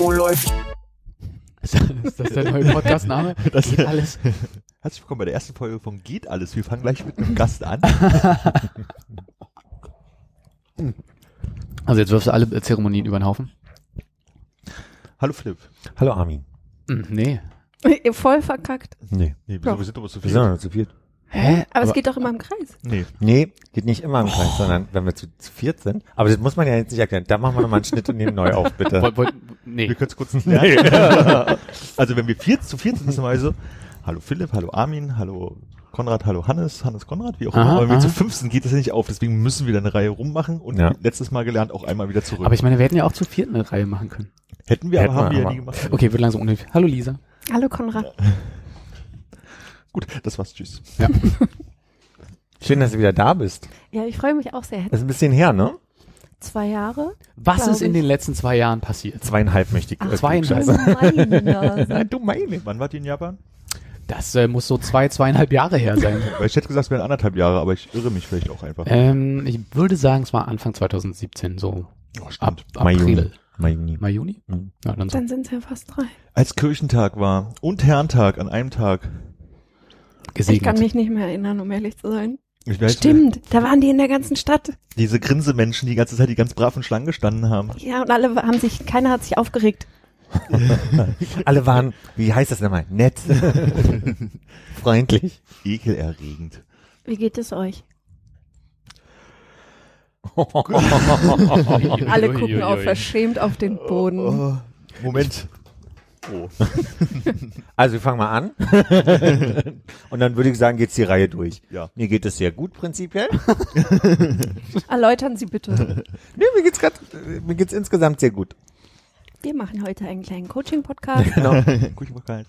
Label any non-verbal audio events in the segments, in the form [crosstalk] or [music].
Oh, läuft. Ist das der neue Podcast-Name? [laughs] Das- Geht alles. Herzlich willkommen bei der ersten Folge von Geht alles. Wir fangen gleich mit einem Gast an. Also jetzt wirfst du alle Zeremonien über den Haufen? Hallo Philipp. Hallo Armin. Hm, nee. Voll verkackt. Nee. Nee, wieso, wir sind aber zu Wir viel. sind noch zu viert. Hä? Aber, es geht doch immer im Kreis. Nee. Nee, geht nicht immer im Kreis, sondern wenn wir zu, zu viert sind. Aber das muss man ja jetzt nicht erklären. Da machen wir nochmal einen Schnitt und nehmen neu auf, bitte. Woll, woll, nee. Wir können es kurz [laughs] lernen. [laughs] also wenn wir vier zu viert sind, ist immer so, hallo Philipp, hallo Armin, hallo Konrad, hallo Hannes, Hannes Konrad, wie auch Aha, immer. Aber wenn wir zu fünf sind, geht das ja nicht auf. Deswegen müssen wir da eine Reihe rummachen und Ja. letztes Mal gelernt, auch einmal wieder zurück. Aber ich meine, wir hätten ja auch zu viert eine Reihe machen können. Hätten wir, aber Hätten haben wir, wir ja aber- nie gemacht. Okay, wird langsam unnötig. Hallo Lisa. Hallo Konrad. [laughs] Gut, das war's. Tschüss. [laughs] Schön, dass du wieder da bist. Ja, ich freue mich auch sehr. Das ist ein bisschen her, ne? Zwei Jahre? Was ist in ich. den letzten zwei Jahren passiert? Zweieinhalb möchte ich. Ach, äh, zweieinhalb. Meine Nein, du meine. Wann wart ihr in Japan? Das äh, muss so zwei, zweieinhalb Jahre her sein. Weil [laughs] ich hätte gesagt, es wären anderthalb Jahre, aber ich irre mich vielleicht auch einfach. ähm, ich würde sagen, es war Anfang 2017, so Oh, ab Mai, April. Juni. Mai, Juni. Mai, Juni? Mhm. Ja, dann so. Dann sind es ja fast drei. Als Kirchentag war und Herrentag an einem Tag. Ich kann Gesegnet. mich nicht mehr erinnern, um ehrlich zu sein. Ich weiß, Stimmt, da waren die in der ganzen Stadt. Diese Grinsemenschen, die die ganze Zeit die ganz braven Schlangen gestanden haben. Ja, und alle haben sich, keiner hat sich aufgeregt. [laughs] Alle waren, wie heißt das nochmal? Nett. [laughs] Freundlich. Ekelerregend. Wie geht es euch? [laughs] Alle gucken auch verschämt auf den Boden. Oh, Moment. Oh. [laughs] Also wir fangen mal an. [laughs] Und dann würde ich sagen, geht's die Reihe durch. Ja. Mir geht es sehr gut prinzipiell. [laughs] Erläutern Sie bitte. Nee, mir geht's grad, mir geht's insgesamt sehr gut. Wir machen heute einen kleinen Coaching-Podcast. Genau. Guck ich mal rein.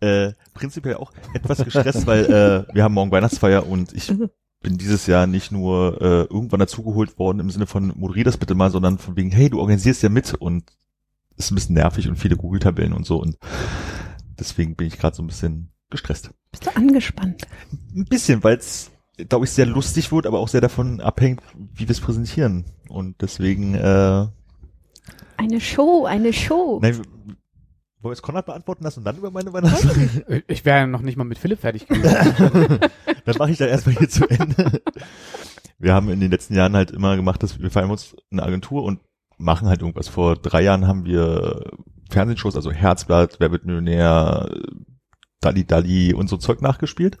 Äh, prinzipiell auch etwas gestresst, weil äh, wir haben morgen Weihnachtsfeier und ich bin dieses Jahr nicht nur äh, irgendwann dazugeholt worden im Sinne von moderier das bitte mal, sondern von wegen, hey, du organisierst ja mit und ist ein bisschen nervig und viele Google-Tabellen und so und deswegen bin ich gerade so ein bisschen gestresst. Bist du angespannt? Ein bisschen, weil es, glaube ich, sehr lustig wird, aber auch sehr davon abhängt, wie wir es präsentieren. Und deswegen, äh, Eine Show, eine Show. nein, wollen wir jetzt Konrad beantworten lassen und dann über meine Weihnachten? [laughs] Ich wäre ja noch nicht mal mit Philipp fertig gewesen. [laughs] Dann mache ich da erstmal hier zu Ende. Wir haben in den letzten Jahren halt immer gemacht, dass wir feiern uns eine Agentur und machen halt irgendwas. Vor drei Jahren haben wir Fernsehshows, also Herzblatt, Wer wird Millionär, Dalli Dalli und so Zeug nachgespielt,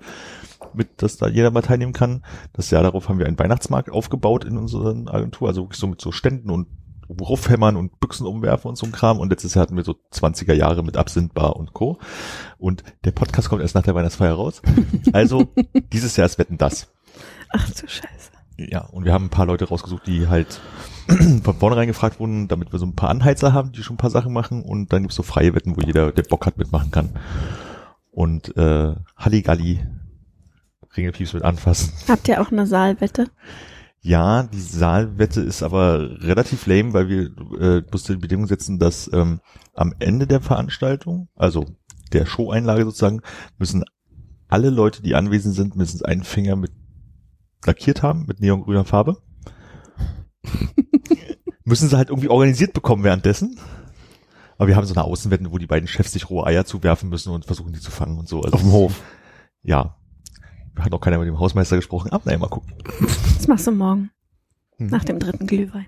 mit dass da jeder mal teilnehmen kann. Das Jahr darauf haben wir einen Weihnachtsmarkt aufgebaut in unserer Agentur, also wirklich so mit so Ständen und Ruffhämmern und Büchsen umwerfen und so ein Kram. Und letztes Jahr hatten wir so 20er Jahre mit Absinthbar und Co. Und der Podcast kommt erst nach der Weihnachtsfeier raus. Also dieses Jahr ist Wetten das. Ach du Scheiße. Ja, und wir haben ein paar Leute rausgesucht, die halt [clears throat] von vornherein gefragt wurden, damit wir so ein paar Anheizer haben, die schon ein paar Sachen machen. Und dann gibt's so freie Wetten, wo jeder, der Bock hat, mitmachen kann. Und äh, Halligalli, Ringelpiefs mit anfassen. [laughs] Habt ihr auch eine Saalwette? Ja, die Saalwette ist aber relativ lame, weil wir äh, mussten die Bedingung setzen, dass ähm, am Ende der Veranstaltung, also der Show-Einlage sozusagen, müssen alle Leute, die anwesend sind, mindestens einen Finger mit lackiert haben, mit neongrüner Farbe. müssen sie halt irgendwie organisiert bekommen währenddessen. Aber wir haben so eine Außenwette, wo die beiden Chefs sich rohe Eier zuwerfen müssen und versuchen, die zu fangen und so. Also Auf dem Hof. Ja. Hat auch keiner mit dem Hausmeister gesprochen. Aber naja, mal gucken. Das machst du morgen. Hm. Nach dem dritten Glühwein.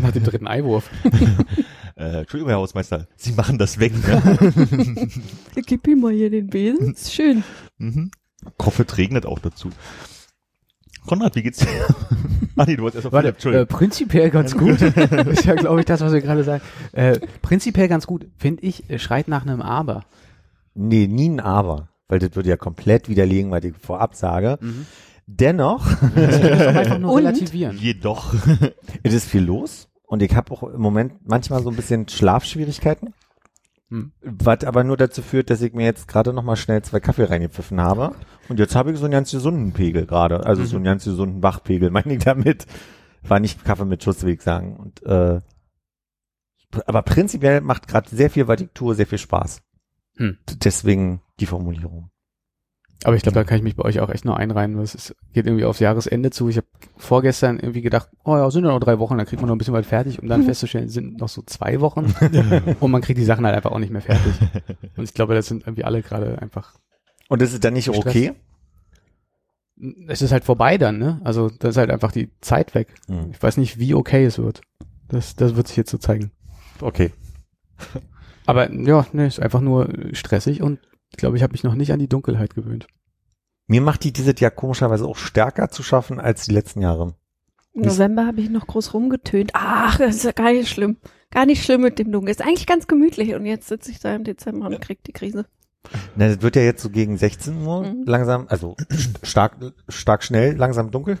Nach dem dritten Eiwurf. [laughs] Äh, Entschuldigung, Herr Hausmeister, Sie machen das weg. Ne? Gib ihm mal hier den Besen. Ist schön. mhm. Hoffe, es regnet auch dazu. Konrad, wie geht's dir? [laughs] ah nee, du wolltest erst auf Warte, Philipp, Entschuldigung. äh, prinzipiell ganz gut. [laughs] ist ja, glaube ich, das, was wir gerade sagen. Äh, prinzipiell ganz gut, finde ich, äh, schreit nach einem Aber. Nee, nie ein Aber. Weil das würde ja komplett widerlegen, weil ich vorab sage. Dennoch, Das doch einfach nur [laughs] Und? relativieren. Jedoch. es ist viel los und ich habe auch im Moment manchmal so ein bisschen Schlafschwierigkeiten. Hm. Was aber nur dazu führt, dass ich mir jetzt gerade noch mal schnell zwei Kaffee reingepfiffen habe. Und jetzt habe ich so einen ganz gesunden Pegel gerade. Also so einen ganz gesunden Wachpegel, [laughs] meine ich damit. War nicht Kaffee mit Schuss, will ich sagen. Und, äh, aber prinzipiell macht gerade sehr viel, was ich tue, sehr viel Spaß. Hm. Deswegen die Formulierung. Aber ich glaube, da kann ich mich bei euch auch echt nur einreihen, weil es geht irgendwie aufs Jahresende zu. Ich habe vorgestern irgendwie gedacht, oh ja, sind ja noch drei Wochen, dann kriegt man noch ein bisschen was fertig, um dann festzustellen, es sind noch so zwei [laughs] Wochen und man kriegt die Sachen halt einfach auch nicht mehr fertig. Und ich glaube, das sind irgendwie alle gerade einfach, Und ist es dann nicht Stress. okay? es ist halt vorbei dann, ne? Also da ist halt einfach die Zeit weg. Hm. Ich weiß nicht, wie okay es wird. Das, das wird sich jetzt so zeigen. Okay. [laughs] Aber ja, ne, ist einfach nur stressig und ich glaube, ich habe mich noch nicht an die Dunkelheit gewöhnt. Mir macht die dieses Jahr komischerweise auch stärker zu schaffen als die letzten Jahre. Im November habe ich noch groß rumgetönt. Ach, das ist ja gar nicht schlimm. Gar nicht schlimm mit dem Dunkel. Ist eigentlich ganz gemütlich. Und jetzt sitze ich da im Dezember und krieg die Krise. Na, das wird ja jetzt so gegen 16 Uhr Mhm. langsam, also st- stark, stark schnell, langsam dunkel.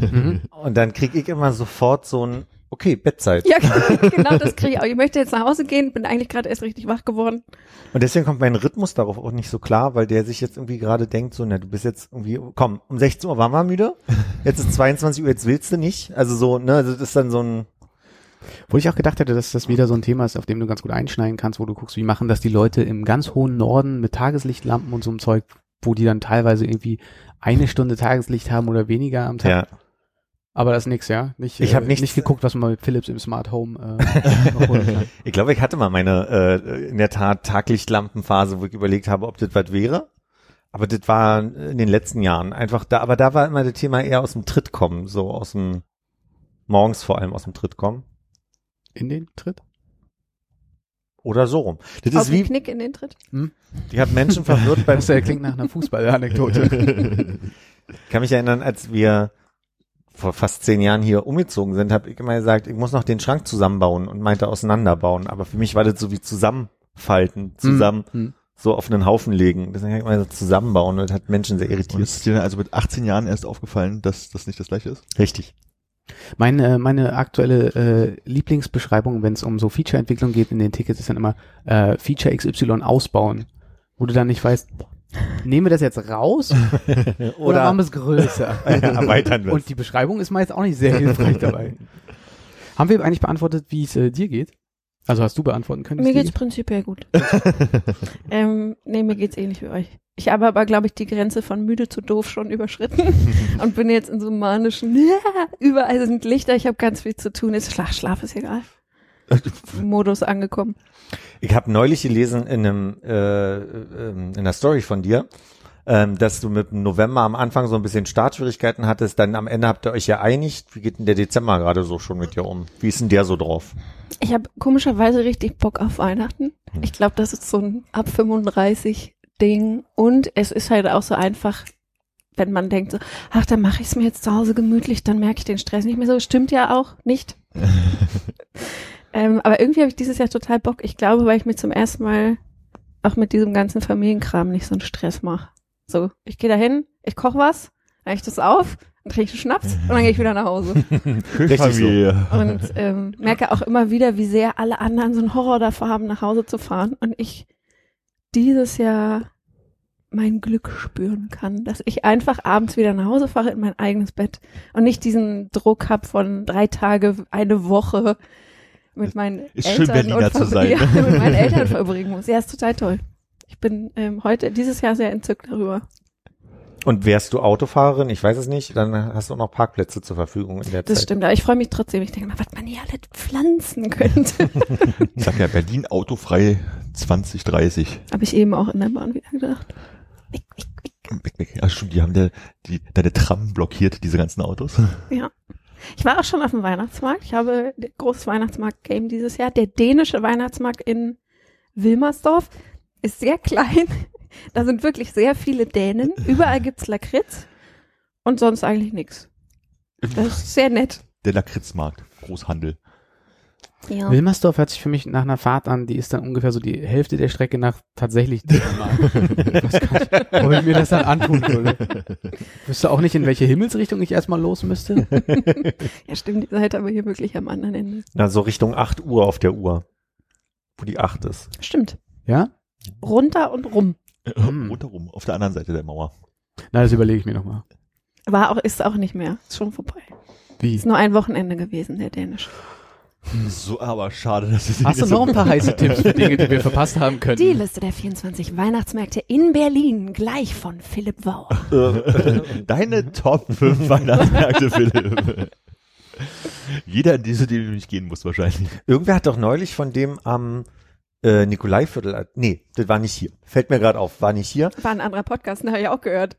Mhm. Und dann kriege ich immer sofort so ein, okay, Bettzeit. Ja, [laughs] genau das kriege ich auch. Ich möchte jetzt nach Hause gehen, bin eigentlich gerade erst richtig wach geworden. Und deswegen kommt mein Rhythmus darauf auch nicht so klar, weil der sich jetzt irgendwie gerade denkt, so, na, du bist jetzt irgendwie, komm, um 16 Uhr waren wir müde, jetzt ist 22 Uhr, jetzt willst du nicht. Also so, ne, das ist dann so ein, Wo ich auch gedacht hätte, dass das wieder so ein Thema ist, auf dem du ganz gut einschneiden kannst, wo du guckst, wie machen das die Leute im ganz hohen Norden mit Tageslichtlampen und so einem Zeug, wo die dann teilweise irgendwie eine Stunde Tageslicht haben oder weniger am Tag. ja. Aber das ist nix, ja. Nicht, Ich hab äh, nicht geguckt, was man mit Philips im Smart Home äh, [laughs] noch holen kann. Ich glaube, ich hatte mal meine, äh, in der Tat, Taglichtlampenphase, wo ich überlegt habe, ob das was wäre. Aber das war in den letzten Jahren einfach da, aber da war immer das Thema eher aus dem Tritt kommen, so aus dem, morgens vor allem aus dem Tritt kommen. In den Tritt? Oder so rum. Das Auf ist wie, Knick in den Tritt. ich habe Menschen verwirrt [laughs] beim, Das klingt nach einer Fußballanekdote. Ich [laughs] kann mich erinnern, als wir vor fast zehn Jahren hier umgezogen sind, habe ich immer gesagt, ich muss noch den Schrank zusammenbauen und meinte auseinanderbauen. Aber für mich war das so wie zusammenfalten, zusammen Hm. so auf einen Haufen legen. Deswegen habe ich immer gesagt, zusammenbauen und das hat Menschen sehr Und irritiert. ist dir also mit 18 Jahren erst aufgefallen, dass das nicht das gleiche ist? Richtig. Meine, meine aktuelle äh, Lieblingsbeschreibung, wenn es um so Feature-Entwicklung geht in den Tickets, ist dann immer äh, Feature XY ausbauen. Wo du dann nicht weißt, nehmen wir das jetzt raus [laughs] oder, machen wir es größer? [laughs] erweitern wir Und die Beschreibung ist meist auch nicht sehr hilfreich dabei. [laughs] Haben wir eigentlich beantwortet, wie es äh, dir geht? Also hast du beantworten können? Mir geht's prinzipiell gut. [laughs] ähm, nee, mir geht's ähnlich wie euch. Ich habe aber, glaube ich, die Grenze von müde zu doof schon überschritten [laughs] und bin jetzt in so einem manischen, [laughs] überall sind Lichter, ich habe ganz viel zu tun, ist Schlaf, Schlaf ist egal. Modus angekommen. Ich habe neulich gelesen in einem äh, ähm, in einer Story von dir, ähm, dass du mit dem November am Anfang so ein bisschen Startschwierigkeiten hattest, dann am Ende habt ihr euch ja einigt. Wie geht denn der Dezember gerade so schon mit dir um? Wie ist denn der so drauf? Ich habe komischerweise richtig Bock auf Weihnachten. Ich glaube, das ist so ein ab 35 Ding und es ist halt auch so einfach, wenn man denkt so, ach, dann mache ich es mir jetzt zu Hause gemütlich, dann merke ich den Stress nicht mehr so. Stimmt ja auch nicht. [laughs] ähm, aber irgendwie habe ich dieses Jahr total Bock. Ich glaube, weil ich mir zum ersten Mal auch mit diesem ganzen Familienkram nicht so einen Stress mache. So, ich gehe dahin, ich koche was, dann ich das auf, dann trinke ich einen Schnaps und dann gehe ich wieder nach Hause. [laughs] Familie. Und ähm, merke auch immer wieder, wie sehr alle anderen so einen Horror davor haben, nach Hause zu fahren. Und ich dieses Jahr mein Glück spüren kann, dass ich einfach abends wieder nach Hause fahre in mein eigenes Bett und nicht diesen Druck hab von drei Tage, eine Woche mit meinen Ist schön, Eltern Berliner und zu sein. Ja, [laughs] mit meinen [laughs] Eltern verbringen muss. Ja, ist total toll. Ich bin ähm, heute, dieses Jahr sehr entzückt darüber. Und wärst du Autofahrerin? Ich weiß es nicht. Dann hast du auch noch Parkplätze zur Verfügung in der Das Zeit. stimmt, aber ich freue mich trotzdem. Ich denke mal, was man hier alles pflanzen könnte. [laughs] Ich sag ja, Berlin autofrei 2030. Habe ich eben auch in der Bahn wieder gedacht. Weg, weg. Ach, stimmt, die haben der, die, deine Tram blockiert, diese ganzen Autos. [laughs] Ja. Ich war auch schon auf dem Weihnachtsmarkt. Ich habe großes Weihnachtsmarkt-Game dieses Jahr. Der dänische Weihnachtsmarkt in Wilmersdorf ist sehr klein. [laughs] Da sind wirklich sehr viele Dänen. [laughs] Überall gibt's Lakritz und sonst eigentlich nichts. Das ist sehr nett. Der Lakritzmarkt, Großhandel. Ja. Wilmersdorf hört sich für mich nach einer Fahrt an, die ist dann ungefähr so die Hälfte der Strecke nach tatsächlich Dänemark. [laughs] ich weiß gar nicht, ob ich mir das dann antun würde. Wüsste auch nicht, in welche Himmelsrichtung ich erstmal los müsste. ja, stimmt, ihr seid aber hier wirklich am anderen Ende. Na, so Richtung 8 Uhr auf der Uhr. Wo die 8 ist. Stimmt. Ja? Runter und rum. Hm. Rundherum, auf der anderen Seite der Mauer. Na, das überlege ich mir nochmal. War auch, ist auch nicht mehr. Ist schon vorbei. Wie? Ist nur ein Wochenende gewesen, der Dänisch. So aber schade, dass es Hast du noch ein paar heiße Tipps für Dinge, die wir verpasst haben können? Die Liste der 24 Weihnachtsmärkte in Berlin, gleich von Philipp Wau. Deine Top 5 Weihnachtsmärkte, Philipp. Jeder in diese, die du nicht gehen musst, wahrscheinlich. Irgendwer hat doch neulich von dem am äh, Nikolaiviertel, nee, das war nicht hier. Fällt mir gerade auf, war nicht hier. War ein anderer Podcast, [laughs] den habe ich auch gehört.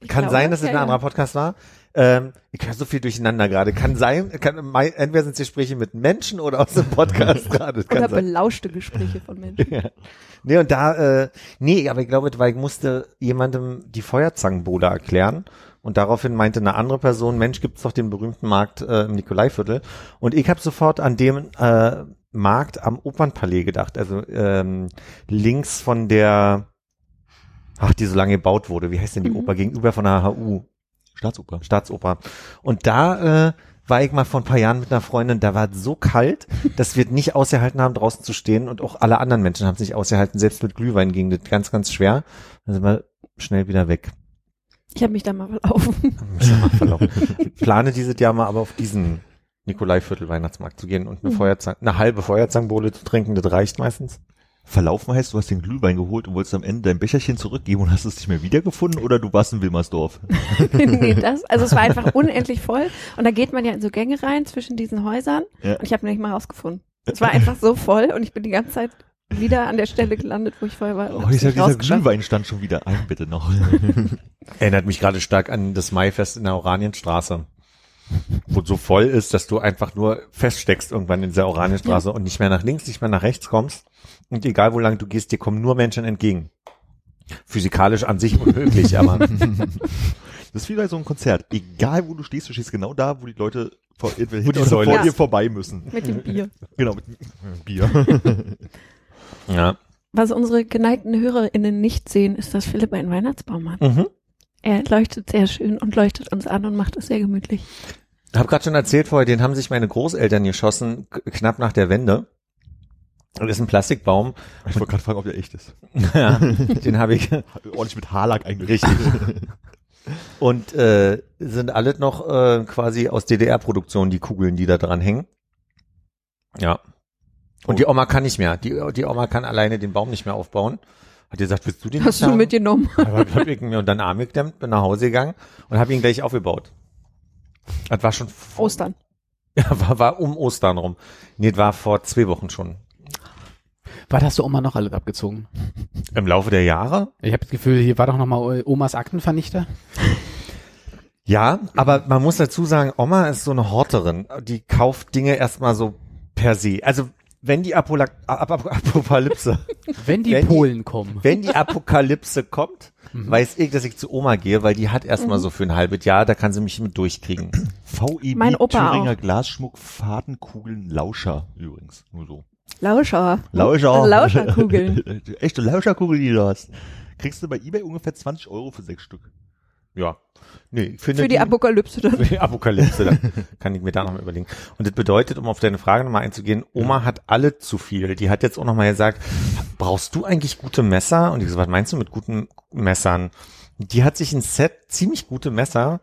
Ich Kann glaube, sein, dass es ein anderer Podcast war. Ähm, ich höre so viel durcheinander gerade. Kann sein, kann, entweder sind es Gespräche mit Menschen oder aus dem Podcast [laughs] gerade. Oder sein. belauschte Gespräche von [laughs] Menschen. Ja. Nee, und da, äh, nee, aber ich glaube, weil ich musste jemandem die Feuerzangenbowle erklären. Und daraufhin meinte eine andere Person, Mensch, gibt's doch den berühmten Markt äh, im Nikolaiviertel. Und ich habe sofort an dem äh, Markt am Opernpalais gedacht. Also ähm, links von der, ach, die so lange gebaut wurde. Wie heißt denn die Mhm. Oper? Gegenüber von der HU. Staatsoper. Staatsoper. Und da äh, war ich mal vor ein paar Jahren mit einer Freundin, da war es so kalt, [laughs] dass wir nicht ausgehalten haben, draußen zu stehen und auch alle anderen Menschen haben es nicht ausgehalten. Selbst mit Glühwein ging das ganz, ganz schwer. Dann sind wir schnell wieder weg. Ich habe mich da mal verlaufen. Mich schon mal verlaufen. Ich plane dieses Jahr mal aber auf diesen Nikolaiviertel Weihnachtsmarkt zu gehen und eine Mhm. Feuerzange, eine halbe Feuerzangenbowle zu trinken, das reicht meistens. Verlaufen heißt, du hast den Glühwein geholt und wolltest am Ende dein Becherchen zurückgeben und hast es nicht mehr wiedergefunden oder du warst in Wilmersdorf? [laughs] [laughs] nee, das, also es war einfach unendlich voll. Und da geht man ja in so Gänge rein zwischen diesen Häusern. Ja. Und ich habe nicht mal rausgefunden. Es war [laughs] einfach so voll und ich bin die ganze Zeit wieder an der Stelle gelandet, wo ich vorher war. Oh, dieser, dieser. Glühwein stand schon wieder ein, bitte noch. Erinnert mich gerade stark an das Maifest in der Oranienstraße. Wo so voll ist, dass du einfach nur feststeckst irgendwann in dieser Oranienstraße und nicht mehr nach links, nicht mehr nach rechts kommst. Und egal wo lang du gehst, dir kommen nur Menschen entgegen. Physikalisch an sich unmöglich, [laughs] aber Das ist wie bei so einem Konzert. Egal wo du stehst, du stehst genau da, wo die Leute vor, entweder hinter die oder Säule vor dir vorbei müssen. Mit dem Bier. [laughs] Genau, mit Bier. ja. Was unsere geneigten HörerInnen nicht sehen, ist, dass Philipp einen Weihnachtsbaum hat. Mhm. Er leuchtet sehr schön und leuchtet uns an und macht es sehr gemütlich. Hab gerade schon erzählt vorher, den haben sich meine Großeltern geschossen, knapp nach der Wende. Und das ist ein Plastikbaum. Ich wollte gerade fragen, ob der echt ist. [laughs] Ja, den habe ich [laughs] Ordentlich mit Haarlack eingerichtet. [laughs] Und äh, sind alle noch äh, quasi aus DDR-Produktion, die Kugeln, die da dran hängen. Ja. Und die Oma kann nicht mehr. Die, die Oma kann alleine den Baum nicht mehr aufbauen. Hat die gesagt, willst du den Hast du haben? mitgenommen? [laughs] Aber hab ich mir unter den Arm geklemmt, bin nach Hause gegangen und habe ihn gleich aufgebaut. Das war schon vor, Ostern. [laughs] Ja, war, war um Ostern rum. Nee, das war vor zwei Wochen schon. Was hast du Oma noch alles abgezogen? Im Laufe der Jahre? Ich habe das Gefühl, hier war doch noch mal Omas Aktenvernichter. Ja, aber man muss dazu sagen, Oma ist so eine Horterin. Die kauft Dinge erstmal so per se. Also wenn die Apola Ap Ap Apokalypse, [laughs] Wenn die Wenn die- Polen kommen. wenn die Apokalypse kommt, weiß ich, dass ich zu Oma gehe, weil die hat erstmal so für ein halbes Jahr, da kann sie mich mit durchkriegen. [clears throat] VEB Mein Opa Thüringer auch. Glasschmuck, Fadenkugeln, Lauscher übrigens. Nur so. Lauscher. Lauscher. Lauscherkugeln. [laughs] Echte Lauscherkugel, die du hast. Kriegst du bei eBay ungefähr 20 Euro für sechs Stück. Ja. Nee, ich finde Für die Apokalypse dann. Für die Apokalypse, dann [laughs] kann ich mir da nochmal überlegen. Und das bedeutet, um auf deine Frage nochmal einzugehen, Oma hat alle zu viel. Die hat jetzt auch nochmal gesagt, brauchst du eigentlich gute Messer? Und ich so, was meinst du mit guten Messern? Die hat sich ein Set ziemlich gute Messer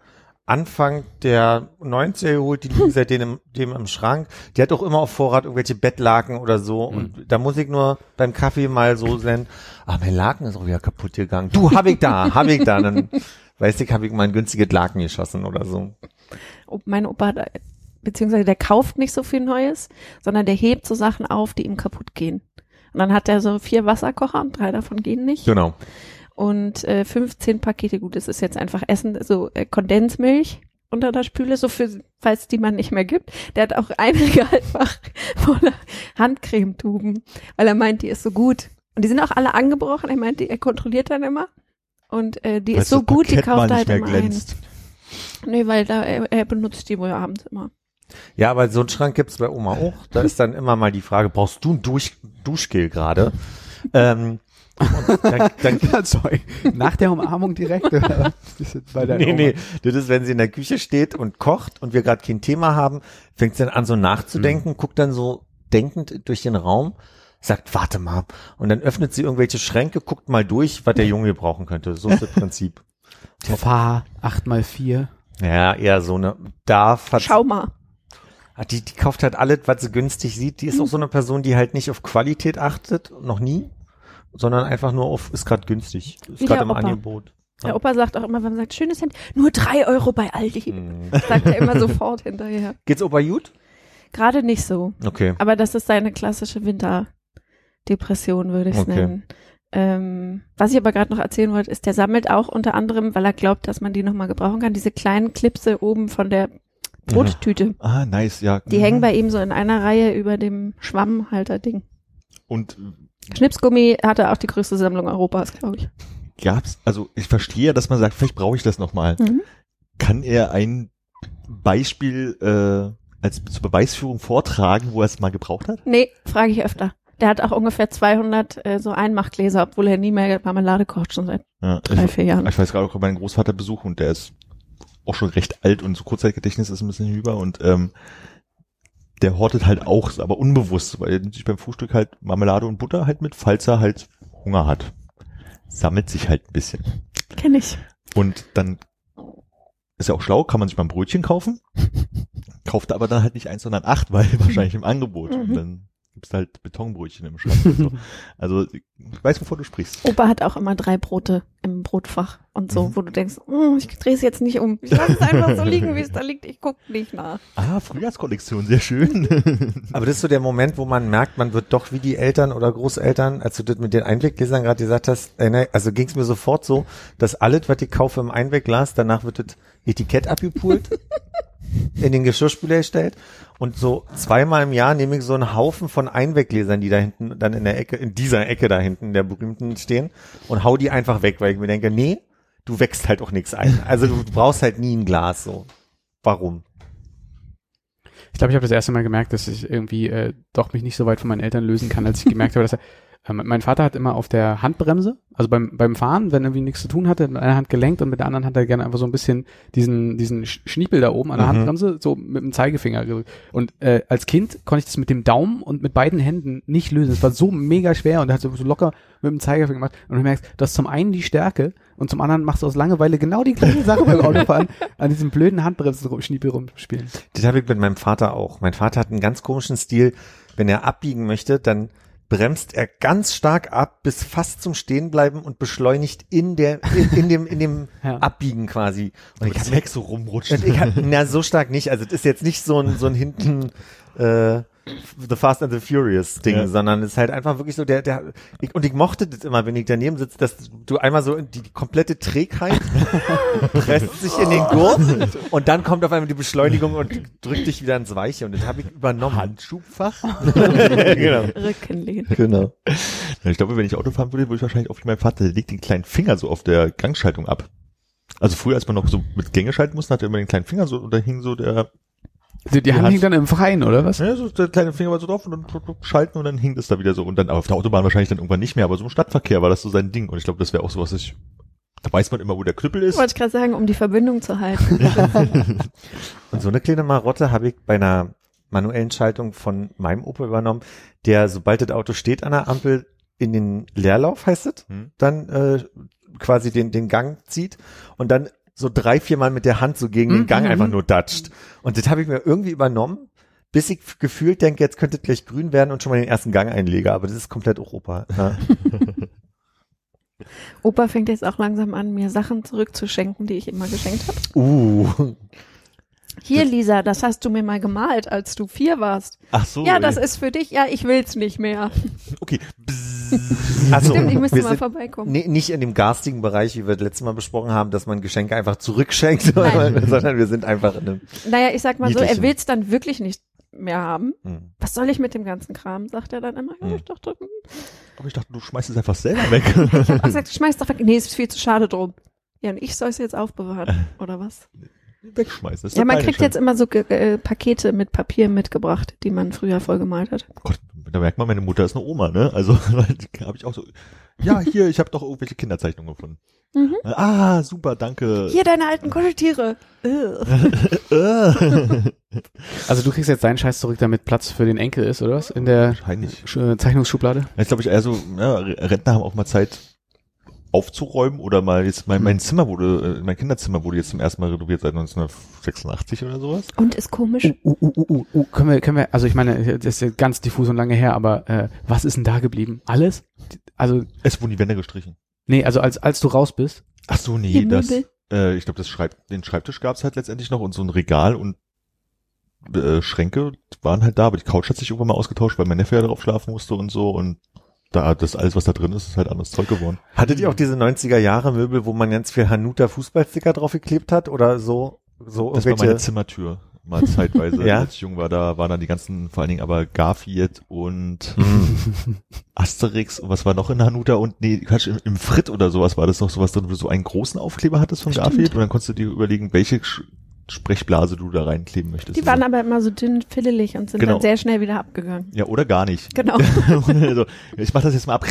Anfang der 90er geholt, die liegen seitdem im, [laughs] dem im Schrank. Die hat auch immer auf Vorrat irgendwelche Bettlaken oder so. Und da muss ich nur beim Kaffee mal so sein, ah, mein Laken ist auch wieder kaputt gegangen. Du, hab ich da, hab ich da. Dann weiß ich, habe ich mal ein günstiges Laken geschossen oder so. Mein Opa, hat, beziehungsweise der kauft nicht so viel Neues, sondern der hebt so Sachen auf, die ihm kaputt gehen. Und dann hat er so vier Wasserkocher und drei davon gehen nicht. Genau. Und äh, 15 Pakete, gut, das ist jetzt einfach Essen, so äh, Kondensmilch unter der Spüle, so für, falls die man nicht mehr gibt. Der hat auch ein Regalfach [laughs] voller Handcremetuben, weil er meint, die ist so gut. Und die sind auch alle angebrochen. Er meint, die, er kontrolliert dann immer. Und äh, die Falls ist so gut, die kauft er nicht halt mehr immer glänzt. ein. Nee, weil da, er, er benutzt die wohl abends immer. Ja, aber so einen Schrank gibt's bei Oma auch. Da ist dann immer mal die Frage, brauchst du ein Dusch Duschgel gerade? ähm, und dann, dann, [laughs] sorry. Nach der Umarmung direkt. bei der nee, Oma. nee, das ist, wenn sie in der Küche steht und kocht und wir gerade kein Thema haben, fängt sie dann an so nachzudenken, guckt dann so denkend durch den Raum, sagt, warte mal. Und dann öffnet sie irgendwelche Schränke, guckt mal durch, was der Junge brauchen könnte. So ist das Prinzip. [laughs] Fahr 8 mal 4 Ja, eher so eine, da hat Schau mal. Ah, Die, die kauft halt alles, was sie günstig sieht. Die ist auch so eine Person, die halt nicht auf Qualität achtet, noch nie, sondern einfach nur auf, ist gerade günstig, ist Wie gerade im Opa. Angebot. Der Opa sagt auch immer, wenn man sagt, schönes Handy, nur drei Euro bei Aldi. Mhm. [laughs] Sagt er immer sofort hinterher. Geht's Opa gut? Gerade nicht so. Okay. Aber das ist seine klassische Winterdepression, würde ich es Okay. nennen. Ähm, was ich aber gerade noch erzählen wollte, ist, der sammelt auch unter anderem, weil er glaubt, dass man die nochmal gebrauchen kann, diese kleinen Klipse oben von der Brottüte. Ah, nice, ja. Die hängen bei ihm so in einer Reihe über dem Schwammhalter-Ding. Und Schnipsgummi hatte auch die größte Sammlung Europas, glaube ich. gab's, also ich verstehe ja, dass man sagt, vielleicht brauche ich das nochmal. Mhm. Kann er ein Beispiel äh, als zur Beweisführung vortragen, wo er es mal gebraucht hat? Nee, frage ich öfter. Der hat auch ungefähr 200 äh, so Einmachgläser, obwohl er nie mehr Marmelade kocht, schon seit Ja, drei, vier Jahren. Ich weiß gerade auch meinen Großvater besuche und der ist auch schon recht alt und so Kurzzeitgedächtnis ist ein bisschen hinüber und ähm, der hortet halt auch, aber unbewusst, weil er nimmt sich beim Frühstück halt Marmelade und Butter halt mit, falls er halt Hunger hat. Sammelt sich halt ein bisschen. Kenn ich. Und dann ist ja auch schlau, kann man sich mal ein Brötchen kaufen. Kauft aber dann halt nicht eins, sondern acht, weil [laughs] wahrscheinlich im Angebot. Und Mhm. dann gibt's halt Betonbrötchen im Schrank. und so. [laughs] Also ich weiß, wovon du sprichst. Opa hat auch immer drei Brote im Brotfach und so, Mhm. wo du denkst, oh, ich drehe es jetzt nicht um. Ich lasse es einfach so liegen, wie es da [laughs] liegt. Ich guck nicht nach. Ah, Frühjahrskollektion, sehr schön. [laughs] Aber das ist so der Moment, wo man merkt, man wird doch wie die Eltern oder Großeltern, als du das mit den Einweggläsern gerade gesagt hast, äh, ne, also ging es mir sofort so, dass alles, was ich kaufe im Einwegglas, danach wird das Etikett abgepult, in den Geschirrspüler gestellt und so zweimal im Jahr nehme ich so einen Haufen von Einweggläsern, die da hinten dann in der Ecke, in dieser Ecke da hinten, der berühmten stehen und hau die einfach weg, weil ich mir denke, nee, du wächst halt auch nichts ein. Also du brauchst halt nie ein Glas so. Warum? Ich glaube, ich habe das erste Mal gemerkt, dass ich irgendwie äh, doch mich nicht so weit von meinen Eltern lösen kann, als ich gemerkt habe, dass er mein Vater hat immer auf der Handbremse, also beim, beim Fahren, wenn er irgendwie nichts zu tun hatte, mit einer Hand gelenkt und mit der anderen hat er gerne einfach so ein bisschen diesen, diesen Sch- Schniepel da oben an der Mhm. Handbremse, so mit dem Zeigefinger. gedrückt. Und äh, als Kind konnte ich das mit dem Daumen und mit beiden Händen nicht lösen. Es war so mega schwer und er hat so, so locker mit dem Zeigefinger gemacht. Und du merkst, du hast zum einen die Stärke und zum anderen machst du aus Langeweile genau die gleiche Sache beim Autofahren, an diesem blöden Handbremsen-Schniepel rumspielen. Das habe ich mit meinem Vater auch. Mein Vater hat einen ganz komischen Stil. Wenn er abbiegen möchte, dann bremst er ganz stark ab bis fast zum Stehenbleiben und beschleunigt in der in, in dem in dem [laughs] Ja. Abbiegen quasi. Und ich das Heck so rumrutscht. ich hab, na, so stark nicht. Also das ist jetzt nicht so ein, so ein hinten äh, The Fast and the Furious Ding, Ja. sondern es ist halt einfach wirklich so der, der ich, und ich mochte das immer, wenn ich daneben sitze, dass du einmal so die, die komplette Trägheit [laughs] presst sich in den Gurt und dann kommt auf einmal die Beschleunigung und drückt dich wieder ins Weiche und das habe ich übernommen. Handschubfach? [laughs] genau. Rückenlehnen. genau. Ich glaube, wenn ich Auto fahren würde, würde ich wahrscheinlich auf wie mein Vater, der legt den kleinen Finger so auf der Gangschaltung ab. Also früher, als man noch so mit Gänge schalten musste, hatte er immer den kleinen Finger so und da hing so der, Die, die Hand hat- hing dann im Freien, oder was? ja, so der kleine Finger war so drauf und dann schalten und dann hing das da wieder so. Und dann auf der Autobahn wahrscheinlich dann irgendwann nicht mehr, aber so im Stadtverkehr war das so sein Ding. Und ich glaube, das wäre auch so was, ich, da weiß man immer, wo der Knüppel ist. Wollte ich gerade sagen, um die Verbindung zu halten. [laughs] [laughs] Und so eine kleine Marotte habe ich bei einer manuellen Schaltung von meinem Opel übernommen, der, sobald das Auto steht an der Ampel, in den Leerlauf heißt es, Hm. dann äh, quasi den, den Gang zieht und dann so drei, vier Mal mit der Hand so gegen den Mhm. Gang einfach nur datscht. Und das habe ich mir irgendwie übernommen, bis ich gefühlt denke, jetzt könnte es gleich grün werden und schon mal den ersten Gang einlege, aber das ist komplett Europa. Ja. [laughs] Opa fängt jetzt auch langsam an, mir Sachen zurückzuschenken, die ich immer geschenkt habe. Uh. Hier, Lisa, das hast du mir mal gemalt, als du vier warst. Ach so. ja, das ist für dich. Ja, ich will's nicht mehr. Okay. [laughs] Also, Stimmt, ich müsste mal vorbeikommen. Nicht in dem garstigen Bereich, wie wir das letzte Mal besprochen haben, dass man Geschenke einfach zurückschenkt, [laughs] Nein. sondern wir sind einfach in einem. Naja, ich sag mal so, er will's dann wirklich nicht mehr haben. Hm. Was soll ich mit dem ganzen Kram? Sagt er dann immer. Hm. ich dachte, hm. Aber ich dachte, du schmeißt es einfach selber weg. [laughs] ich hab auch gesagt, schmeiß doch weg. Nee, ist viel zu schade drum. Ja, und ich soll es jetzt aufbewahren, oder was? Wegschmeißen. Das ist Ja, man kriegt Entscheidung. jetzt immer so äh, Pakete mit Papier mitgebracht, die man früher vollgemalt hat. Gott, da merkt man, meine Mutter ist eine Oma, ne? Also [laughs] habe ich auch so, ja, hier, ich habe doch irgendwelche Kinderzeichnungen gefunden. Mhm. Ah, super, danke. Hier deine alten Kuscheltiere. Äh. [laughs] Also du kriegst jetzt deinen Scheiß zurück, damit Platz für den Enkel ist, oder was? In der. Sch- Zeichnungsschublade? Jetzt glaube ich eher so, ja, Rentner haben auch mal Zeit aufzuräumen oder mal jetzt mein, mein Zimmer wurde, äh, mein Kinderzimmer wurde jetzt zum ersten Mal renoviert seit 1986 oder sowas. Und ist komisch. Uh, uh, uh, uh, uh, können wir, können wir, also ich meine, das ist ja ganz diffus und lange her, aber äh, was ist denn da geblieben? Alles? Also, Es wurden die Wände gestrichen. nee, also als, als du raus bist, Ach so, nee, Die das, Möbel. äh, ich glaube, das Schreib, den Schreibtisch gab's halt letztendlich noch und so ein Regal und äh, Schränke waren halt da, aber die Couch hat sich irgendwann mal ausgetauscht, weil mein Neffe ja drauf schlafen musste und so und da, das alles, was da drin ist, ist halt anderes Zeug geworden. Hattet ihr auch diese 90er Jahre Möbel, wo man ganz viel Hanuta Fußballsticker draufgeklebt hat oder so? So Das war meine? Zimmertür. Mal zeitweise, [laughs] Ja? als ich jung war, da waren dann die ganzen, vor allen Dingen aber Garfield und Hm. [laughs] Asterix und was war noch in Hanuta und nee, Quatsch, im, im Frit oder sowas war das noch sowas drin, wo du so einen großen Aufkleber hattest von Stimmt. Garfield und dann konntest du dir überlegen, welche Sprechblase du da reinkleben möchtest. Die waren aber immer so dünn, fiddelig und sind Genau. dann sehr schnell wieder abgegangen. ja, oder gar nicht. Genau. [laughs] so, ich mach das jetzt mal ab.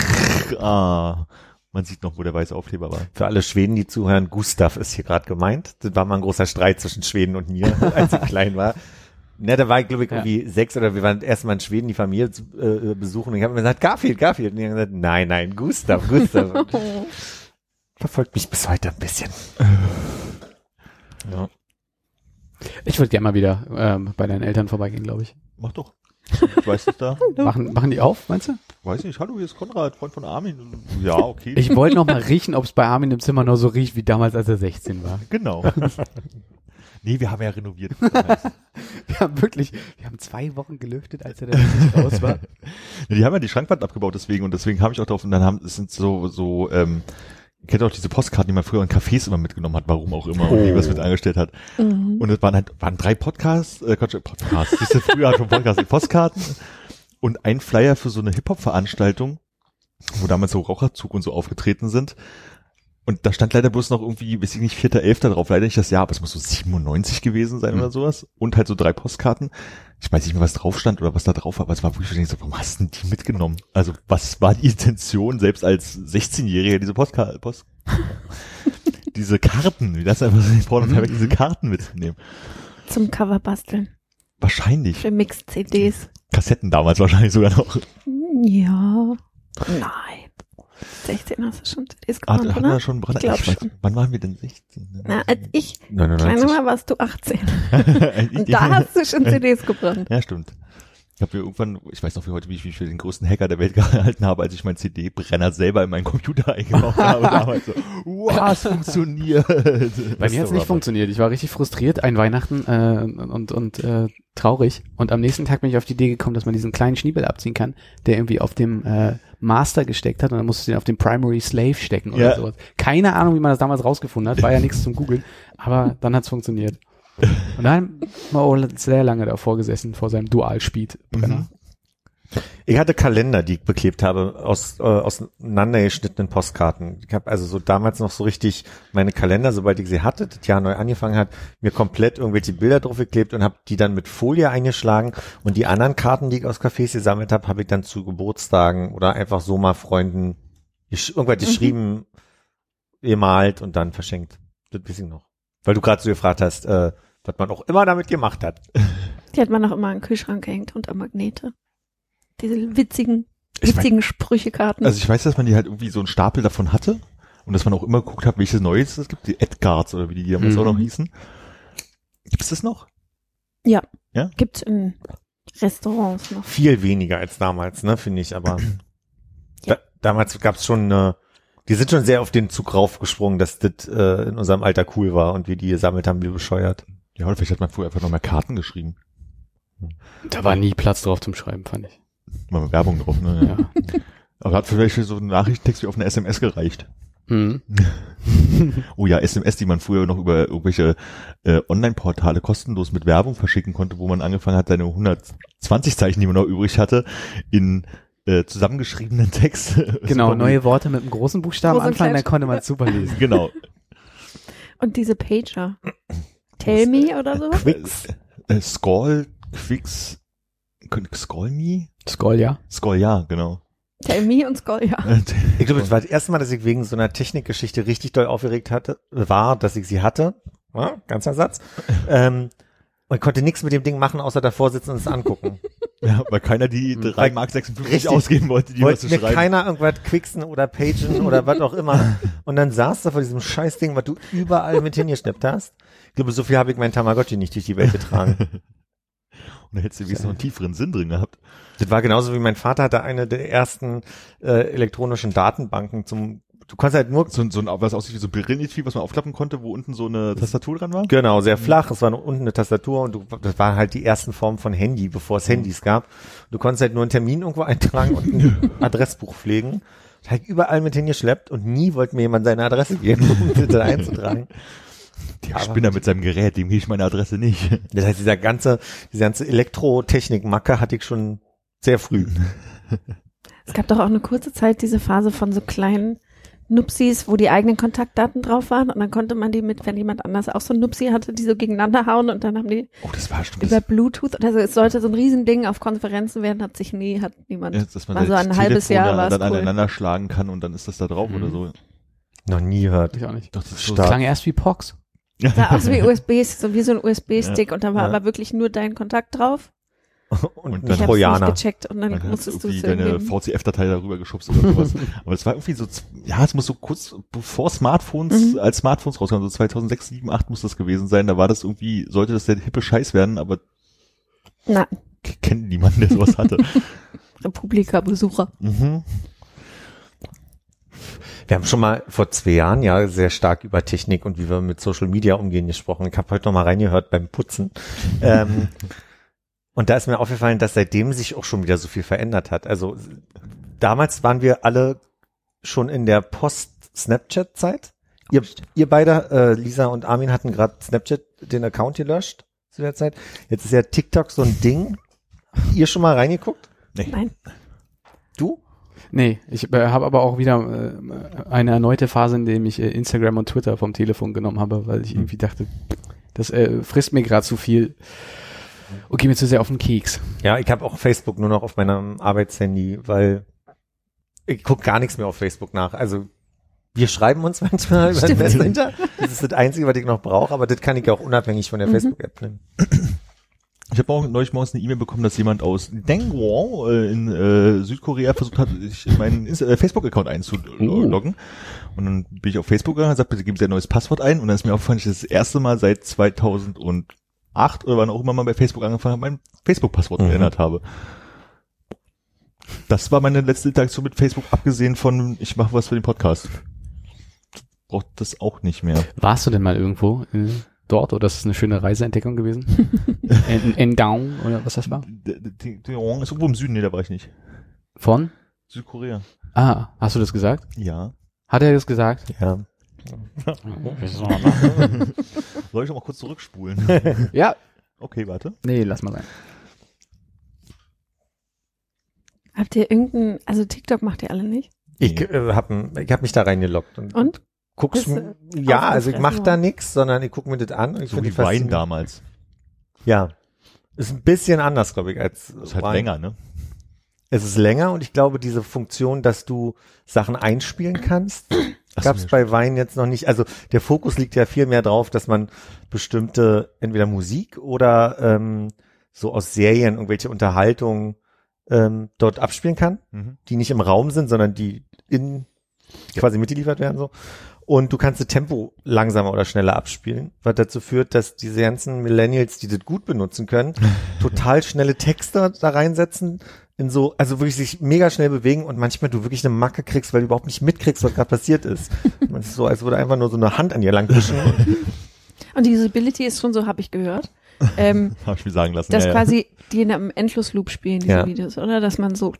Ah, man sieht noch, wo der weiße Aufkleber war. Für alle Schweden, die zuhören, Gustav ist hier gerade gemeint. Das war mal ein großer Streit zwischen Schweden und mir, [laughs] als ich klein war. Ne, da war ich, glaube ich, Ja. irgendwie sechs oder wir waren erstmal in Schweden die Familie zu, äh, besuchen und ich habe mir gesagt, Garfield, Garfield. Und die haben gesagt, nein, nein, Gustav, Gustav. [laughs] Verfolgt mich bis heute ein bisschen. Ja. Ich würde gerne mal wieder ähm, bei deinen Eltern vorbeigehen, glaube ich. Mach doch. Ich weiß das da. [laughs] Machen, machen die auf, meinst du? Weiß nicht. Hallo, hier ist Konrad, Freund von Armin. Ja, okay. Ich wollte noch mal riechen, ob es bei Armin im Zimmer noch so riecht wie damals, als er 16 war. Genau. [laughs] nee, wir haben ja renoviert. [laughs] Wir haben wirklich, wir haben zwei Wochen gelüftet, als er da raus war. Die haben ja die Schrankwand abgebaut deswegen und deswegen habe ich auch drauf und dann haben es sind so so ähm, kennt auch diese Postkarten, die man früher in Cafés immer mitgenommen hat, warum auch immer, und die was mit angestellt hat. Mhm. Und es waren halt waren drei Podcasts, äh, Quatsch, Podcasts, siehst du, früher schon Podcasts, Postkarten und ein Flyer für so eine Hip-Hop-Veranstaltung, wo damals so Raucherzug und so aufgetreten sind. Und da stand leider bloß noch irgendwie, weiß ich nicht, 4.11. drauf, leider nicht das Jahr, aber es muss so 97 gewesen sein Mhm. oder sowas. Und halt so drei Postkarten. Ich weiß nicht mehr, was drauf stand oder was da drauf war, aber es war wirklich, so, warum hast du denn die mitgenommen? Also, was war die Intention, selbst als 16-Jähriger diese Postkarte, Post, [laughs] diese Karten, wie das einfach so, ich brauche Mhm. diese Karten mitzunehmen. Zum Cover basteln. Wahrscheinlich. Für Mix-CDs. Kassetten damals wahrscheinlich sogar noch. Ja. Nein. 16 hast du schon CDs Hat, gebrannt, hat oder? schon Brand, Ich glaub ich weiß, schon. Wann waren wir denn 16? Na, als ich klein 99. war, warst du 18. Ich- [laughs] Und da hast du schon CDs gebrannt. Ja, stimmt. Ich habe mir irgendwann, ich weiß noch wie heute, wie ich mich für den größten Hacker der Welt [laughs] gehalten habe, als ich meinen CD-Brenner selber in meinen Computer [laughs] eingebaut habe. damals so, wow, es funktioniert. Bei mir hat es nicht funktioniert. Ich war richtig frustriert, ein Weihnachten äh, und, und äh, traurig. Und am nächsten Tag bin ich auf die Idee gekommen, dass man diesen kleinen Schniebel abziehen kann, der irgendwie auf dem äh, Master gesteckt hat und dann musstest du den auf den Primary Slave stecken oder Ja. sowas. Keine Ahnung, wie man das damals rausgefunden hat, war ja [laughs] nichts zum Googeln, aber dann hat's funktioniert. Und dann wir auch sehr lange davor gesessen, vor seinem Dual-Speed-Brenner. Ich hatte Kalender, die ich beklebt habe, aus äh, auseinandergeschnittenen Postkarten. Ich habe also so damals noch so richtig meine Kalender, sobald ich sie hatte, das Jahr neu angefangen hat, mir komplett irgendwelche Bilder drauf geklebt und habe die dann mit Folie eingeschlagen. Und die anderen Karten, die ich aus Cafés gesammelt habe, habe ich dann zu Geburtstagen oder einfach so mal Freunden gesch irgendwas geschrieben, gemalt und dann verschenkt. Das weiß ich noch. Weil du gerade so gefragt hast, äh, was man auch immer damit gemacht hat. [laughs] Die hat man noch immer an den Kühlschrank gehängt unter Magnete. Diese witzigen, Ich mein- witzigen Sprüchekarten. Also ich weiß, dass man die halt irgendwie so einen Stapel davon hatte und dass man auch immer geguckt hat, welches Neues es gibt, die Edgards oder wie die damals Mhm. auch noch hießen. Gibt's das noch? Gibt's in Restaurants noch. viel weniger als damals, ne, finde ich, aber [clears throat] da, damals gab's schon eine, die sind schon sehr auf den Zug raufgesprungen, dass das äh, in unserem Alter cool war und wir die gesammelt haben, wie bescheuert. Ja, oder vielleicht hat man früher einfach noch mehr Karten geschrieben. Da war nie Platz drauf zum Schreiben, fand ich. Mal mit Werbung drauf, ne? Ja. Aber hat vielleicht so ein Nachrichtentext wie auf eine SMS gereicht. Mhm. [laughs] Oh ja, SMS, die man früher noch über irgendwelche äh, Online-Portale kostenlos mit Werbung verschicken konnte, wo man angefangen hat, seine 120 Zeichen, die man noch übrig hatte, in äh, zusammengeschriebenen Text. [laughs] Genau, neue Worte mit einem großen Buchstaben Groß anfangen, dann konnte man es super lesen. [laughs] Genau. Und diese Pager. [clears throat] Tell Me oder so? Quicks. Äh, Skoll, Quicks, Skoll Me? Skoll, ja. Skoll, ja, genau. Tell Me und Skoll, ja. [laughs] Ich glaube, das war das erste Mal, dass ich wegen so einer Technikgeschichte richtig doll aufgeregt hatte, war, dass ich sie hatte. Ja, ganzer Satz. [laughs] Ähm, man konnte nichts mit dem Ding machen, außer davor sitzen und es angucken. [laughs] Ja, weil keiner die 3 Weil- Mark 56 Richtig. ausgeben wollte, die was Wollte zu mir schreiben. keiner irgendwas quicksen oder pagen oder was auch immer. Und dann saß da vor diesem Scheißding, was du überall mit hingeschnappt hast. Ich glaube, so viel habe ich mein Tamagotchi nicht durch die Welt getragen. [laughs] Und da hättest du wenigstens noch einen tieferen Sinn drin gehabt. Das war genauso wie mein Vater hatte eine der ersten äh, elektronischen Datenbanken zum, du konntest halt nur, So, so ein, was aussieht wie so ein was man aufklappen konnte, wo unten so eine Tastatur dran war. genau, sehr flach, es war nur unten eine Tastatur und du, das war halt die ersten Formen von Handy, bevor es Handys gab. Du konntest halt nur einen Termin irgendwo eintragen und ein [laughs] Adressbuch pflegen. Das habe ich überall mit hingeschleppt und nie wollte mir jemand seine Adresse geben, um bitte [laughs] einzutragen. Der Spinner mit seinem Gerät, dem gebe ich meine Adresse nicht. [laughs] Das heißt, dieser ganze, diese ganze Elektrotechnik-Macke hatte ich schon sehr früh. [laughs] Es gab doch auch eine kurze Zeit diese Phase von so kleinen Nupsis, wo die eigenen Kontaktdaten drauf waren und dann konnte man die mit, wenn jemand anders auch so ein Nupsi hatte, die so gegeneinander hauen und dann haben die Oh, das war schon über Bluetooth, also es sollte so ein Riesending auf Konferenzen werden, hat sich nie, hat niemand. Ja, dass man War so ein halbes Telefon Jahr da- war's dann cool. aneinander schlagen kann und dann ist das da drauf Mhm. oder so. Noch nie gehört. Ich auch nicht. Doch, das ist so Stark. Klang erst wie Pox. Sah [laughs] aus wie USB, so wie so ein USB-Stick und da war Ja. aber wirklich nur dein Kontakt drauf. [laughs] Und, Und dann Trojaner. gecheckt und dann hat musstest du deine. VCF-Datei darüber geschubst oder sowas. [laughs] Aber es war irgendwie so, ja, es muss so kurz bevor Smartphones, Mhm. als Smartphones rauskamen, so 2006, 7, 8 muss das gewesen sein. Da war das irgendwie, sollte das der hippe Scheiß werden, aber k- kennt niemanden, der sowas hatte. Republika-Besucher. mhm. Wir haben schon mal vor zwei Jahren ja sehr stark über Technik und wie wir mit Social Media umgehen gesprochen. Ich habe heute noch mal reingehört beim Putzen. ähm, [laughs] und da ist mir aufgefallen, dass seitdem sich auch schon wieder so viel verändert hat. Also damals waren wir alle schon in der Post-Snapchat-Zeit. Ihr, ihr beide, äh, Lisa und Armin, hatten gerade Snapchat den Account gelöscht zu der Zeit. Jetzt ist ja TikTok so ein Ding. Ihr schon mal reingeguckt? Nein. Du? Nee, ich äh, habe aber auch wieder äh, eine erneute Phase, in dem ich äh, Instagram und Twitter vom Telefon genommen habe, weil ich irgendwie dachte, das äh, frisst mir gerade zu viel und geht mir zu sehr auf den Keks. Ja, ich habe auch Facebook nur noch auf meinem Arbeitshandy, weil ich guck gar nichts mehr auf Facebook nach. Also wir schreiben uns [laughs] manchmal über den Stimmt. Messenger. Das ist das Einzige, was ich noch brauche, aber das kann ich auch unabhängig von der Mhm. Facebook-App nehmen. Ich habe auch neulich morgens eine E-Mail bekommen, dass jemand aus Dengwon äh, in äh, Südkorea versucht hat, sich in meinen äh, Facebook-Account einzuloggen. Und dann bin ich auf Facebook gegangen, sagt, bitte geben Sie ein neues Passwort ein. Und dann ist mir aufgefallen, dass ich das erste Mal seit 2008 oder wann auch immer mal bei Facebook angefangen habe, mein Facebook-Passwort Mhm. geändert habe. Das war meine letzte Interaktion mit Facebook, abgesehen von, ich mache was für den Podcast. Braucht das auch nicht mehr. Warst du denn mal irgendwo äh, dort oder ist es eine schöne Reiseentdeckung gewesen? [laughs] in, in Down oder was das war? D- D- D- Ist irgendwo im Süden, nee, da war ich nicht. Von? Südkorea. Ah, hast du das gesagt? Ja. Hat er das gesagt? Ja. [laughs] Soll ich noch mal kurz zurückspulen? ja. Okay, warte. Nee, lass mal sein. Habt ihr irgendein, also TikTok macht ihr alle nicht? Ich äh, habe ich hab mich da reingeloggt und, Und? Guck's du ja, also ich mach da nix, sondern ich guck mir das an und ich So finde wie die Wein damals. Ja. Ist ein bisschen anders, glaube ich, als Ist halt Wein. länger, ne? Es ist länger und ich glaube, diese Funktion, dass du Sachen einspielen kannst, gab es bei Wein jetzt noch nicht. Also der Fokus liegt ja viel mehr drauf, dass man bestimmte entweder Musik oder ähm, so aus Serien irgendwelche Unterhaltungen ähm, dort abspielen kann, Mhm. die nicht im Raum sind, sondern die in quasi mitgeliefert werden so. Und du kannst das Tempo langsamer oder schneller abspielen, was dazu führt, dass diese ganzen Millennials, die das gut benutzen können, [laughs] total schnelle Texte da reinsetzen, in so, also wirklich sich mega schnell bewegen und manchmal du wirklich eine Macke kriegst, weil du überhaupt nicht mitkriegst, was gerade passiert ist. [laughs] Man ist so, als würde einfach nur so eine Hand an dir lang wischen. [laughs] Und die Usability ist schon so, habe ich gehört. Ähm, Hab ich mir sagen lassen. dass ja, quasi die in einem Endlosloop spielen, diese Ja. Videos, oder? Dass man so,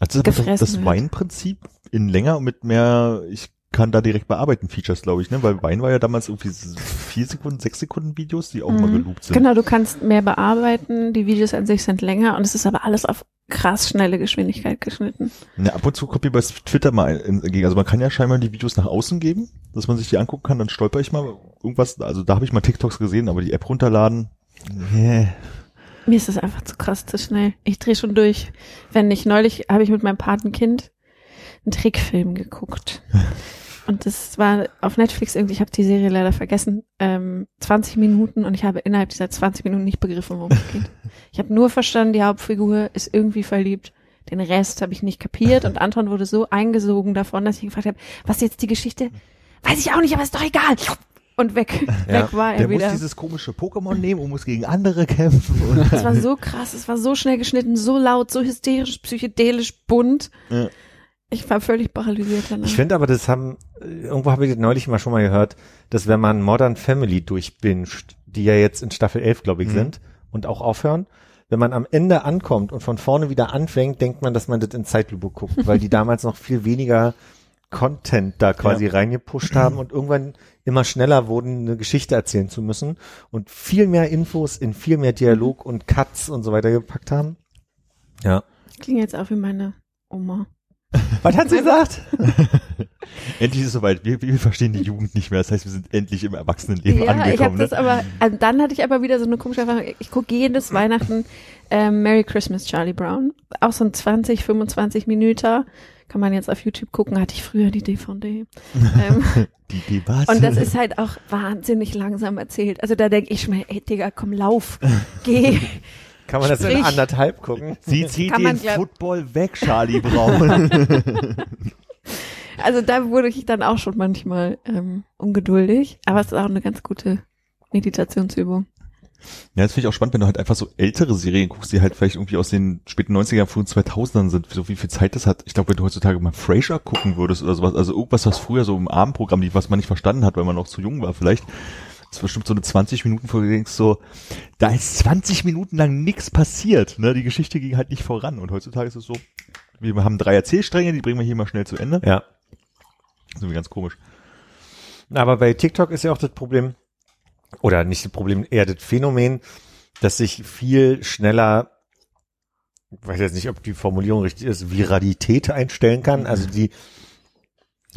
Also das das. Weinprinzip in länger und mit mehr, ich kann da direkt bearbeiten Features, glaube ich, ne? Weil Wein war ja damals irgendwie vier Sekunden, sechs Sekunden Videos, die auch mal Mhm. geloopt sind. genau, du kannst mehr bearbeiten, die Videos an sich sind länger und es ist aber alles auf krass schnelle Geschwindigkeit geschnitten. Ja, ab und zu kommt mir bei Twitter mal entgegen. Also man kann ja scheinbar die Videos nach außen geben, dass man sich die angucken kann, dann stolper ich mal irgendwas. Also da habe ich mal TikToks gesehen, aber die App runterladen. Nee. Mir ist das einfach zu krass, zu schnell. Ich drehe schon durch. Wenn nicht, neulich habe ich mit meinem Patenkind einen Trickfilm geguckt. [laughs] Und das war auf Netflix irgendwie, ich habe die Serie leider vergessen, ähm, 20 Minuten und ich habe innerhalb dieser 20 Minuten nicht begriffen, worum es geht. Ich habe nur verstanden, die Hauptfigur ist irgendwie verliebt. Den Rest habe ich nicht kapiert und Anton wurde so eingesogen davon, dass ich gefragt habe, was ist jetzt die Geschichte? Weiß ich auch nicht, aber ist doch egal. Und weg, Ja, weg war er Der muss wieder. dieses komische Pokémon nehmen und muss gegen andere kämpfen. Und Es war so krass, es war so schnell geschnitten, so laut, so hysterisch, psychedelisch, bunt. Ja. Ich war völlig paralysiert danach. Ich finde aber, das haben, irgendwo habe ich neulich mal schon mal gehört, dass wenn man Modern Family durchbinscht, die ja jetzt in Staffel 11, glaube ich, Mhm. sind und auch aufhören, wenn man am Ende ankommt und von vorne wieder anfängt, denkt man, dass man das in Zeitlupe guckt, weil die [laughs] damals noch viel weniger Content da quasi reingepusht haben und irgendwann immer schneller wurden, eine Geschichte erzählen zu müssen und viel mehr Infos in viel mehr Dialog und Cuts und so weiter gepackt haben. Ja. Klingt jetzt auch wie meine Oma. Was hat sie gesagt? [laughs] endlich ist es soweit. Wir, wir verstehen die Jugend nicht mehr. Das heißt, wir sind endlich im Erwachsenenleben ja, ich habe angekommen. das ne? aber, also dann hatte ich aber wieder so eine komische Erfahrung. Ich gucke jedes Weihnachten ähm, Merry Christmas Charlie Brown. Auch so ein 20, 25 Minuten. Kann man jetzt auf YouTube gucken, hatte ich früher die DVD. ähm, [laughs] Die Debatte. und das ist halt auch wahnsinnig langsam erzählt. Also da denke ich schon mal, ey Digga, komm, lauf, geh. Kann man das in anderthalb gucken? Sie zieht den glaub- Football weg, Charlie Brown. [laughs] Also da wurde ich dann auch schon manchmal ähm, ungeduldig. Aber es ist auch eine ganz gute Meditationsübung. ja, das finde ich auch spannend, wenn du halt einfach so ältere Serien guckst, die halt vielleicht irgendwie aus den späten 90er, frühen 2000ern sind, so wie viel Zeit das hat. Ich glaube, wenn du heutzutage mal Frasier gucken würdest oder sowas, also irgendwas, was früher so im Abendprogramm lief, was man nicht verstanden hat, weil man noch zu jung war vielleicht, ist bestimmt so eine 20 Minuten Folge, denkst so, da ist 20 Minuten lang nichts passiert, ne? Die Geschichte ging halt nicht voran und heutzutage ist es so, wir haben drei Erzählstränge, die bringen wir hier mal schnell zu Ende. Ja. Das ist irgendwie ganz komisch. Aber bei TikTok ist ja auch das Problem, oder nicht das Problem, eher das Phänomen, dass sich viel schneller, ich weiß jetzt nicht, ob die Formulierung richtig ist, Viralität einstellen kann. Also die,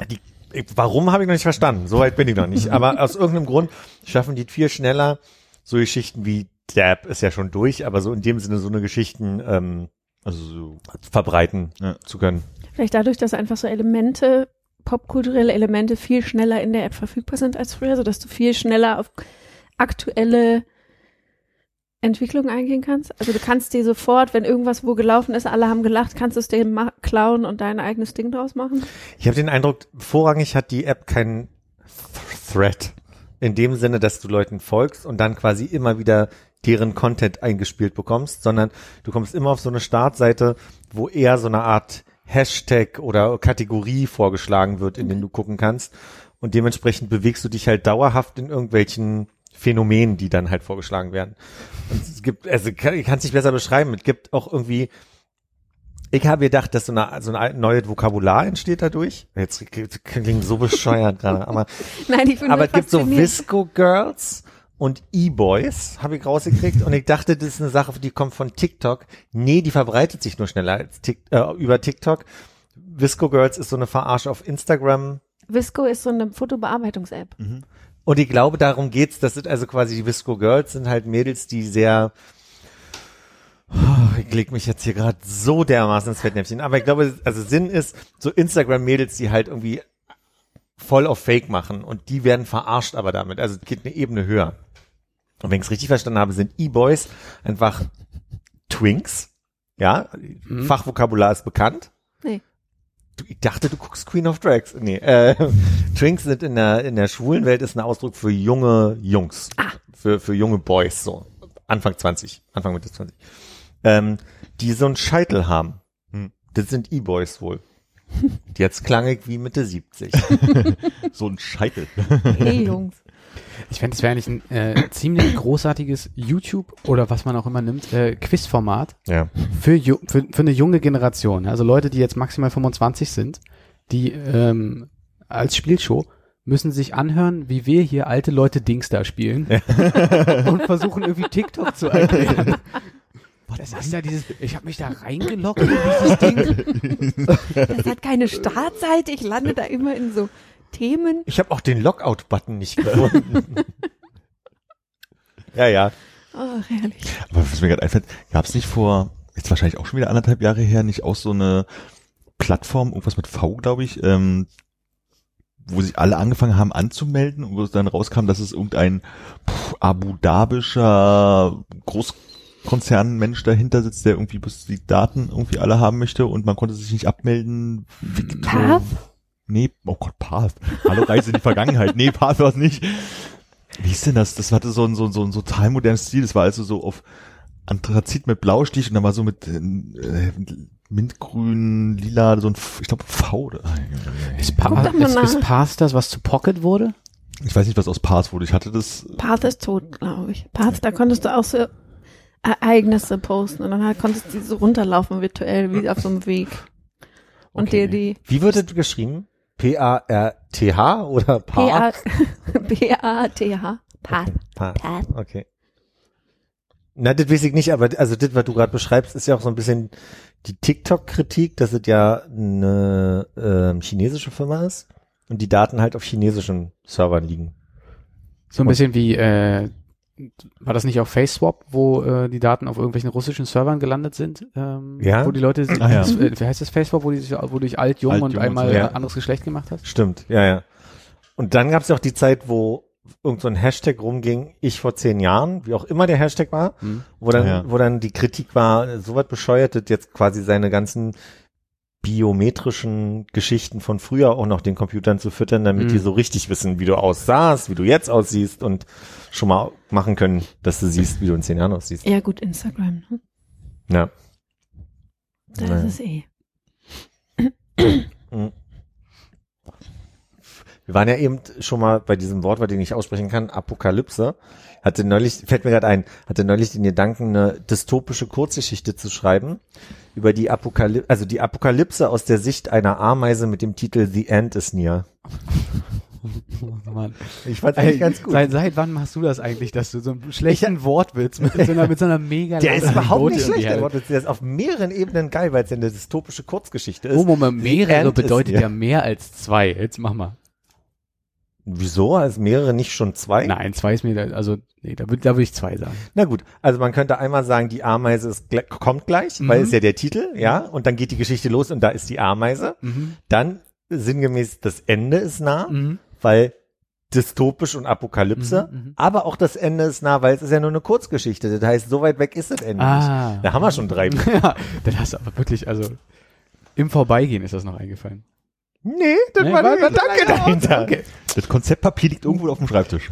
die ich- warum habe ich noch nicht verstanden? Soweit bin ich noch nicht. [laughs] Aber aus irgendeinem Grund schaffen die viel schneller so Geschichten wie Dab ist ja schon durch, aber so in dem Sinne so eine Geschichten ähm, Also so, verbreiten Ja. zu können. Vielleicht dadurch, dass einfach so Elemente, popkulturelle Elemente viel schneller in der App verfügbar sind als früher, sodass du viel schneller auf aktuelle Entwicklungen eingehen kannst. Also du kannst dir sofort, wenn irgendwas wo gelaufen ist, alle haben gelacht, kannst du es ma- klauen und dein eigenes Ding draus machen. Ich habe den Eindruck, vorrangig hat die App keinen Th Thread. In dem Sinne, dass du Leuten folgst und dann quasi immer wieder deren Content eingespielt bekommst, sondern du kommst immer auf so eine Startseite, wo eher so eine Art Hashtag oder Kategorie vorgeschlagen wird, in den du gucken kannst. Und dementsprechend bewegst du dich halt dauerhaft in irgendwelchen Phänomenen, die dann halt vorgeschlagen werden. Und es gibt, also kann- ich kann es nicht besser beschreiben. Es gibt auch irgendwie ich habe gedacht, dass so eine, so ein neues Vokabular entsteht dadurch. Jetzt klingt so bescheuert [laughs] gerade, aber, Nein, ich aber es gibt so fasziniert. Visco Girls und E-Boys, habe ich rausgekriegt. Und ich dachte, das ist eine Sache, die kommt von TikTok. Nee, die verbreitet sich nur schneller als Tik, äh, über TikTok. Visco Girls ist so eine Verarsche auf Instagram. Visco ist so eine Fotobearbeitungs-App. Und ich glaube, darum geht's. Das sind also quasi die Visco Girls, sind halt Mädels, die sehr ich leg mich jetzt hier gerade so dermaßen ins Fettnäpfchen. Aber ich glaube, also Sinn ist, so Instagram-Mädels, die halt irgendwie voll auf Fake machen und die werden verarscht aber damit. Also es geht eine Ebene höher. Und wenn ich es richtig verstanden habe, sind E-Boys einfach Twinks. Ja, Fachvokabular ist bekannt. Nee. Du, ich dachte, du guckst Queen of Drags. Nee, äh, [laughs] Twinks sind in der, in der schwulen Welt ist ein Ausdruck für junge Jungs. Für, für junge Boys, so. Anfang 20, Anfang Mitte 20. Ähm, die so einen Scheitel haben. Hm. Das sind E-Boys wohl. [laughs] Jetzt klang ich wie Mitte 70. [laughs] so ein Scheitel. Hey Jungs. Ich fände, es wäre eigentlich ein äh, ziemlich großartiges YouTube oder was man auch immer nimmt, äh, Quizformat ja. für, für, für eine junge Generation. Also Leute, die jetzt maximal 25 sind, die ähm, als Spielshow müssen sich anhören, wie wir hier alte Leute Dings da spielen [laughs] und versuchen irgendwie TikTok zu erklären. Das ist ja dieses, ich habe mich da reingeloggt in dieses Ding. Das hat keine Startseite. Ich lande da immer in so Themen. Ich habe auch den Lockout-Button nicht gefunden. [laughs] ja, ja. Oh, herrlich. Aber was mir gerade einfällt, gab es nicht vor, jetzt wahrscheinlich auch schon wieder anderthalb Jahre her, nicht auch so eine Plattform, irgendwas mit V, glaube ich, ähm, wo sich alle angefangen haben anzumelden und wo es dann rauskam, dass es irgendein pff, Abu Dhabischer Großkonzernmensch dahinter sitzt, der irgendwie bis die Daten irgendwie alle haben möchte und man konnte sich nicht abmelden. Victor? Nee, oh Gott, Path. Hallo, Reise in die Vergangenheit. Nee, Path war es nicht. Wie ist denn das? Das hatte so ein, so ein, so ein so total modernes Stil. Das war also so auf Anthrazit mit Blaustich und dann war so mit äh, Mintgrün, Lila, so ein, ich glaube, V. Oder, Ist, Guck pa doch mal ist, ist Pass das, was zu Pocket wurde? ich weiß nicht, was aus Path wurde. Ich hatte das, Path ist tot, glaube ich. Path, da konntest du auch so Ereignisse posten und dann halt konntest du so runterlaufen virtuell, wie auf so einem Weg. Und Okay. dir die Wie wird das geschrieben? P-A-R-T-H oder P-A- Path? P-A-T-H. Path. Path. Path. Okay. Na, das weiß ich nicht, aber also das, was du gerade beschreibst, ist ja auch so ein bisschen die TikTok-Kritik, dass es ja eine ähm, chinesische Firma ist und die Daten halt auf chinesischen Servern liegen. So ein bisschen wie, äh, war das nicht auch FaceSwap, wo äh, die Daten auf irgendwelchen russischen Servern gelandet sind? Ähm, Ja. Wo die Leute, sich- Ah, ja. äh, wie heißt das FaceSwap, wo, die sich, wo du dich alt, jung Alt, und jung und einmal so, ja. ein anderes Geschlecht gemacht hast? Stimmt, ja, ja. Und dann gab es ja auch die Zeit, wo irgend so ein Hashtag rumging, ich vor zehn Jahren, wie auch immer der Hashtag war, Hm. wo dann, ja. wo dann die Kritik war, so was bescheuertet jetzt quasi seine ganzen biometrischen Geschichten von früher auch noch den Computern zu füttern, damit Mhm. die so richtig wissen, wie du aussahst, wie du jetzt aussiehst und schon mal machen können, dass du siehst, wie du in zehn Jahren aussiehst. Ja gut, Instagram. Ne? Ja. Das Naja. ist eh. [clears throat] Wir waren ja eben schon mal bei diesem Wort, was ich nicht aussprechen kann, Apokalypse. Hatte neulich, fällt mir gerade ein, hatte neulich den Gedanken, eine dystopische Kurzgeschichte zu schreiben über die Apokalypse, also die Apokalypse aus der Sicht einer Ameise mit dem Titel The End is Near. Mann. Ich fand's eigentlich ganz gut. Seit, seit wann machst du das eigentlich, dass du so einen schlechten Wortwitz mit so einer, mit so einer mega Der ist überhaupt Anekdote nicht schlecht, der halt. Wort. Der ist auf mehreren Ebenen geil, weil es ja eine dystopische Kurzgeschichte ist. Oh, Moment, mehrere bedeutet ja mehr als zwei. Jetzt mach mal. Wieso? Als mehrere nicht schon zwei? Nein, zwei ist mir, da, also, nee, da würde da würd ich zwei sagen. Na gut, also man könnte einmal sagen, die Ameise ist, kommt gleich, weil Mhm. ist ja der Titel, ja, und dann geht die Geschichte los und da ist die Ameise. Mhm. Dann sinngemäß das Ende ist nah, Mhm. weil dystopisch und Apokalypse, Mhm, mhm. aber auch das Ende ist nah, weil es ist ja nur eine Kurzgeschichte. Das heißt, so weit weg ist das Ende Ah. nicht. Da haben wir schon drei. [laughs] ja, dann hast du aber wirklich, also, im Vorbeigehen ist das noch eingefallen. nee, das Nee, war war- war- dahinter. okay. Das Konzeptpapier liegt irgendwo auf dem Schreibtisch.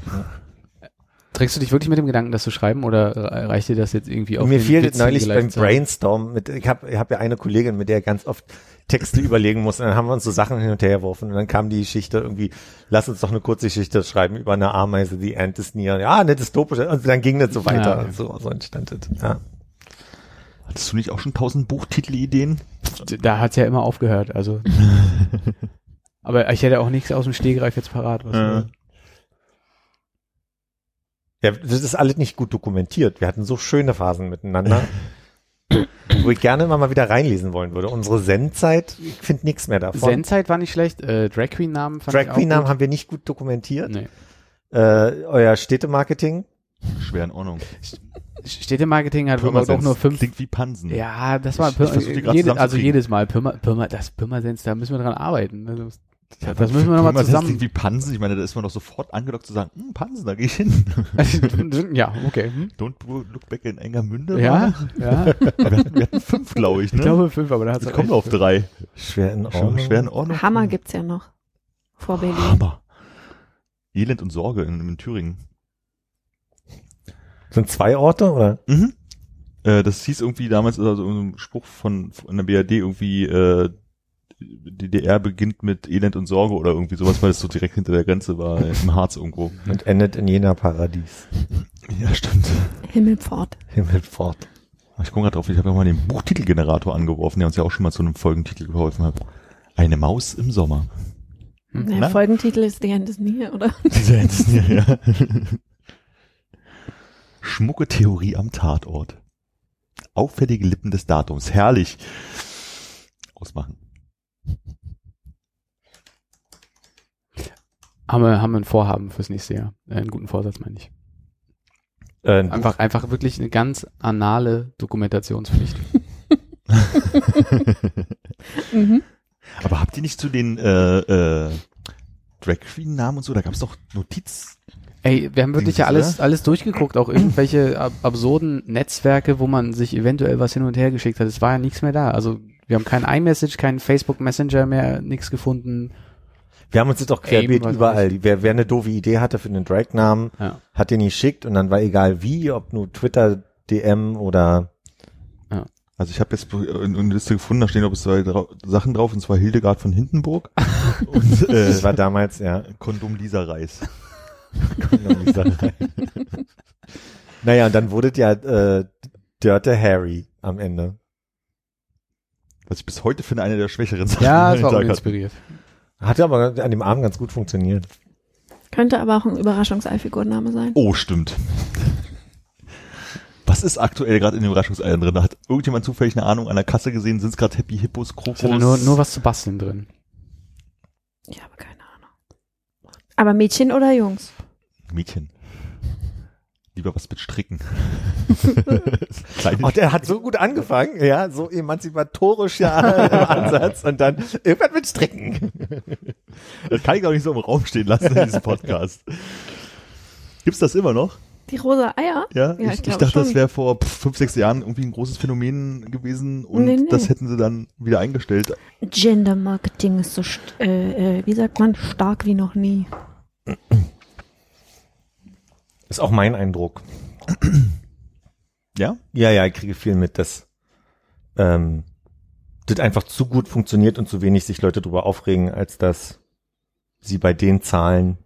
Trägst du dich wirklich mit dem Gedanken, das zu schreiben oder äh, reicht dir das jetzt irgendwie auf Mir den fiel neulich beim? Brainstorm mit, ich habe ich hab ja eine Kollegin, mit der ich ganz oft Texte überlegen muss und dann haben wir uns so Sachen hin und her geworfen und dann kam die Geschichte irgendwie, lass uns doch eine kurze Geschichte schreiben über eine Ameise, die Ant is near. Ja, eine dystopische und dann ging das so weiter Ja. und so, so entstand das. Ja. Hattest du nicht auch schon tausend Buchtitelideen? Da hat's ja immer aufgehört, also. [laughs] aber ich hätte auch nichts aus dem Stegreif jetzt parat. Was Ja. ja, das ist alles nicht gut dokumentiert. Wir hatten so schöne Phasen miteinander. wo ich gerne immer mal wieder reinlesen wollen würde. Unsere Zen-Zeit, ich finde nichts mehr davon. Zen-Zeit war nicht schlecht, äh, Drag Queen-Namen fand Drag Queen-Namen haben wir nicht gut dokumentiert. Nee. Äh, euer Städtemarketing, Schwer in Ordnung. Städtemarketing hat aber auch nur fünf. Klingt wie Pansen. Ja, das war Ich- ich jede, also jedes Mal Pirma, Pirma, das Pirmasens, da müssen wir dran arbeiten. Also, Das, das müssen wir nochmal Das zusammen. klingt wie Pansen. Ich meine, da ist man doch sofort angelockt zu sagen, hm, Pansen, da gehe ich hin. [laughs] ja, okay. Hm? Don't look back in Engermünde. Ja, ja. [laughs] Wir hatten, wir hatten fünf, glaube ich, ne? Ich glaube fünf, aber da hat Jetzt kommen wir auf drei. schwer in Ordnung. schwer in Ordnung. Hammer gibt's ja noch. Vor Berlin. Hammer. Elend und Sorge in, in Thüringen. Sind zwei Orte oder? Mhm. Äh, das hieß irgendwie damals, also ein Spruch von, von der BRD irgendwie, äh, DDR beginnt mit Elend und Sorge oder irgendwie sowas, weil es so direkt hinter der Grenze war, [laughs] im Harz irgendwo. Und endet in Jena Paradies. Ja, stimmt. Himmelpfort. Himmelfort. Ich komme gerade drauf, ich habe ja mal den Buchtitelgenerator angeworfen, der uns ja auch schon mal zu einem Folgentitel geholfen hat. Eine Maus im Sommer. Hm. Der Na? Folgentitel ist The End is Near, oder? [laughs] Dieser ist ja. Schmucke Theorie am Tatort. auffällige Lippen des Datums. Herrlich. Ausmachen. Haben wir, haben wir ein Vorhaben fürs nächste Jahr. Äh, einen guten Vorsatz, meine ich. Äh, ein Einfach, einfach wirklich eine ganz anale Dokumentationspflicht. [laughs] Mhm. Aber habt ihr nicht zu den äh, äh, Drag Queen Namen und so, da gab es doch Notiz. Ey, wir haben wirklich ja alles, alles durchgeguckt, auch irgendwelche ab absurden Netzwerke, wo man sich eventuell was hin und her geschickt hat. Es war ja nichts mehr da. Also wir haben kein iMessage, keinen Facebook Messenger mehr, nichts gefunden. Wir haben uns jetzt auch querbeet Eben, überall. Wer, wer eine doofe Idee hatte für einen Drag-Namen, Ja. hat den geschickt und dann war egal wie, ob nur Twitter, DM oder Also ich habe jetzt in eine Liste gefunden, da stehen ob es zwei drau Sachen drauf, und zwar Hildegard von Hindenburg [laughs] und äh, das war damals, ja. Kondom Lisa Reis. [laughs] naja, und dann wurde ja äh, Dörte Harry am Ende. Was ich bis heute finde, eine der schwächeren Sachen. Ja, es war Tag hat. uninspiriert. Hatte aber an dem Abend ganz gut funktioniert. Könnte aber auch ein Überraschungsei-Figurname sein. Oh, stimmt. Was ist aktuell gerade in den Überraschungseiern drin? Da hat irgendjemand zufällig eine Ahnung an der Kasse gesehen, sind es gerade Happy Hippos, Krokos? Ist nur, nur was zu basteln drin. Ich habe keine Ahnung. Aber Mädchen oder Jungs? Mädchen. Lieber was mit Stricken. [laughs] Oh, der hat so gut angefangen, ja, so emanzipatorisch ja im Ansatz und dann irgendwann mit Stricken. Das kann ich auch nicht so im Raum stehen lassen in diesem Podcast. Gibt's das immer noch? Die rosa Eier? Ja, Ja, ich, ich ich, dachte, schon. das wäre vor pff, fünf, sechs Jahren irgendwie ein großes Phänomen gewesen und Nee, nee. das hätten sie dann wieder eingestellt. Gender Marketing ist so, äh, äh, wie sagt man, stark wie noch nie. Ist auch mein Eindruck. Ja? Ja, ja, ich kriege viel mit, dass ähm, das einfach zu gut funktioniert und zu wenig sich Leute drüber aufregen, als dass sie bei den Zahlen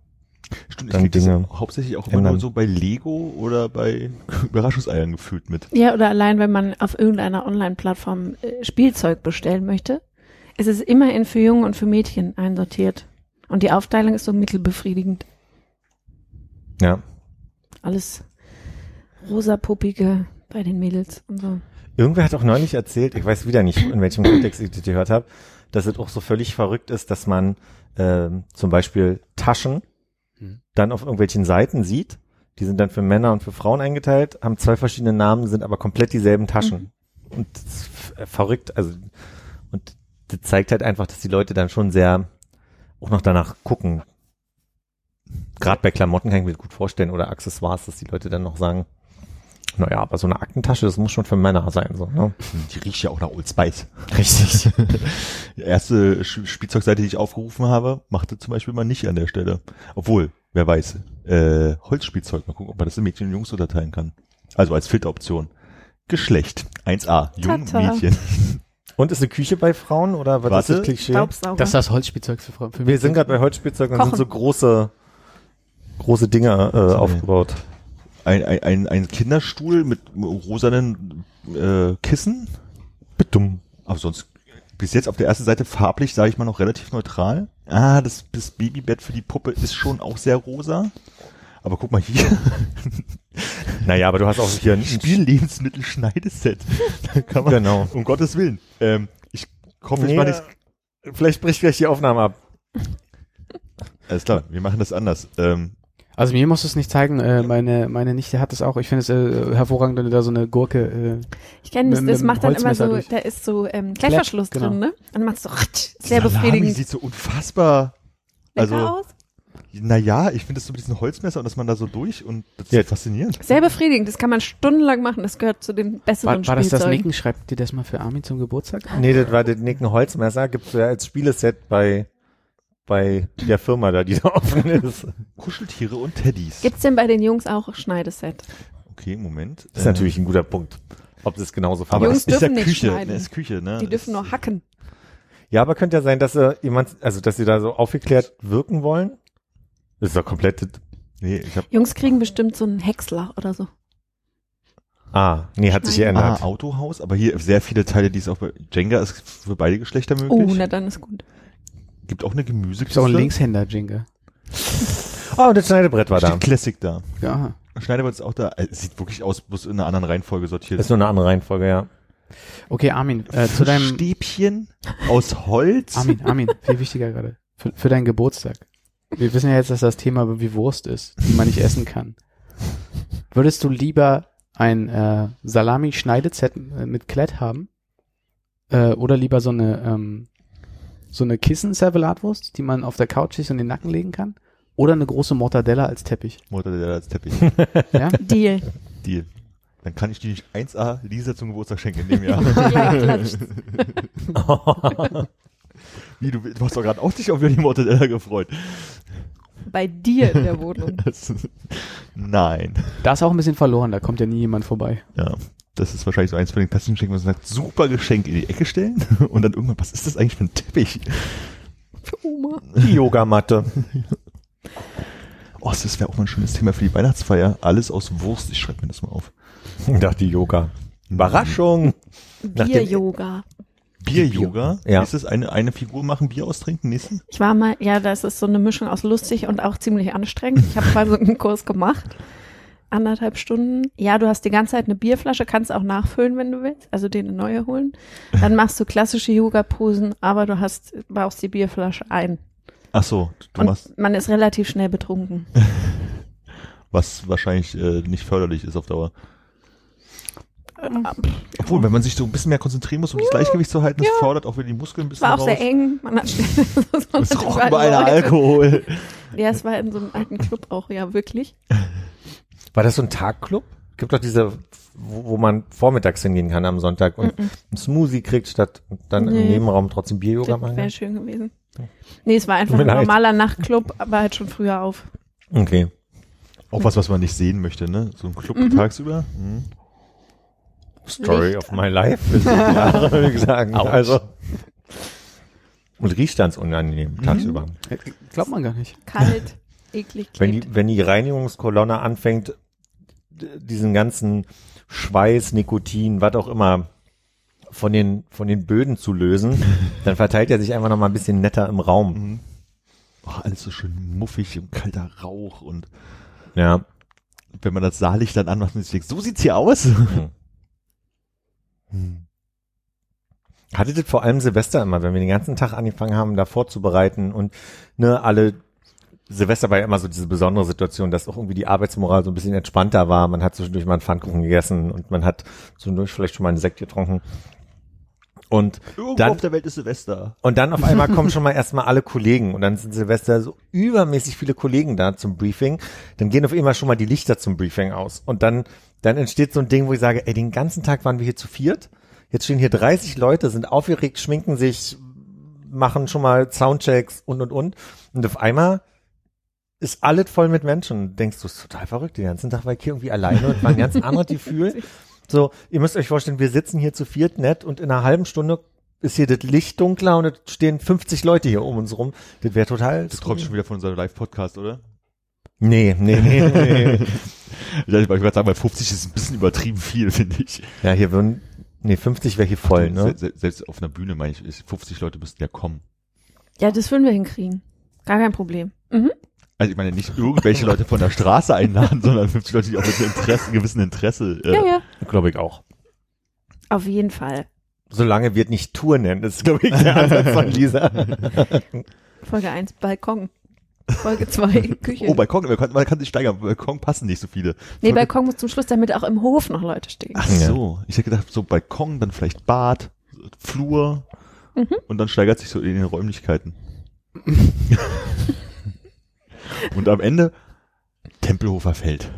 Stimmt, ich Dann das Dinge hauptsächlich auch immer ändern. nur so bei Lego oder bei [laughs] Überraschungseiern gefühlt mit. Ja, oder allein, wenn man auf irgendeiner Online-Plattform äh, Spielzeug bestellen möchte, ist es immerhin für Jungen und für Mädchen einsortiert. Und die Aufteilung ist so mittelbefriedigend. Ja. Alles rosapuppige bei den Mädels und so. Irgendwer hat auch neulich erzählt, ich weiß wieder nicht, in welchem Kontext ich das gehört habe, dass es auch so völlig verrückt ist, dass man ähm, zum Beispiel Taschen Hm. dann auf irgendwelchen Seiten sieht. Die sind dann für Männer und für Frauen eingeteilt, haben zwei verschiedene Namen, sind aber komplett dieselben Taschen. Und das ist f- äh, verrückt, also und das zeigt halt einfach, dass die Leute dann schon sehr auch noch danach gucken. Gerade bei Klamotten kann ich mir das gut vorstellen oder Accessoires, dass die Leute dann noch sagen, naja, aber so eine Aktentasche, das muss schon für Männer sein, so, ne? Die riecht ja auch nach Old Spice. [laughs] Richtig. Die [laughs] erste Spielzeugseite, die ich aufgerufen habe, machte zum Beispiel mal nicht an der Stelle. Obwohl, wer weiß, äh, Holzspielzeug. Mal gucken, ob man das in Mädchen und Jungs unterteilen kann. Also als Filteroption. Geschlecht. 1a. Jung, Tata. Mädchen. [laughs] Und ist eine Küche bei Frauen oder was Warte. ist das Klischee? Staubsauger. Das ist das Holzspielzeug für Frauen. Für Wir sind gerade bei Holzspielzeug und Kochen. sind so große, große Dinger äh, aufgebaut. Ein, ein, ein, ein Kinderstuhl mit rosanen äh, Kissen. Bitum. Aber sonst bis jetzt auf der ersten Seite farblich, sage ich mal, noch relativ neutral. Ah, das, das Babybett für die Puppe ist schon auch sehr rosa. Aber guck mal hier. [laughs] Naja, aber du hast auch hier ein Spiellebensmittel-Schneideset. Da kann man, Genau. um Gottes Willen. Ähm, ich hoffe, ich Nee, mache nichts. Vielleicht bricht gleich die Aufnahme ab. Alles klar, wir machen das anders. Ähm, Also mir muss es nicht zeigen, äh, meine, meine Nichte hat es auch. Ich finde es äh, hervorragend, wenn du da so eine Gurke, äh, ich kenne das, mit- das macht dann immer Holzmesser so, durch. da ist so ähm, Klettverschluss genau. drin, ne? Und dann macht's so sehr Salami befriedigend. sieht so unfassbar. Lecker also- aus. Naja, ich finde es so mit diesem Holzmesser und dass man da so durch und das ist Ja. so faszinierend. Sehr befriedigend. Das kann man stundenlang machen. Das gehört zu den besseren war, war das das. Nicken? Schreibt dir das mal für Armin zum Geburtstag? Nee, das war das Nicken Holzmesser. Gibt's ja als Spieleset bei, bei der Firma da, die da [laughs] offen ist. Kuscheltiere und Teddys. Gibt's denn bei den Jungs auch Schneideset? Okay, Moment. Das ist natürlich ein guter Punkt. Ob das genauso aber Jungs das ist ja dürfen nicht Küche, schneiden. ne, ist Küche, ne? Die dürfen nur hacken. Ja, aber könnte ja sein, dass sie jemand, also dass sie da so aufgeklärt wirken wollen. Das ist doch komplett. Nee, ich hab Jungs kriegen bestimmt so einen Häcksler oder so. Ah, nee, hat sich Schneiden. ah, geändert. Autohaus, aber hier sehr viele Teile, die es auch bei Jenga ist für beide Geschlechter möglich. Oh, na dann ist gut. Gibt auch eine Ist auch ein Gemüsekiste. Linkshänder-Jingle. Oh, und das Schneidebrett war da. Steht Classic da. Ja. Schneider ist auch da. Äh, sieht wirklich aus, bloß in einer anderen Reihenfolge sortiert. Das ist nur eine andere Reihenfolge, ja. Okay, Armin, äh, zu deinem Stäbchen aus Holz. Armin, Armin, viel wichtiger gerade. Für, für deinen Geburtstag. Wir wissen ja jetzt, dass das Thema wie Wurst ist, die man nicht essen kann. Würdest du lieber ein äh, Salami-Schneidezett äh, mit Klett haben? Äh, oder lieber so eine ähm, so eine Kissen-Servelatwurst, die man auf der Couch sich in den Nacken legen kann? Oder eine große Mortadella als Teppich? Mortadella als Teppich. Ja? [laughs] Deal. Deal. Dann kann ich die nicht 1A Lisa zum Geburtstag schenken in dem Jahr. [laughs] [laughs] Wie, du, du hast doch gerade auch dich auf die Mortadella gefreut. Bei dir in der Wohnung. Das, nein. Da ist auch ein bisschen verloren, da kommt ja nie jemand vorbei. Ja. Das ist wahrscheinlich so eins von den klassischen Geschenken, wo man sagt, super Geschenk in die Ecke stellen [laughs] und dann irgendwann, was ist das eigentlich für ein Teppich? Für Oma. Die Yogamatte. Oh, das wäre auch mal ein schönes Thema für die Weihnachtsfeier. Alles aus Wurst. Ich schreibe mir das mal auf. Ich dachte, die Yoga. Überraschung. Dem- Bier-Yoga. Bier-Yoga? Ja. Ist das eine, eine Figur machen, Bier austrinken, nächsten? Ich war mal, ja, das ist so eine Mischung aus lustig und auch ziemlich anstrengend. Ich habe mal so einen Kurs gemacht. Anderthalb Stunden. Ja, du hast die ganze Zeit eine Bierflasche, kannst auch nachfüllen, wenn du willst, also dir eine neue holen. Dann machst du klassische Yoga-Posen, aber du hast, baust die Bierflasche ein. Ach so, du und machst, man ist relativ schnell betrunken. [laughs] was wahrscheinlich äh, nicht förderlich ist auf Dauer. Obwohl, wenn man sich so ein bisschen mehr konzentrieren muss, um das Gleichgewicht zu halten, das fordert auch wieder die Muskeln ein Es bisschen war auch sehr raus. eng. Man hat schnell [laughs] so Es roch überall. Alkohol. Ja, es war in so einem alten Club auch, ja, wirklich. [laughs] War das so ein Tagclub? Gibt doch diese, wo, wo man vormittags hingehen kann am Sonntag und einen Smoothie kriegt, statt dann im Nee. Nebenraum trotzdem Bier-Yoga Das machen wäre schön gewesen. Nee, es war einfach ein normaler Nachtclub, aber halt schon früher auf. Okay. Auch was, was man nicht sehen möchte, ne? So ein Club tagsüber. Hm. Story Licht. of my life, für sieben Jahre, würde ich sagen. Autsch. Also. Und riecht ganz unangenehm tagsüber. Äh, Glaubt man gar nicht. Kalt, [laughs] eklig, Wenn klebt. die, wenn die Reinigungskolonne anfängt, diesen ganzen Schweiß, Nikotin, was auch immer von den, von den Böden zu lösen, [laughs] dann verteilt er sich einfach noch mal ein bisschen netter im Raum. Mhm. Oh, alles so schön muffig und kalter Rauch und Ja. wenn man das Saallicht dann anmacht und sich denkt, so sieht's hier aus. [laughs] Hattet ihr vor allem Silvester immer, wenn wir den ganzen Tag angefangen haben, da vorzubereiten und ne, alle Silvester war ja immer so diese besondere Situation, dass auch irgendwie die Arbeitsmoral so ein bisschen entspannter war. Man hat zwischendurch mal einen Pfannkuchen gegessen und man hat zwischendurch vielleicht schon mal einen Sekt getrunken. Und Irgendwo Dann- auf der Welt ist Silvester. Und dann auf einmal kommen schon mal erstmal alle Kollegen und dann sind Silvester so übermäßig viele Kollegen da zum Briefing. Dann gehen auf einmal schon mal die Lichter zum Briefing aus. Und dann, dann entsteht so ein Ding, wo ich sage, ey, den ganzen Tag waren wir hier zu viert. Jetzt stehen hier 30 Leute, sind aufgeregt, schminken sich, machen schon mal Soundchecks und, und, und. Und auf einmal ist alles voll mit Menschen. Denkst du, ist total verrückt. Den ganzen Tag war ich hier irgendwie alleine und war ein ganz anderes [laughs] Gefühl. So, ihr müsst euch vorstellen, wir sitzen hier zu viert nett und in einer halben Stunde ist hier das Licht dunkler und es stehen 50 Leute hier um uns rum. Das wäre total. Das kommt schon wieder von unserem Live-Podcast, oder? Nee, nee, nee, [laughs] nee. Ich wollte gerade sagen, weil 50 ist ein bisschen übertrieben viel, finde ich. ja, hier würden, nee, 50 wäre hier voll, ne? Se- se- Selbst auf einer Bühne, meine ich, ist 50 Leute müssten ja kommen. Ja, das würden wir hinkriegen. Gar kein Problem. Mhm. Also ich meine nicht irgendwelche Leute von der Straße einladen, [laughs] sondern 50 Leute, die auch mit einem Interesse, gewissen Interesse. Äh, Ja, ja. Glaube ich auch. Auf jeden Fall. Solange wir nicht Tour nennen, das ist, glaube ich, der Ansatz von Lisa. [laughs] Folge 1, Balkon. Folge 2, [laughs] Küche. Oh, Balkon, man kann, man kann sich steigern. Balkon passen nicht so viele. nee, Balkon muss zum Schluss, damit auch im Hof noch Leute stehen. Ach so, ich hätte gedacht, so Balkon, dann vielleicht Bad, Flur Mhm. und dann steigert sich so in den Räumlichkeiten. Und am Ende Tempelhofer Feld.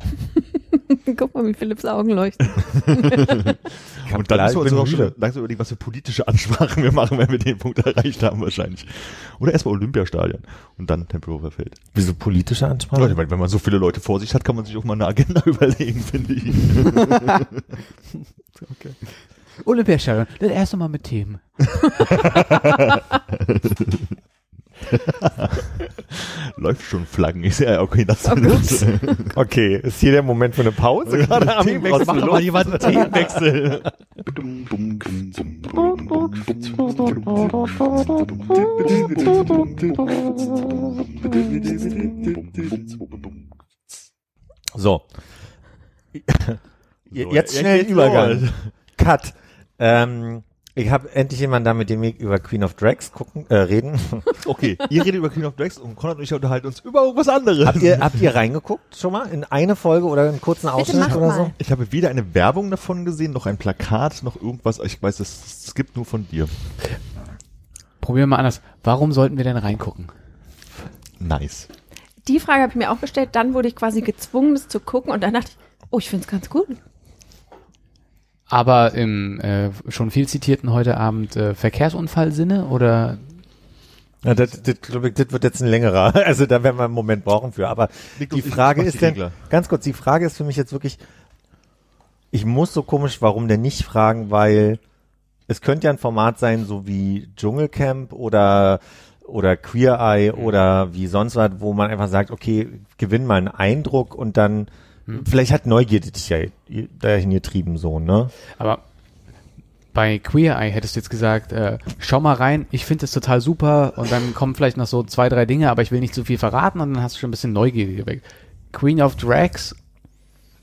[laughs] Guck mal, wie Philipps Augen leuchten. [laughs] Und dann müssen wir uns auch schon langsam überlegen, was für politische Ansprachen wir machen, wenn wir den Punkt [laughs] erreicht haben wahrscheinlich. Oder erstmal Olympiastadion und dann Tempelhofer Feld. Wieso politische Ansprache? Leute, wenn man so viele Leute vor sich hat, kann man sich auch mal eine Agenda überlegen, finde ich. Olympiastadion, das erste Mal mit Themen. [laughs] Läuft schon Flaggen. Ich sehe ja, okay, das Oh Gott. Okay, ist hier der Moment für eine Pause? [laughs] Gerade am Themenwechsel, mach doch mal jemand einen Themenwechsel. So. [laughs] Jetzt schnell Übergang. Cut. Ähm, ich habe endlich jemanden da, mit dem wir über Queen of Drags gucken, äh, reden. [laughs] Okay, ihr redet über Queen of Drags und Konrad und ich unterhalten uns über irgendwas anderes. habt, ihr, habt ihr reingeguckt schon mal in eine Folge oder einen kurzen Ausschnitt mach oder so? mal. Ich habe weder eine Werbung davon gesehen, noch ein Plakat, noch irgendwas. Ich weiß, es, es gibt nur von dir. Probieren wir mal anders. Warum sollten wir denn reingucken? Nice. Die Frage habe ich mir auch gestellt. Dann wurde ich quasi gezwungen, das zu gucken. Und dann dachte ich, oh, ich finde es ganz gut. Aber im äh, schon viel zitierten heute Abend äh, Verkehrsunfallsinne oder Ja, das, das, glaub ich, das wird jetzt ein längerer. [laughs] Also da werden wir einen Moment brauchen für. Aber Liegt die Frage ist denn, ganz kurz, die Frage ist für mich jetzt wirklich, ich muss so komisch, warum denn nicht fragen, weil es könnte ja ein Format sein, so wie Dschungelcamp oder oder Queer Eye oder wie sonst was, wo man einfach sagt, okay, gewinn mal einen Eindruck und dann vielleicht hat Neugierde dich ja dahin getrieben, so, ne? aber bei Queer Eye hättest du jetzt gesagt, äh, schau mal rein, ich finde es total super und dann kommen vielleicht noch so zwei, drei Dinge, aber ich will nicht zu viel verraten und dann hast du schon ein bisschen Neugierde geweckt. Queen of Drags,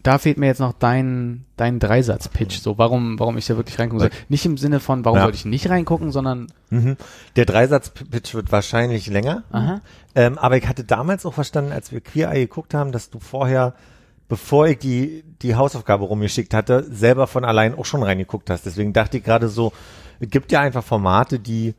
da fehlt mir jetzt noch dein, dein Dreisatz-Pitch, so warum, warum ich da wirklich reingucken soll. Nicht im Sinne von, warum Ja. sollte ich nicht reingucken, sondern, Mhm. Der Dreisatz-Pitch wird wahrscheinlich länger. Ähm, aber ich hatte damals auch verstanden, als wir Queer Eye geguckt haben, dass du vorher, bevor ich die, die Hausaufgabe rumgeschickt hatte, selber von allein auch schon reingeguckt hast. Deswegen dachte ich gerade so, es gibt ja einfach Formate, die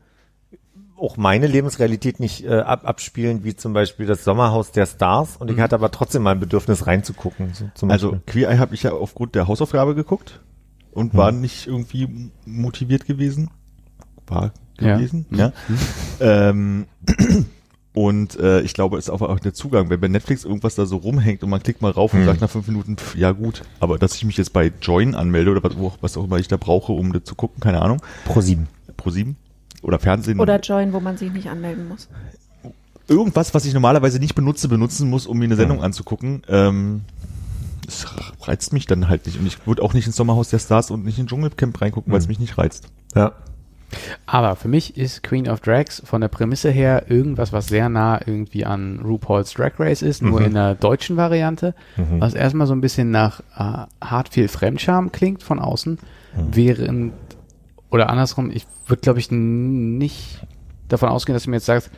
auch meine Lebensrealität nicht äh, ab, abspielen, wie zum Beispiel das Sommerhaus der Stars. Und ich hatte aber trotzdem mal ein Bedürfnis reinzugucken. So, zum Also. Queer Eye habe ich ja aufgrund der Hausaufgabe geguckt und war nicht irgendwie motiviert gewesen. War Ja. gewesen, ja. Ähm, und äh, ich glaube, es ist auch, auch der Zugang, wenn bei Netflix irgendwas da so rumhängt und man klickt mal rauf und Hm. sagt nach fünf Minuten, pf, ja gut, aber dass ich mich jetzt bei Join anmelde oder was, was auch immer ich da brauche, um das zu gucken, keine Ahnung, Pro sieben. pro sieben oder Fernsehen. Oder Join, wo man sich nicht anmelden muss. irgendwas, was ich normalerweise nicht benutze, benutzen muss, um mir eine Sendung anzugucken. Ähm, es reizt mich dann halt nicht. Und ich würde auch nicht ins Sommerhaus der Stars und nicht in Dschungelcamp reingucken, weil es mich nicht reizt. Ja. Aber für mich ist Queen of Drags von der Prämisse her irgendwas, was sehr nah irgendwie an RuPaul's Drag Race ist, nur Mhm. in der deutschen Variante, Mhm. was erstmal so ein bisschen nach äh, hart viel Fremdscham klingt von außen, Mhm. während, oder andersrum, ich würde glaube ich nicht davon ausgehen, dass du mir jetzt sagst,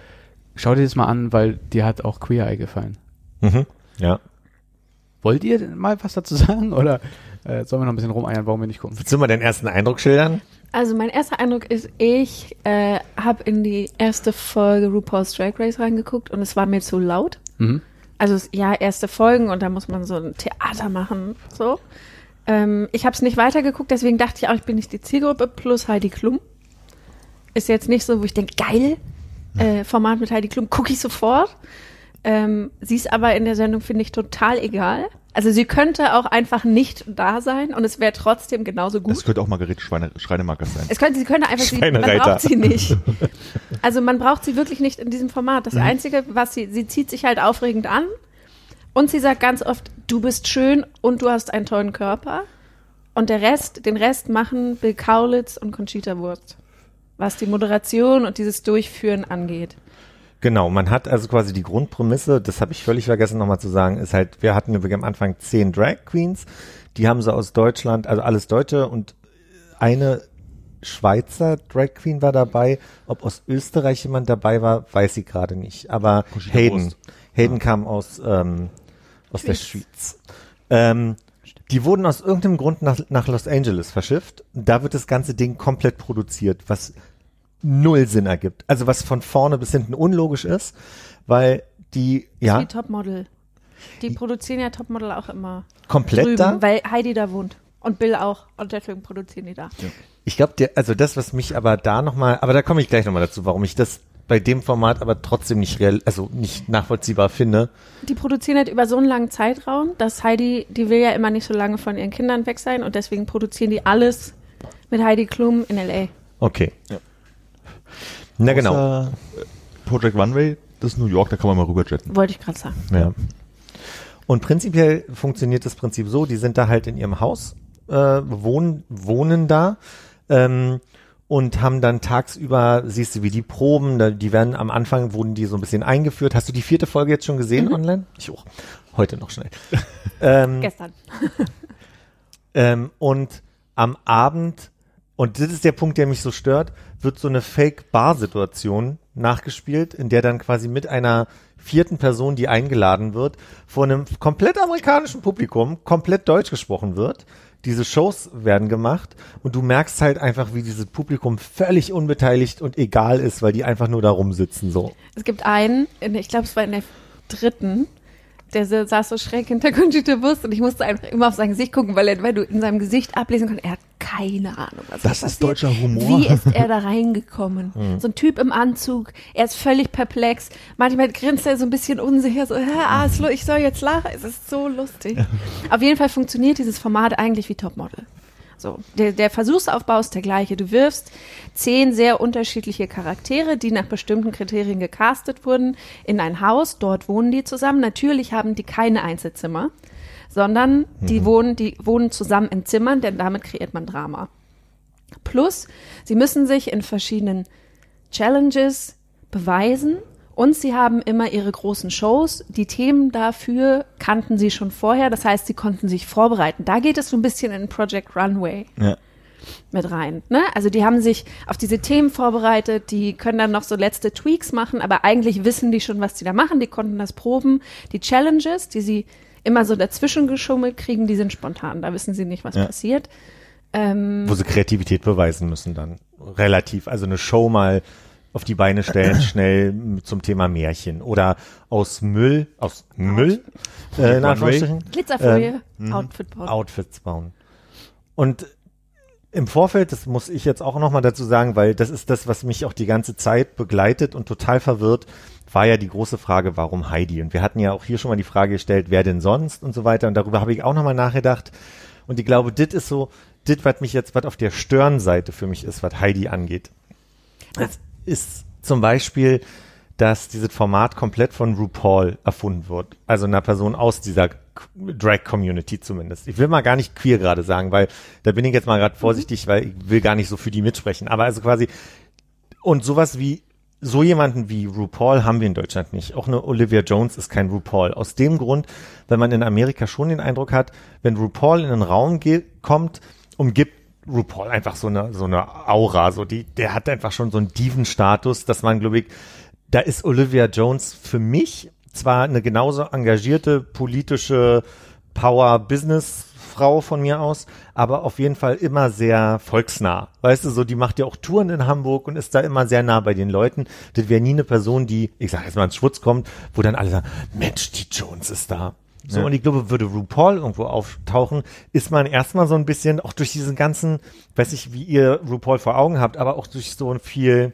schau dir das mal an, weil dir hat auch Queer Eye gefallen. Mhm. Ja. Wollt ihr mal was dazu sagen [laughs] oder äh, sollen wir noch ein bisschen rumeiern, warum wir nicht gucken? Willst du mal deinen ersten Eindruck schildern? Also mein erster Eindruck ist, ich äh, habe in die erste Folge RuPaul's Drag Race reingeguckt und es war mir zu laut. Mhm. Also ja, erste Folgen und da muss man so ein Theater machen, so. Ähm, ich habe es nicht weitergeguckt, deswegen dachte ich auch, ich bin nicht die Zielgruppe plus Heidi Klum. Ist jetzt nicht so, wo ich denke, geil, äh, Format mit Heidi Klum, gucke ich sofort. Ähm, sie ist aber in der Sendung, finde ich, total egal. Also sie könnte auch einfach nicht da sein und es wäre trotzdem genauso gut. Das könnte auch Margarete Schweine, Schreinemakers sein. Es könnte, sie könnte einfach, sie, man braucht sie nicht. [laughs] Also man braucht sie wirklich nicht in diesem Format. Das Einzige, was sie, sie zieht sich halt aufregend an und sie sagt ganz oft, du bist schön und du hast einen tollen Körper. Und der Rest, den Rest machen Bill Kaulitz und Conchita Wurst. Was die Moderation und dieses Durchführen angeht. Genau, man hat also quasi die Grundprämisse, das habe ich völlig vergessen nochmal zu sagen, ist halt, wir hatten übrigens am Anfang zehn Drag Queens, die haben sie aus Deutschland, also alles Deutsche und eine Schweizer Drag Queen war dabei. Ob aus Österreich jemand dabei war, weiß ich gerade nicht. Aber Conchita Hayden, Wurst. Hayden kam aus, ähm, aus der Schweiz. Schweiz. Ähm, die wurden aus irgendeinem Grund nach, nach Los Angeles verschifft. Da wird das ganze Ding komplett produziert, was null Sinn ergibt. Also was von vorne bis hinten unlogisch ist, weil die, ja, Wie Topmodel. Die produzieren ja Topmodel auch immer komplett drüben, da. weil Heidi da wohnt. Und Bill auch. Und deswegen produzieren die da. Ich glaube, also das, was mich aber da nochmal, aber da komme ich gleich nochmal dazu, warum ich das bei dem Format aber trotzdem nicht real, also nicht nachvollziehbar finde. Die produzieren halt über so einen langen Zeitraum, dass Heidi, die will ja immer nicht so lange von ihren Kindern weg sein und deswegen produzieren die alles mit Heidi Klum in L.A. Okay. Na genau. Project Runway, das ist New York, da kann man mal rüberjetten. Wollte ich gerade sagen. Ja. Und prinzipiell funktioniert das Prinzip so, die sind da halt in ihrem Haus, äh, wohnen, wohnen da ähm, und haben dann tagsüber, siehst du, wie die Proben, da, die werden am Anfang, wurden die so ein bisschen eingeführt. Hast du die vierte Folge jetzt schon gesehen online? Ich auch. Heute noch schnell. [laughs] ähm, Gestern. [laughs] ähm, und am Abend, und das ist der Punkt, der mich so stört, wird so eine Fake-Bar-Situation nachgespielt, in der dann quasi mit einer vierten Person, die eingeladen wird, vor einem komplett amerikanischen Publikum komplett deutsch gesprochen wird. Diese Shows werden gemacht und du merkst halt einfach, wie dieses Publikum völlig unbeteiligt und egal ist, weil die einfach nur da rumsitzen so. Es gibt einen, in, ich glaube, es war in der dritten, der sa- saß so schräg hinter [laughs] Conchita Wurst und ich musste einfach immer auf sein Gesicht gucken, weil, er, weil du in seinem Gesicht ablesen konntest, er hat keine Ahnung, was Das da ist passiert. deutscher Humor. Wie ist er [laughs] da reingekommen? So ein Typ im Anzug, er ist völlig perplex. Manchmal grinst er so ein bisschen unsicher, so, ah, ist lu- ich soll jetzt lachen. Es ist so lustig. [laughs] Auf jeden Fall funktioniert dieses Format eigentlich wie Topmodel. So, der, der Versuchsaufbau ist der gleiche. Du wirfst zehn sehr unterschiedliche Charaktere, die nach bestimmten Kriterien gecastet wurden, in ein Haus. Dort wohnen die zusammen. Natürlich haben die keine Einzelzimmer, sondern die wohnen, die wohnen zusammen in Zimmern, denn damit kreiert man Drama. Plus, sie müssen sich in verschiedenen Challenges beweisen und sie haben immer ihre großen Shows. Die Themen dafür kannten sie schon vorher, das heißt, sie konnten sich vorbereiten. Da geht es so ein bisschen in Project Runway Ja. mit rein. Ne? Also die haben sich auf diese Themen vorbereitet, die können dann noch so letzte Tweaks machen, aber eigentlich wissen die schon, was die da machen, die konnten das proben. Die Challenges, die sie immer so dazwischen geschummelt kriegen, die sind spontan, da wissen sie nicht, was Ja. passiert. Ähm, Wo sie Kreativität beweisen müssen dann. Relativ. Also eine Show mal auf die Beine stellen, [laughs] schnell zum Thema Märchen. Oder aus Müll, aus Müll, äh, in Anführungsstrichen, Glitzerfolie, Outfit bauen. Outfits bauen. Und im Vorfeld, das muss ich jetzt auch nochmal dazu sagen, weil das ist das, was mich auch die ganze Zeit begleitet und total verwirrt, war ja die große Frage, warum Heidi? Und wir hatten ja auch hier schon mal die Frage gestellt, wer denn sonst und so weiter. Und darüber habe ich auch nochmal nachgedacht. Und ich glaube, dit ist so, dit, was mich jetzt, was auf der Stirnseite für mich ist, was Heidi angeht. Es ist zum Beispiel, dass dieses Format komplett von RuPaul erfunden wird. Also einer Person aus dieser Drag-Community zumindest. Ich will mal gar nicht queer gerade sagen, weil da bin ich jetzt mal gerade vorsichtig, weil ich will gar nicht so für die mitsprechen. Aber also quasi, und sowas wie, so jemanden wie RuPaul haben wir in Deutschland nicht. Auch eine Olivia Jones ist kein RuPaul. Aus dem Grund, weil man in Amerika schon den Eindruck hat, wenn RuPaul in einen Raum kommt, umgibt RuPaul einfach so eine, so eine Aura, so die, der hat einfach schon so einen Diven-Status, dass man, glaube ich, da ist Olivia Jones für mich zwar eine genauso engagierte politische Power-Business-Frau von mir aus, aber auf jeden Fall immer sehr volksnah. Weißt du, so, die macht ja auch Touren in Hamburg und ist da immer sehr nah bei den Leuten. Das wäre nie eine Person, die, ich sag jetzt mal ins Schwutz kommt, wo dann alle sagen, Mensch, die Jones ist da. So, Ja. und ich glaube, würde RuPaul irgendwo auftauchen, ist man erstmal so ein bisschen, auch durch diesen ganzen, weiß nicht, wie ihr RuPaul vor Augen habt, aber auch durch so ein viel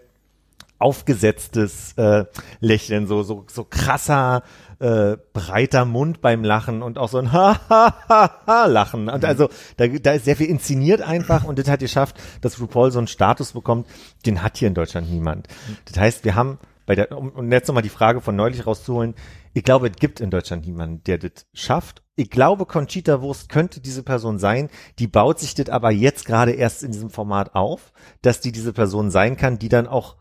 aufgesetztes äh, Lächeln, so, so, so krasser, äh, breiter Mund beim Lachen und auch so ein [laughs] ha ha ha ha Lachen. Und also da, da ist sehr viel inszeniert einfach und das hat geschafft, dass RuPaul so einen Status bekommt, den hat hier in Deutschland niemand. Das heißt, wir haben bei der, um, um jetzt nochmal die Frage von neulich rauszuholen, ich glaube, es gibt in Deutschland niemanden, der das schafft. Ich glaube, Conchita Wurst könnte diese Person sein, die baut sich das aber jetzt gerade erst in diesem Format auf, dass die diese Person sein kann, die dann auch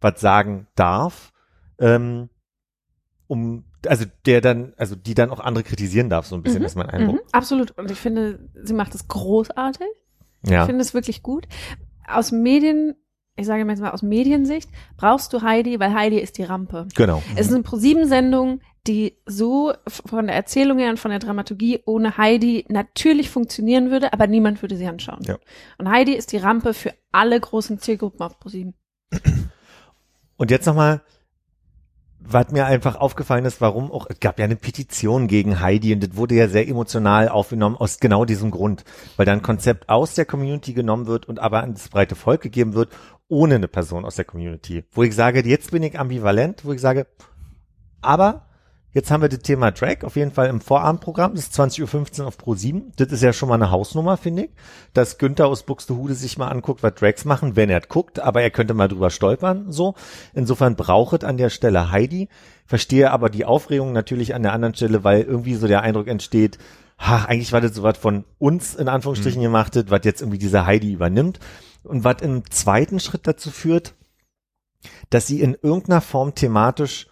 was sagen darf, ähm, um, also der dann, also die dann auch andere kritisieren darf, so ein bisschen, Mhm, ist mein Eindruck. Mhm, absolut. Und ich finde, sie macht es großartig. Ja. Ich finde es wirklich gut. Aus Medien, ich sage jetzt mal aus Mediensicht, brauchst du Heidi, weil Heidi ist die Rampe. Genau. Es ist eine Pro-7-Sendung, die so von der Erzählung her und von der Dramaturgie ohne Heidi natürlich funktionieren würde, aber niemand würde sie anschauen. Ja. Und Heidi ist die Rampe für alle großen Zielgruppen auf Pro7. Und jetzt nochmal, was mir einfach aufgefallen ist, warum auch, es gab ja eine Petition gegen Heidi und das wurde ja sehr emotional aufgenommen aus genau diesem Grund, weil da ein Konzept aus der Community genommen wird und aber an das breite Volk gegeben wird, ohne eine Person aus der Community. Wo ich sage, jetzt bin ich ambivalent, wo ich sage, aber jetzt haben wir das Thema Drag auf jeden Fall im Vorabendprogramm, das ist 20.15 Uhr auf Pro 7. Das ist ja schon mal eine Hausnummer, finde ich, dass Günther aus Buxtehude sich mal anguckt, was Drags machen, wenn er guckt, aber er könnte mal drüber stolpern, so. Insofern braucht an der Stelle Heidi. Verstehe aber die Aufregung natürlich an der anderen Stelle, weil irgendwie so der Eindruck entsteht, ha, eigentlich war das so was von uns in Anführungsstrichen gemachtet, was jetzt irgendwie diese Heidi übernimmt und was im zweiten Schritt dazu führt, dass sie in irgendeiner Form thematisch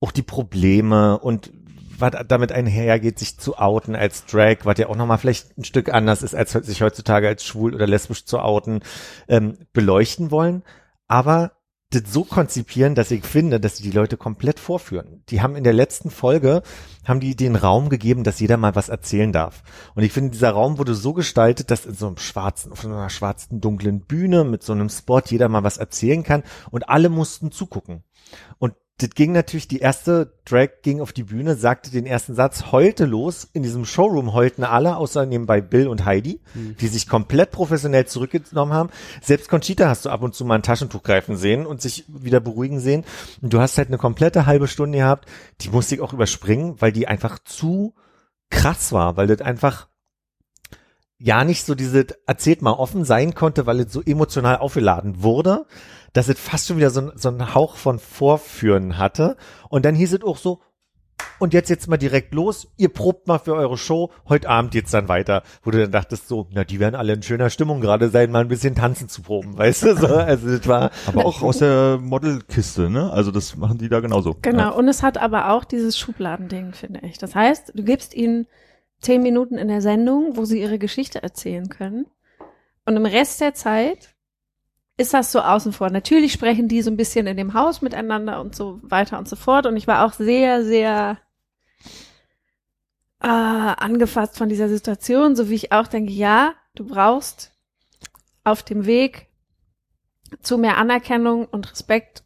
auch die Probleme und was damit einhergeht, sich zu outen als Drag, was ja auch nochmal vielleicht ein Stück anders ist, als sich heutzutage als schwul oder lesbisch zu outen, ähm, beleuchten wollen. Aber das so konzipieren, dass ich finde, dass sie die Leute komplett vorführen. Die haben in der letzten Folge, haben die den Raum gegeben, dass jeder mal was erzählen darf. Und ich finde, dieser Raum wurde so gestaltet, dass in so einem schwarzen, auf einer schwarzen, dunklen Bühne mit so einem Spot jeder mal was erzählen kann und alle mussten zugucken. Und das ging natürlich, die erste Drag ging auf die Bühne, sagte den ersten Satz, heulte los. In diesem Showroom heulten alle, außer nebenbei Bill und Heidi, Hm. die sich komplett professionell zurückgenommen haben. Selbst Conchita hast du ab und zu mal ein Taschentuch greifen sehen und sich wieder beruhigen sehen. Und du hast halt eine komplette halbe Stunde gehabt, die musste ich auch überspringen, weil die einfach zu krass war, weil das einfach ja nicht so diese erzählt mal offen sein konnte, weil es so emotional aufgeladen wurde, dass es fast schon wieder so, ein- so einen Hauch von Vorführen hatte. Und dann hieß es auch so, und jetzt jetzt mal direkt los, ihr probt mal für eure Show, heute Abend geht's dann weiter, wo du dann dachtest so, na, die werden alle in schöner Stimmung gerade sein, mal ein bisschen tanzen zu proben, weißt du, so, [laughs] also das war, Aber auch aus der Modelkiste, ne? Also das machen die da genauso. Genau, und es hat aber auch dieses Schubladending, finde ich. Das heißt, du gibst ihnen zehn Minuten in der Sendung, wo sie ihre Geschichte erzählen können. Und im Rest der Zeit ist das so außen vor. Natürlich sprechen die so ein bisschen in dem Haus miteinander und so weiter und so fort. Und ich war auch sehr, sehr äh, angefasst von dieser Situation, so wie ich auch denke, ja, du brauchst auf dem Weg zu mehr Anerkennung und Respekt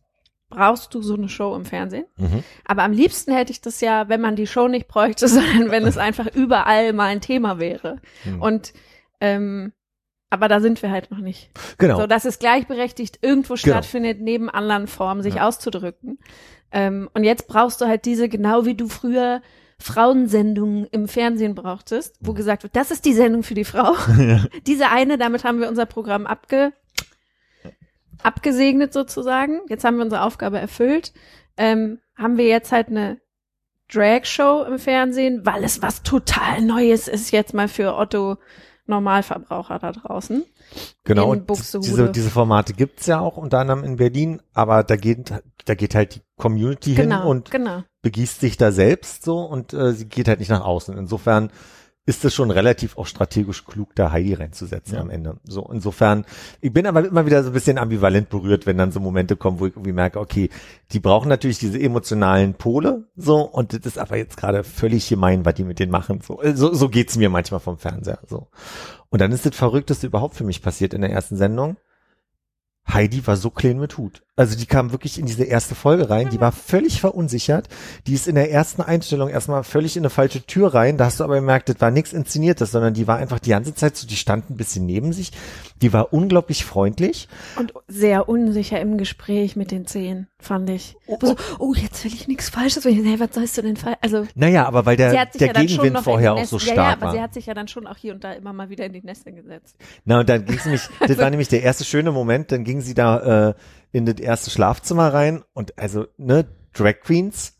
brauchst du so eine Show im Fernsehen. mhm. Aber am liebsten hätte ich das ja, wenn man die Show nicht bräuchte, [laughs] sondern wenn es [laughs] einfach überall mal ein Thema wäre. Hm. Und ähm, aber da sind wir halt noch nicht. genau. So, dass es gleichberechtigt irgendwo stattfindet, neben anderen Formen sich auszudrücken. Ähm, und jetzt brauchst du halt diese, genau wie du früher Frauensendungen im Fernsehen brauchtest, wo gesagt wird, das ist die Sendung für die Frau. [laughs] Diese eine, damit haben wir unser Programm abge, abgesegnet sozusagen. Jetzt haben wir unsere Aufgabe erfüllt. Ähm, haben wir jetzt halt eine Drag-Show im Fernsehen, weil es was total Neues ist jetzt mal für Otto Normalverbraucher da draußen. Genau, und diese, diese Formate gibt's ja auch unter anderem in Berlin, aber da geht, da geht halt die Community hin Genau, und genau. begießt sich da selbst so und äh, sie geht halt nicht nach außen. Insofern ist es schon relativ auch strategisch klug, da Heidi reinzusetzen Ja. am Ende. So, insofern, ich bin aber immer wieder so ein bisschen ambivalent berührt, wenn dann so Momente kommen, wo ich irgendwie merke, okay, die brauchen natürlich diese emotionalen Pole, so, und das ist aber jetzt gerade völlig gemein, was die mit denen machen. So, Äh, so, so geht's mir manchmal vom Fernseher. So. Und dann ist das Verrückteste überhaupt für mich passiert in der ersten Sendung. Heidi war so klein mit Hut. Also die kam wirklich in diese erste Folge rein, die war völlig verunsichert. Die ist in der ersten Einstellung erstmal völlig in eine falsche Tür rein. Da hast du aber gemerkt, das war nichts Inszeniertes, sondern die war einfach die ganze Zeit so, die stand ein bisschen neben sich. Die war unglaublich freundlich. Und sehr unsicher im Gespräch mit den Zehen, fand ich. Wo so, oh, jetzt will ich nichts Falsches. Ich, hey, was sollst du denn falsch? Also, Naja, aber weil der, der ja Gegenwind vorher auch so Nest- ja, stark ja, aber war. sie hat sich ja dann schon auch hier und da immer mal wieder in die Nester gesetzt. Na, und dann ging sie nämlich, [laughs] das war nämlich der erste schöne Moment, dann ging sie da äh, in das erste Schlafzimmer rein und also, ne, Drag Queens,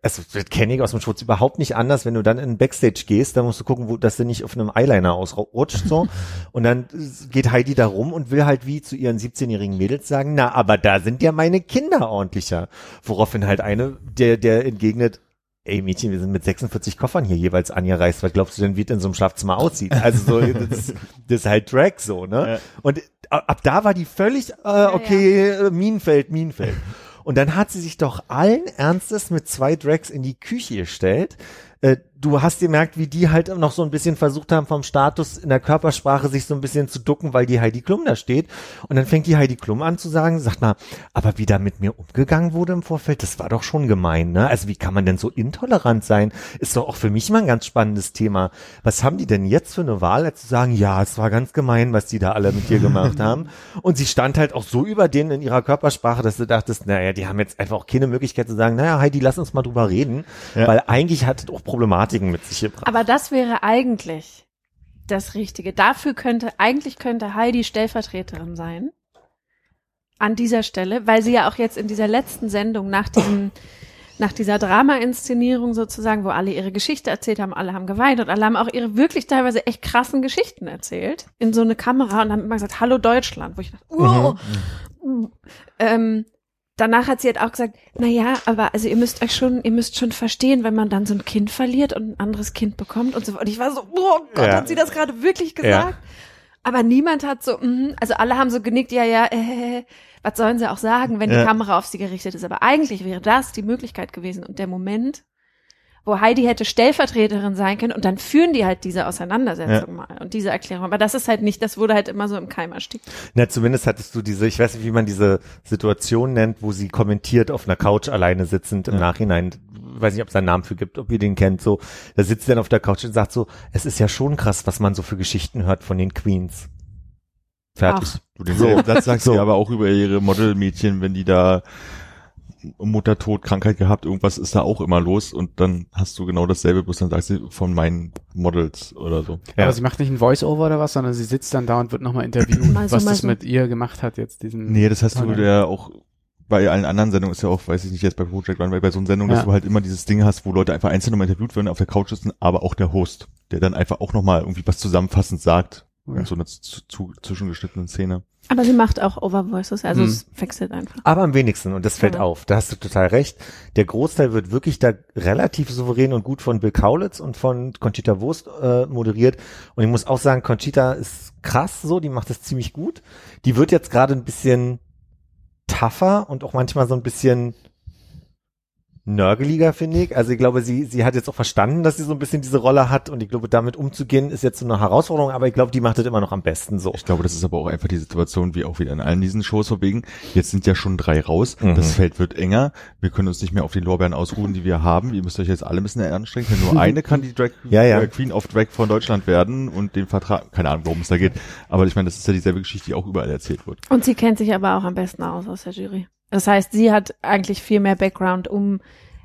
also das kenne ich aus dem Schutz überhaupt nicht anders, wenn du dann in den Backstage gehst, dann musst du gucken, wo, dass du nicht auf einem Eyeliner ausrutscht, so. [laughs] und dann geht Heidi da rum und will halt wie zu ihren 17-jährigen Mädels sagen, na, aber da sind ja meine Kinder ordentlicher. Woraufhin halt eine, der, der entgegnet, ey Mädchen, wir sind mit 46 Koffern hier jeweils angereist. Was glaubst du denn, wie es in so einem Schlafzimmer aussieht? Also so, [laughs] das, ist- das ist halt Drag so, ne? Ja. Und ab ab da war die völlig, äh, okay, äh, Minenfeld, Minenfeld. Und dann hat sie sich doch allen Ernstes mit zwei Drags in die Küche gestellt. Äh, du hast gemerkt, wie die halt noch so ein bisschen versucht haben, vom Status in der Körpersprache sich so ein bisschen zu ducken, weil die Heidi Klum da steht. Und dann fängt die Heidi Klum an zu sagen, sagt mal, aber wie da mit mir umgegangen wurde im Vorfeld, das war doch schon gemein, ne? Also wie kann man denn so intolerant sein? Ist doch auch für mich mal ein ganz spannendes Thema. Was haben die denn jetzt für eine Wahl, als zu sagen, ja, es war ganz gemein, was die da alle mit dir gemacht haben? Und sie stand halt auch so über denen in ihrer Körpersprache, dass du dachtest, naja, die haben jetzt einfach auch keine Möglichkeit zu sagen, naja, Heidi, lass uns mal drüber reden, Ja. weil eigentlich hat es auch Problematiken mit sich gebracht. Aber das wäre eigentlich das Richtige. Dafür könnte, eigentlich könnte Heidi Stellvertreterin sein. An dieser Stelle, weil sie ja auch jetzt in dieser letzten Sendung nach diesem, nach dieser Drama-Inszenierung sozusagen, wo alle ihre Geschichte erzählt haben, alle haben geweint und alle haben auch ihre wirklich teilweise echt krassen Geschichten erzählt in so eine Kamera und haben immer gesagt, Hallo Deutschland, wo ich dachte, oh, Mhm. ähm, danach hat sie halt auch gesagt, na ja, aber also ihr müsst euch schon, ihr müsst schon verstehen, wenn man dann so ein Kind verliert und ein anderes Kind bekommt und so. Und ich war so, oh Gott, Ja. hat sie das gerade wirklich gesagt? Aber niemand hat so, mhm, also alle haben so genickt, ja, ja, äh, was sollen sie auch sagen, wenn Ja. die Kamera auf sie gerichtet ist. Aber eigentlich wäre das die Möglichkeit gewesen und der Moment, wo Heidi hätte Stellvertreterin sein können und dann führen die halt diese Auseinandersetzung mal und diese Erklärung. Aber das ist halt nicht, das wurde halt immer so im Keim erstickt. Na, zumindest hattest du diese, ich weiß nicht, wie man diese Situation nennt, wo sie kommentiert auf einer Couch alleine sitzend im Ja. Nachhinein. Weiß nicht, ob es einen Namen für gibt, ob ihr den kennt. So, da sitzt sie dann auf der Couch und sagt so, es ist ja schon krass, was man so für Geschichten hört von den Queens. Fertig. Ach. Du den So. Satz sagst So. aber auch über ihre Modelmädchen, wenn die da Muttertod, Krankheit gehabt, irgendwas ist da auch immer los und dann hast du genau dasselbe, bloß dann sagst du von meinen Models oder so. Ja. Aber sie macht nicht ein Voice-Over oder was, sondern sie sitzt dann da und wird nochmal interviewt, so, was das so. mit ihr gemacht hat jetzt, diesen. Nee, das hast du Okay. ja auch bei allen anderen Sendungen ist ja auch, weiß ich nicht, jetzt bei Project Runway, bei so einer Sendung, dass Ja. du halt immer dieses Ding hast, wo Leute einfach einzeln nochmal interviewt werden, auf der Couch sitzen, aber auch der Host, der dann einfach auch nochmal irgendwie was zusammenfassend sagt. Ja. In so einer zu, zu, zwischengeschnittenen Szene. Aber sie macht auch Overvoices, also Hm. es wechselt einfach. Aber am wenigsten, und das fällt Ja. auf, da hast du total recht. Der Großteil wird wirklich da relativ souverän und gut von Bill Kaulitz und von Conchita Wurst äh, moderiert. Und ich muss auch sagen, Conchita ist krass so, die macht das ziemlich gut. Die wird jetzt gerade ein bisschen tougher und auch manchmal so ein bisschen nörgeliger, finde ich. Also ich glaube, sie, sie hat jetzt auch verstanden, dass sie so ein bisschen diese Rolle hat und ich glaube, damit umzugehen ist jetzt so eine Herausforderung, aber ich glaube, die macht das immer noch am besten so. Ich glaube, das ist aber auch einfach die Situation, wie auch wieder in allen diesen Shows verwegen. Jetzt sind ja schon drei raus. Mhm. Das Feld wird enger. Wir können uns nicht mehr auf die Lorbeeren ausruhen, die wir haben. Ihr müsst euch jetzt alle ein bisschen anstrengen. Denn nur [laughs] eine kann die Drag Ja, ja. Queen of Drag von Deutschland werden und den Vertrag, keine Ahnung, worum es da geht. Aber ich meine, das ist ja dieselbe Geschichte, die auch überall erzählt wird. Und sie kennt sich aber auch am besten aus aus der Jury. Das heißt, sie hat eigentlich viel mehr Background, um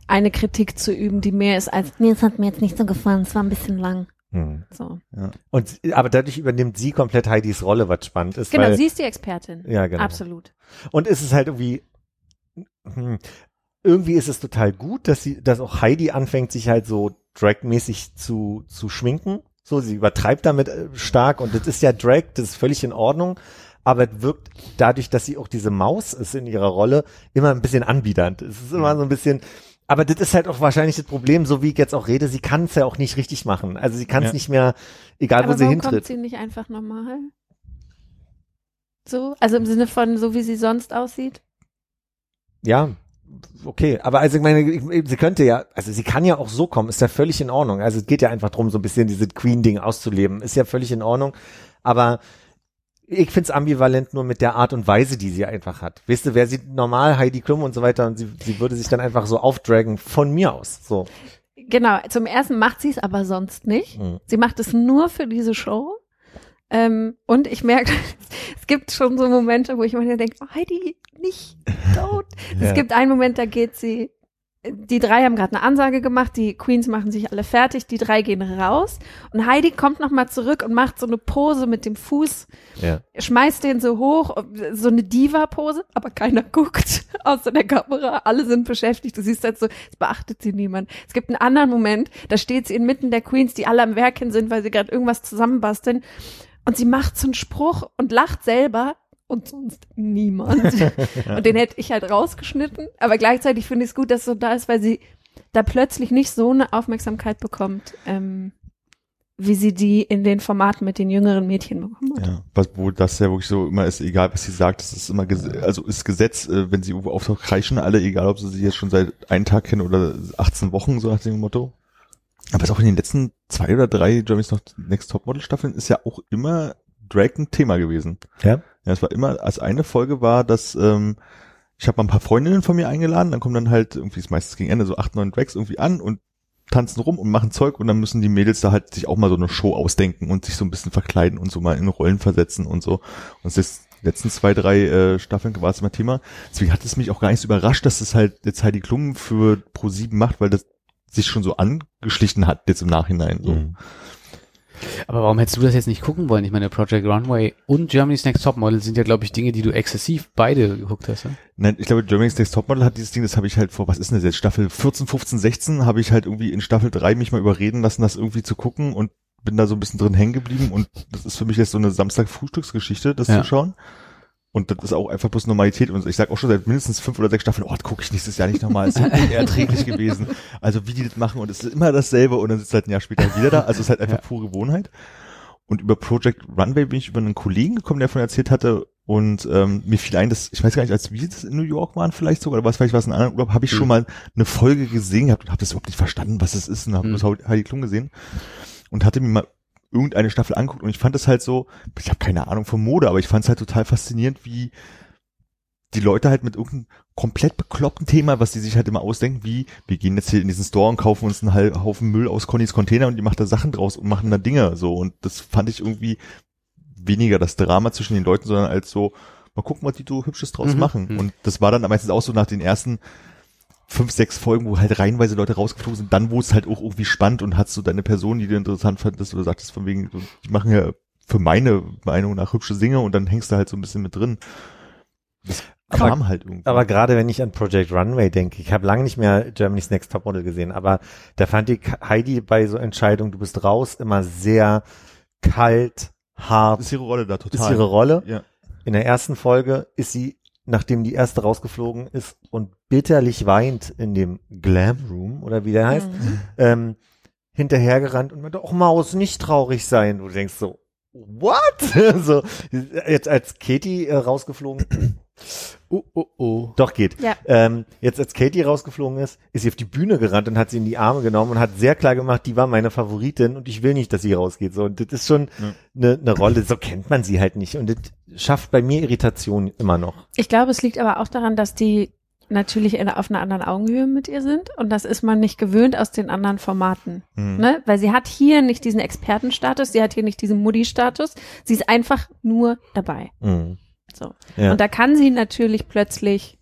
eine Kritik zu üben, die mehr ist als, nee, es hat mir jetzt nicht so gefallen, es war ein bisschen lang. Hm. So. Und, aber dadurch übernimmt sie komplett Heidis Rolle, was spannend ist. Genau, weil, sie ist die Expertin. Ja, genau. Absolut. Und es ist halt irgendwie, hm, irgendwie ist es total gut, dass sie, dass auch Heidi anfängt, sich halt so dragmäßig zu, zu schminken. So, sie übertreibt damit äh, stark und das ist ja Drag, das ist völlig in Ordnung. Aber es wirkt dadurch, dass sie auch diese Maus ist in ihrer Rolle, immer ein bisschen anbiedernd. Es ist immer so ein bisschen, aber das ist halt auch wahrscheinlich das Problem, so wie ich jetzt auch rede, sie kann es ja auch nicht richtig machen. Also sie kann es Ja. nicht mehr, egal wo aber sie warum kommt hintritt. sie nicht einfach normal? So? Also im Sinne von, so wie sie sonst aussieht? Ja, okay. Aber also ich meine, ich, sie könnte ja, also sie kann ja auch so kommen, ist ja völlig in Ordnung. Also es geht ja einfach drum, so ein bisschen diese Queen-Ding auszuleben. Ist ja völlig in Ordnung. Aber ich find's ambivalent nur mit der Art und Weise, die sie einfach hat. Weißt du, wer sieht normal Heidi Klum und so weiter und sie, sie würde sich dann einfach so aufdragen von mir aus. So. Genau, zum ersten macht sie es aber sonst nicht. Mhm. Sie macht es nur für diese Show. Ähm, und ich merke, [laughs] es gibt schon so Momente, wo ich mir denke, oh, Heidi, nicht tot. [laughs] Ja. Es gibt einen Moment, da geht sie, die drei haben gerade eine Ansage gemacht, die Queens machen sich alle fertig, die drei gehen raus und Heidi kommt nochmal zurück und macht so eine Pose mit dem Fuß, Ja. schmeißt den so hoch, so eine Diva-Pose, aber keiner [laughs] guckt außer der Kamera, alle sind beschäftigt, du siehst halt so, es beachtet sie niemand. Es gibt einen anderen Moment, da steht sie inmitten der Queens, die alle am Werken sind, weil sie gerade irgendwas zusammenbasteln und sie macht so einen Spruch und lacht selber und sonst niemand. [laughs] Und den hätte ich halt rausgeschnitten, aber gleichzeitig finde ich es gut, dass es so da ist, weil sie da plötzlich nicht so eine Aufmerksamkeit bekommt, ähm, wie sie die in den Formaten mit den jüngeren Mädchen bekommen hat. Ja, was, wo das ja wirklich so immer ist, egal was sie sagt, das ist immer, ges also ist Gesetz, äh, wenn sie irgendwo auftaucht, kreischen alle, egal ob sie sie jetzt schon seit einem Tag kennen oder 18 Wochen, so nach dem Motto. Aber es auch in den letzten zwei oder drei Jeremy's noch Next Topmodel Staffeln ist ja auch immer Drag ein Thema gewesen. Ja. Ja, es war immer, als eine Folge war, dass ähm, ich habe mal ein paar Freundinnen von mir eingeladen, dann kommen dann halt irgendwie ist meistens gegen Ende so acht, neun Drags irgendwie an und tanzen rum und machen Zeug und dann müssen die Mädels da halt sich auch mal so eine Show ausdenken und sich so ein bisschen verkleiden und so mal in Rollen versetzen und so. Und das letzten zwei, drei äh, Staffeln war es immer Thema. Deswegen hat es mich auch gar nicht so überrascht, dass es halt jetzt Heidi Klum für Pro7 macht, weil das sich schon so angeschlichen hat jetzt im Nachhinein. So. Mhm. Aber warum hättest du das jetzt nicht gucken wollen? Ich meine, Project Runway und Germany's Next Topmodel sind ja, glaube ich, Dinge, die du exzessiv beide geguckt hast. Ja? Nein, ich glaube, Germany's Next Topmodel hat dieses Ding, das habe ich halt vor, was ist denn das jetzt, Staffel 14, 15, 16, habe ich halt irgendwie in Staffel 3 mich mal überreden lassen, das irgendwie zu gucken und bin da so ein bisschen drin hängen geblieben und das ist für mich jetzt so eine Samstag-Frühstücksgeschichte, das Ja. zu schauen. Und das ist auch einfach bloß Normalität. Und ich sag auch schon seit mindestens fünf oder sechs Staffeln, oh, das gucke ich nächstes Jahr nicht nochmal. Es ist eher [laughs] erträglich gewesen. Also wie die das machen und es ist immer dasselbe und dann sitzt halt ein Jahr später wieder da. Also es ist halt einfach pure Gewohnheit. Und über Project Runway bin ich über einen Kollegen gekommen, der davon erzählt hatte. Und ähm, mir fiel ein, dass, ich weiß gar nicht, als wir das in New York waren vielleicht sogar, oder was vielleicht was in einem anderen Urlaub, habe ich schon mal eine Folge gesehen gehabt und habe das überhaupt nicht verstanden, was es ist. Und habe Mhm. bloß Heidi Klum gesehen und hatte mir mal irgendeine Staffel anguckt und ich fand das halt so, ich habe keine Ahnung von Mode, aber ich fand es halt total faszinierend, wie die Leute halt mit irgendeinem komplett bekloppten Thema, was die sich halt immer ausdenken, wie wir gehen jetzt hier in diesen Store und kaufen uns einen Haufen Müll aus Connys Container und die macht da Sachen draus und machen da Dinge so und das fand ich irgendwie weniger das Drama zwischen den Leuten, sondern als so, mal gucken, was die so Hübsches draus Mhm. machen Mhm. und das war dann meistens auch so nach den ersten fünf, sechs Folgen, wo halt reihenweise Leute rausgeflogen sind, dann wurde es halt auch irgendwie spannend und hast du deine Person, die du interessant fandest oder sagtest von wegen, so, die machen ja für meine Meinung nach hübsche Dinge und dann hängst du halt so ein bisschen mit drin. Das Aber- kam halt irgendwie. Aber gerade wenn ich an Project Runway denke, ich habe lange nicht mehr Germany's Next Topmodel gesehen, aber da fand ich Heidi bei so Entscheidungen, du bist raus, immer sehr kalt, hart, ist ihre Rolle da total. ist ihre Rolle. Ja. In der ersten Folge ist sie, nachdem die erste rausgeflogen ist und bitterlich weint in dem Glam Room oder wie der heißt, Mhm. ähm, hinterhergerannt und meinte, oh Maus, nicht traurig sein. Du denkst so, what? [laughs] so, jetzt als Katie äh, rausgeflogen, Oh, oh, oh. doch geht. Ja. Ähm, jetzt als Katie rausgeflogen ist, ist sie auf die Bühne gerannt und hat sie in die Arme genommen und hat sehr klar gemacht, die war meine Favoritin und ich will nicht, dass sie rausgeht. So, und das ist schon Ja. eine ne Rolle, so kennt man sie halt nicht. Und das schafft bei mir Irritation immer noch. Ich glaube, es liegt aber auch daran, dass die natürlich in, auf einer anderen Augenhöhe mit ihr sind und das ist man nicht gewöhnt aus den anderen Formaten, Hm. ne? Weil sie hat hier nicht diesen Expertenstatus, sie hat hier nicht diesen Mutti-Status, sie ist einfach nur dabei. Mhm. So. Ja. Und da kann sie natürlich plötzlich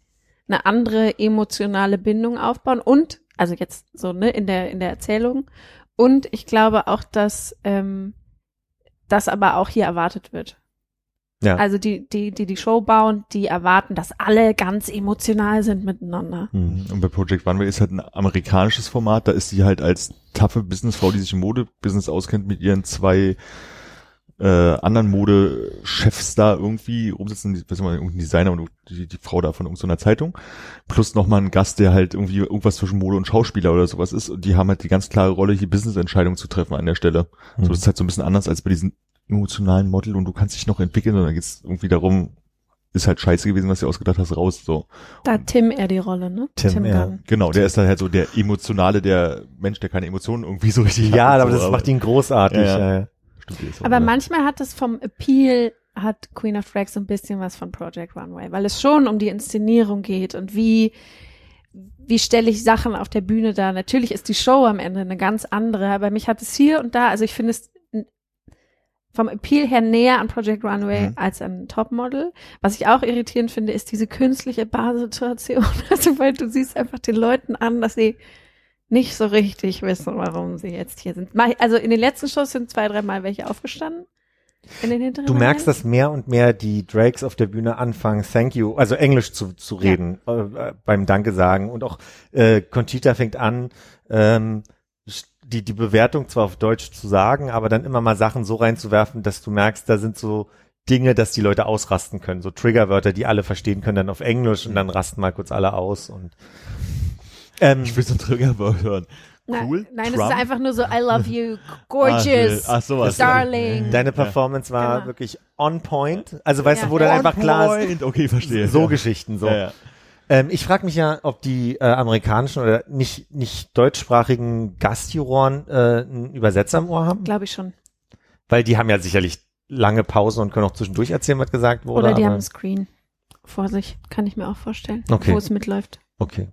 eine andere emotionale Bindung aufbauen und, also jetzt so, ne, in der, in der Erzählung. Und ich glaube auch, dass ähm, das aber auch hier erwartet wird. Ja. Also die, die, die die Show bauen, die erwarten, dass alle ganz emotional sind miteinander. Mhm. Und bei Project Runway ist halt ein amerikanisches Format, da ist sie halt als taffe Businessfrau, die sich im Modebusiness auskennt, mit ihren zwei äh, anderen Modechefs da irgendwie rumsitzen, die- weiß nicht mal, irgendein Designer und die, die Frau da von irgendeiner Zeitung, plus nochmal ein Gast, der halt irgendwie irgendwas zwischen Mode und Schauspieler oder sowas ist und die haben halt die ganz klare Rolle, hier Business-Entscheidungen zu treffen an der Stelle. Mhm. So, das ist halt so ein bisschen anders als bei diesen emotionalen Model und du kannst dich noch entwickeln und dann geht's irgendwie darum, ist halt scheiße gewesen, was du ausgedacht hast, raus, so. Da hat Tim eher die Rolle, ne? Tim, ja. Gunn. Genau, der ist dann halt so der emotionale, der Mensch, der keine Emotionen irgendwie so richtig Ja, hat. aber so, das macht ihn großartig. Ja, ja. Ja, Aber so. manchmal hat es vom Appeal, hat Queen of Drag so ein bisschen was von Project Runway, weil es schon um die Inszenierung geht und wie, wie stelle ich Sachen auf der Bühne dar. Natürlich ist die Show am Ende eine ganz andere, aber mich hat es hier und da, also ich finde es vom Appeal her näher an Project Runway Mhm. als an Topmodel. Was ich auch irritierend finde, ist diese künstliche Barsituation. [laughs] Also, weil du siehst einfach den Leuten an, dass sie nicht so richtig wissen, warum sie jetzt hier sind. Also in den letzten Shows sind zwei, dreimal welche aufgestanden. In den hinteren Du merkst, dass mehr und mehr die Drakes auf der Bühne anfangen, thank you, also Englisch zu, zu Ja. reden, äh, äh, beim Danke sagen. Und auch äh, Conchita fängt an, ähm, die, die Bewertung zwar auf Deutsch zu sagen, aber dann immer mal Sachen so reinzuwerfen, dass du merkst, da sind so Dinge, dass die Leute ausrasten können. So Triggerwörter, die alle verstehen können, dann auf Englisch und dann rasten mal kurz alle aus. Und ähm, Ich will so ein Triggerwort [laughs] hören. Na- Cool. Nein, es Trump. ist einfach nur so, I love you, [laughs] gorgeous, Ach, sowas. darling. deine Performance war Genau. wirklich on point. Also weißt Ja. du, wo dann On einfach klar ist, Point. Okay, verstehe. so ja. Geschichten so. Ja, ja. Ähm, ich frage mich ja, ob die äh, amerikanischen oder nicht, nicht deutschsprachigen Gastjuroren äh, einen Übersetzer im Ohr haben, Glaube ich schon. weil die haben ja sicherlich lange Pause und können auch zwischendurch erzählen, was gesagt wurde. Oder die haben einen Screen vor sich, kann ich mir auch vorstellen, Okay. wo es mitläuft. Okay.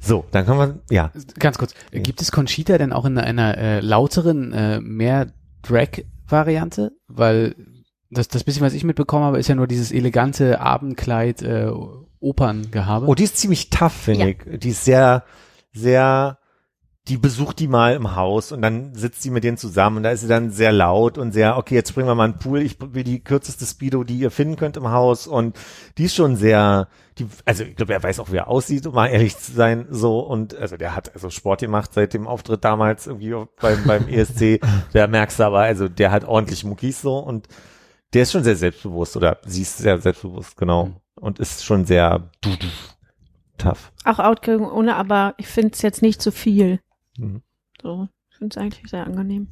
So, dann können wir, ja. Ganz kurz, gibt es Conchita denn auch in einer äh, lauteren, äh, mehr Drag-Variante? Weil das, das bisschen, was ich mitbekommen habe, ist ja nur dieses elegante Abendkleid äh, Operngehabe. Oh, die ist ziemlich tough, finde Ja. ich. Die ist sehr, sehr, die besucht die mal im Haus und dann sitzt sie mit denen zusammen und da ist sie dann sehr laut und sehr, okay, jetzt bringen wir mal einen Pool, ich will die kürzeste Speedo, die ihr finden könnt im Haus und die ist schon sehr, die, also ich glaube, er weiß auch, wie er aussieht, um mal ehrlich zu sein, so und also der hat also Sport gemacht seit dem Auftritt damals irgendwie beim, beim [laughs] ESC, da merkst du aber, also der hat ordentlich Muckis so und Der ist schon sehr selbstbewusst oder sie ist sehr selbstbewusst, genau. Mhm. Und ist schon sehr tough. Auch outgegangen ohne, aber ich finde es jetzt nicht zu viel. Mhm. So, ich finde es eigentlich sehr angenehm.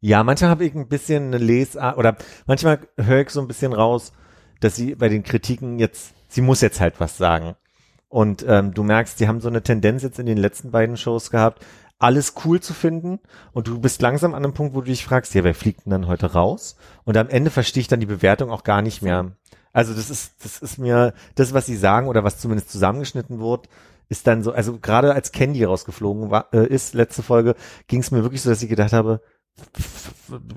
Ja, manchmal habe ich ein bisschen eine Lesart oder manchmal höre ich so ein bisschen raus, dass sie bei den Kritiken jetzt, sie muss jetzt halt was sagen. Und ähm, du merkst, die haben so eine Tendenz jetzt in den letzten beiden Shows gehabt, alles cool zu finden. Und du bist langsam an einem Punkt, wo du dich fragst, ja, wer fliegt denn dann heute raus? Und am Ende verstehe ich dann die Bewertung auch gar nicht mehr. Also das ist, das ist mir, das, was sie sagen oder was zumindest zusammengeschnitten wird, ist dann so, also gerade als Candy rausgeflogen war, äh, ist, letzte Folge, ging es mir wirklich so, dass ich gedacht habe,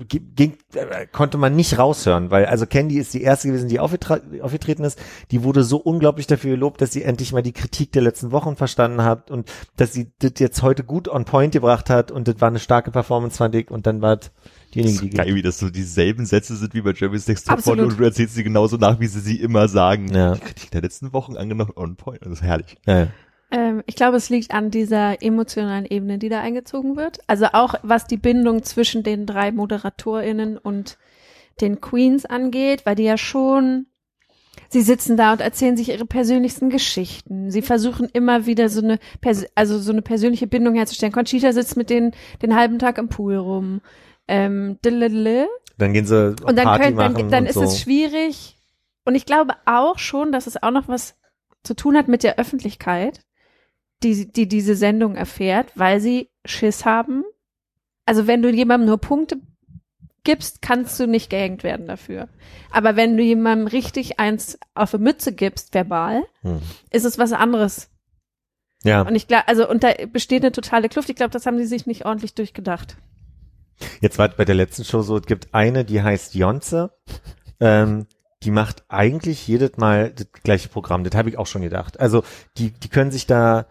ging, äh, konnte man nicht raushören, weil also Candy ist die erste gewesen, die aufgetreten ist. Die wurde so unglaublich dafür gelobt, dass sie endlich mal die Kritik der letzten Wochen verstanden hat und dass sie das jetzt heute gut on point gebracht hat und das war eine starke Performance, fand ich. Und dann war das diejenige, Das die ist geil, wie das so dieselben Sätze sind wie bei Jeremy's Next Top und du erzählst sie genauso nach, wie sie sie immer sagen. Ja. Die Kritik der letzten Wochen angenommen on point. Das ist herrlich. Ja, Ähm, ich glaube, es liegt an dieser emotionalen Ebene, die da eingezogen wird. Also auch was die Bindung zwischen den drei ModeratorInnen und den Queens angeht, weil die ja schon, sie sitzen da und erzählen sich ihre persönlichsten Geschichten. Sie versuchen immer wieder so eine, Pers also so eine persönliche Bindung herzustellen. Conchita sitzt mit denen den halben Tag im Pool rum. Ähm, dililili. dann gehen sie und dann, Party könnt, machen dann, dann und ist so. es schwierig. Und ich glaube auch schon, dass es auch noch was zu tun hat mit der Öffentlichkeit, die, die diese Sendung erfährt, weil sie Schiss haben. Also wenn du jemandem nur Punkte gibst, kannst du nicht gehängt werden dafür. Aber wenn du jemandem richtig eins auf die Mütze gibst, verbal, Hm. ist es was anderes. Ja, Und ich glaube, also und da besteht eine totale Kluft. Ich glaube, das haben sie sich nicht ordentlich durchgedacht. Jetzt war bei der letzten Show so, es gibt eine, die heißt Jonze. Ähm, die macht eigentlich jedes Mal das gleiche Programm. Das habe ich auch schon gedacht. Also die, die können sich da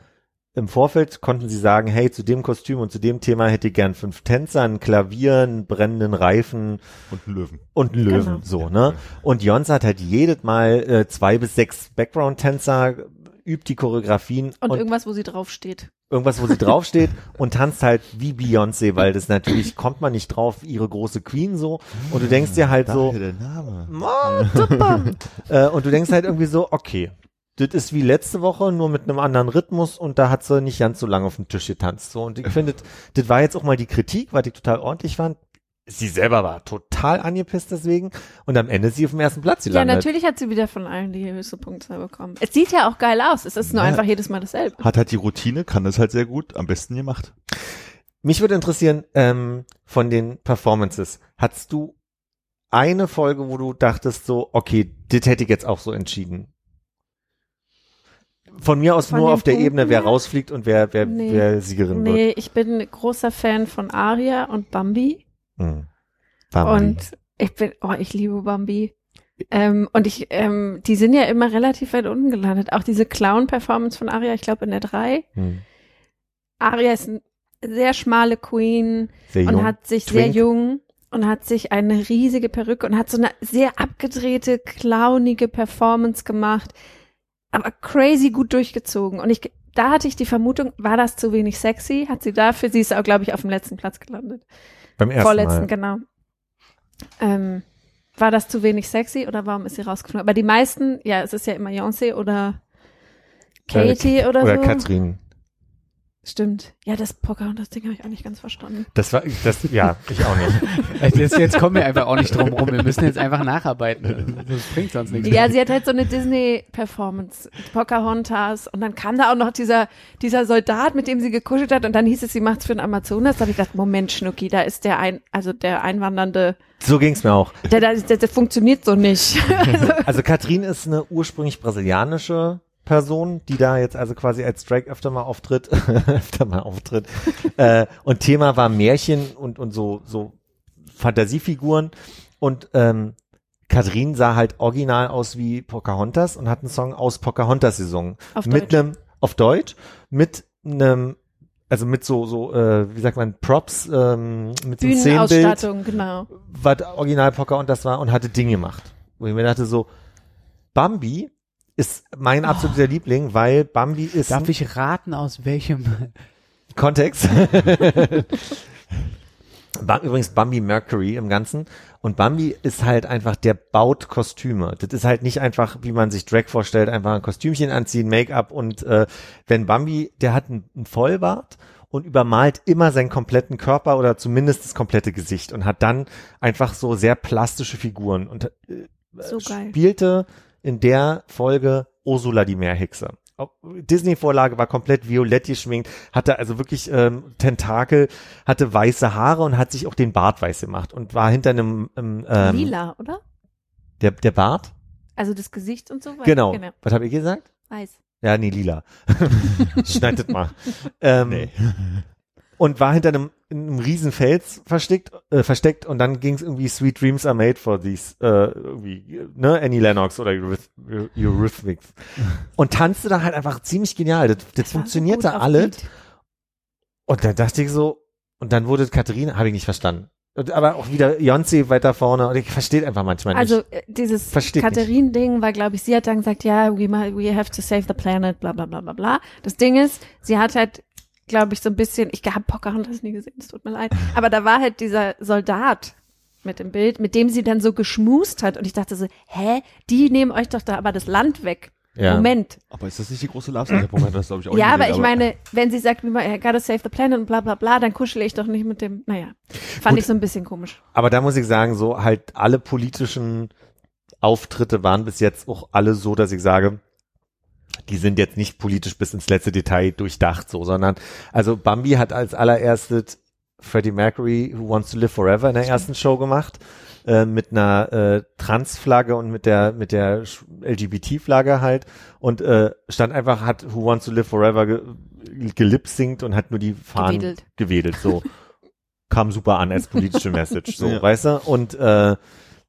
im Vorfeld konnten sie sagen, hey, zu dem Kostüm und zu dem Thema hätte ich gern fünf Tänzer, ein Klavier, einen brennenden Reifen Und ein Löwen. und einen Löwen, Genau. so, ne? Und Jonze hat halt jedes Mal äh, zwei bis sechs Background-Tänzer, übt die Choreografien Und, irgendwas, wo sie draufsteht. irgendwas, wo sie draufsteht [laughs] und tanzt halt wie Beyoncé, weil das natürlich kommt man nicht drauf, ihre große Queen so. Und du denkst dir halt so, der Name. "Mann, super." [laughs] äh, und du denkst halt irgendwie so, okay, das ist wie letzte Woche, nur mit einem anderen Rhythmus und da hat sie nicht ganz so lange auf dem Tisch getanzt. So. Und ich [laughs] finde, das- war jetzt auch mal die Kritik, weil ich total ordentlich fand. Sie selber war total angepisst deswegen und am Ende ist sie auf dem ersten Platz Ja, gelandet. natürlich hat sie wieder von allen die höchste Punktzahl bekommen. Es sieht ja auch geil aus. Es ist nur Ja. einfach jedes Mal dasselbe. Hat halt die Routine, kann das halt sehr gut, am besten gemacht. Mich würde interessieren, ähm, von den Performances, hattest du eine Folge, wo du dachtest so, okay, das hätte ich jetzt auch so entschieden? Von mir aus Von nur auf der Punkten Ebene, wer rausfliegt und wer, wer, Nee. wer Siegerin wird. Nee, ich bin großer Fan von Aria und Bambi. Hm. Bambi. Und ich bin, oh, ich liebe Bambi. Ähm, und ich, ähm, die sind ja immer relativ weit unten gelandet. Auch diese Clown-Performance von Aria, ich glaube in der 3. Hm. Aria ist eine sehr schmale Queen Sehr und hat sich sehr Twink. jung und hat sich eine riesige Perücke und hat so eine sehr abgedrehte, clownige Performance gemacht, aber crazy gut durchgezogen. Und ich, da hatte ich die Vermutung, war das zu wenig sexy? Hat sie dafür, sie ist auch, glaube ich, auf dem letzten Platz gelandet. Beim ersten Vorletzten, Mal. genau. Ähm, war das zu wenig sexy oder warum ist sie rausgeflogen? Aber die meisten, ja, es ist ja immer Beyoncé oder Katie oder, Oder so. Katrin. Stimmt. Ja, das Pocahontas-Ding habe ich auch nicht ganz verstanden. Das war, das, ja, ich auch nicht. [laughs] Also Jetzt, jetzt kommen wir einfach auch nicht drum rum. Wir müssen jetzt einfach nacharbeiten. Das bringt sonst nichts. Ja, sie hat halt so eine Disney-Performance, Pocahontas und dann kam da auch noch dieser, dieser Soldat, mit dem sie gekuschelt hat und dann hieß es, sie macht's für den Amazonas. Da habe ich gedacht, Moment, Schnucki, da ist der ein, also der einwandernde, So ging's mir auch. der, der, der, der funktioniert so nicht. [laughs] Also Katrin ist eine ursprünglich brasilianische Person, die da jetzt also quasi als Drag öfter mal auftritt, [laughs] öfter mal auftritt. [laughs] äh, und Thema war Märchen und, und so, so Fantasiefiguren. Und ähm, Katrin sah halt original aus wie Pocahontas und hat einen Song aus Pocahontas gesungen. Auf mit Deutsch. einem, auf Deutsch, mit einem, also mit so, so, äh, wie sagt man, Props, ähm, mit einem Szenenbild genau. was original Pocahontas war und hatte Dinge gemacht. Wo ich mir dachte so, Bambi ist mein absoluter Liebling, weil Bambi ist Darf ich raten, aus welchem? [laughs] Kontext. [laughs] Übrigens Bambi Mercury im Ganzen. Und Bambi ist halt einfach, der baut Kostüme. Das ist halt nicht einfach, wie man sich Drag vorstellt, einfach ein Kostümchen anziehen, Make-up und äh, wenn Bambi, der hat einen, Vollbart und übermalt immer seinen kompletten Körper oder zumindest das komplette Gesicht und hat dann einfach so sehr plastische Figuren und äh, So geil. In der Folge Ursula die Meerhexe. Disney-Vorlage war komplett violett geschminkt, hatte also wirklich ähm, Tentakel, hatte weiße Haare und hat sich auch den Bart weiß gemacht und war hinter einem ähm, ähm, Lila, oder? Der, der Bart? Also das Gesicht und so weiter. Genau. Was habe ich gesagt? Weiß. Ja, nee, lila. [laughs] Schneidet mal. [laughs] Ähm, Nee. Und war hinter einem, in einem riesen Fels versteckt, äh, versteckt und dann ging es irgendwie Sweet Dreams are made for these, äh, irgendwie, ne, Annie Lennox oder Euryth Eurythmics. [laughs] Und tanzte da halt einfach ziemlich genial. Das, das, so funktionierte alles. Und dann dachte ich so, und dann wurde Katharina, habe ich nicht verstanden. Und, aber auch wieder Beyoncé weiter vorne und ich verstehe einfach manchmal nicht. Also äh, dieses. Katharin-Ding war, glaube ich, sie hat dann gesagt, ja, we, we have to save the planet, bla bla bla bla bla. Das Ding ist, sie hat halt, glaube ich, so ein bisschen, ich habe Pocahontas nie gesehen, es tut mir leid, aber da war halt dieser Soldat mit dem Bild, mit dem sie dann so geschmust hat und ich dachte so, hä, die nehmen euch doch da aber das Land weg. Ja. Moment. Aber ist das nicht die große Love Story? Punkt hat das glaube ich auch ja, aber ich meine, wenn sie sagt, we mu- I gotta save the planet und bla bla bla, dann kuschele ich doch nicht mit dem, naja, fand Gut. ich so ein bisschen komisch. Aber da muss ich sagen, so halt alle politischen Auftritte waren bis jetzt auch alle so, dass ich sage, die sind jetzt nicht politisch bis ins letzte Detail durchdacht, so, sondern, also Bambi hat als allererstes Freddie Mercury Who Wants to Live Forever in der ersten Show gemacht, äh, mit einer äh, Trans-Flagge und mit der, mit der LGBT-Flagge halt und äh, stand einfach, hat Who Wants to Live Forever ge gelipsingt und hat nur die Fahnen Gewedelt. gewedelt so. Kam super an als politische Message, so, [laughs] Ja. weißt du? Und äh,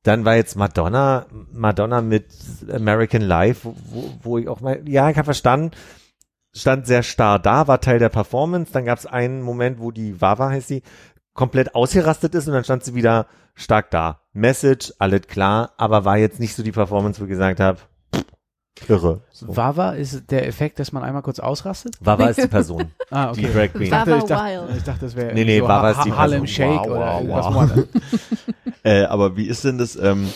dann war jetzt Madonna, Madonna mit American Life, wo, wo, ich auch mal, ja, ich habe verstanden, stand sehr starr da, war Teil der Performance. Dann gab es einen Moment, wo die Wawa heißt sie, komplett ausgerastet ist und dann stand sie wieder stark da. Message, alles klar, aber war jetzt nicht so die Performance, wo ich gesagt habe, irre. So. Wawa ist der Effekt, dass man einmal kurz ausrastet? Wawa [laughs] ist die Person, Ah, die Drag Queen. Ich dachte, ich dachte, ich dachte, das wäre Nee, nee, so Wawa Ha- ist die Harlem Person. Shake Wow, oder wow, irgendwas. wow. Äh, aber wie ist denn das, ähm,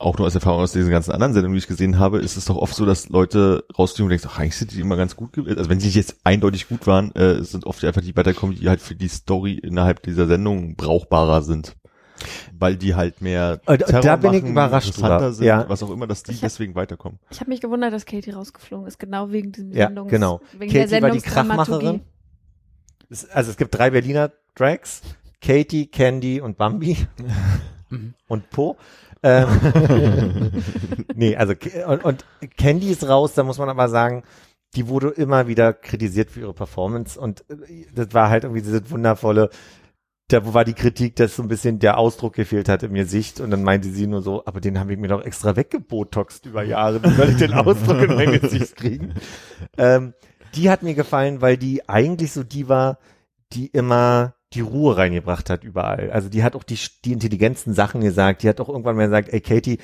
auch nur aus Erfahrung aus diesen ganzen anderen Sendungen, die ich gesehen habe, ist es doch oft so, dass Leute rausfliegen und denkst, ach, eigentlich sind die immer ganz gut gewesen. Also wenn sie nicht jetzt eindeutig gut waren, äh, sind oft einfach die weiterkommen, die halt für die Story innerhalb dieser Sendung brauchbarer sind. Weil die halt mehr Äh, da- Terror da bin ich machen, überrascht interessanter drüber. sind, Ja. was auch immer, dass die Ich hab- deswegen weiterkommen. Ich habe mich gewundert, dass Katie rausgeflogen ist, genau wegen diesem Ja, Sendungs... genau. Wegen der Katie war die. Krachmacherin. Es- Also es gibt drei Berliner Drags, Katie, Candy und Bambi [laughs] und Po. Ähm, [laughs] nee, also und, und Candy ist raus, da muss man aber sagen, die wurde immer wieder kritisiert für ihre Performance und äh, das war halt irgendwie dieses wundervolle, da war die Kritik, dass so ein bisschen der Ausdruck gefehlt hat im Gesicht und dann meinte sie nur so, aber den habe ich mir doch extra weggebotoxt über Jahre, wie soll ich den Ausdruck in mein Gesicht kriegen? Ähm, die hat mir gefallen, weil die eigentlich so die war, die immer die Ruhe reingebracht hat überall. Also die hat auch die, die intelligentesten Sachen gesagt. Die hat auch irgendwann mal gesagt, ey Katie,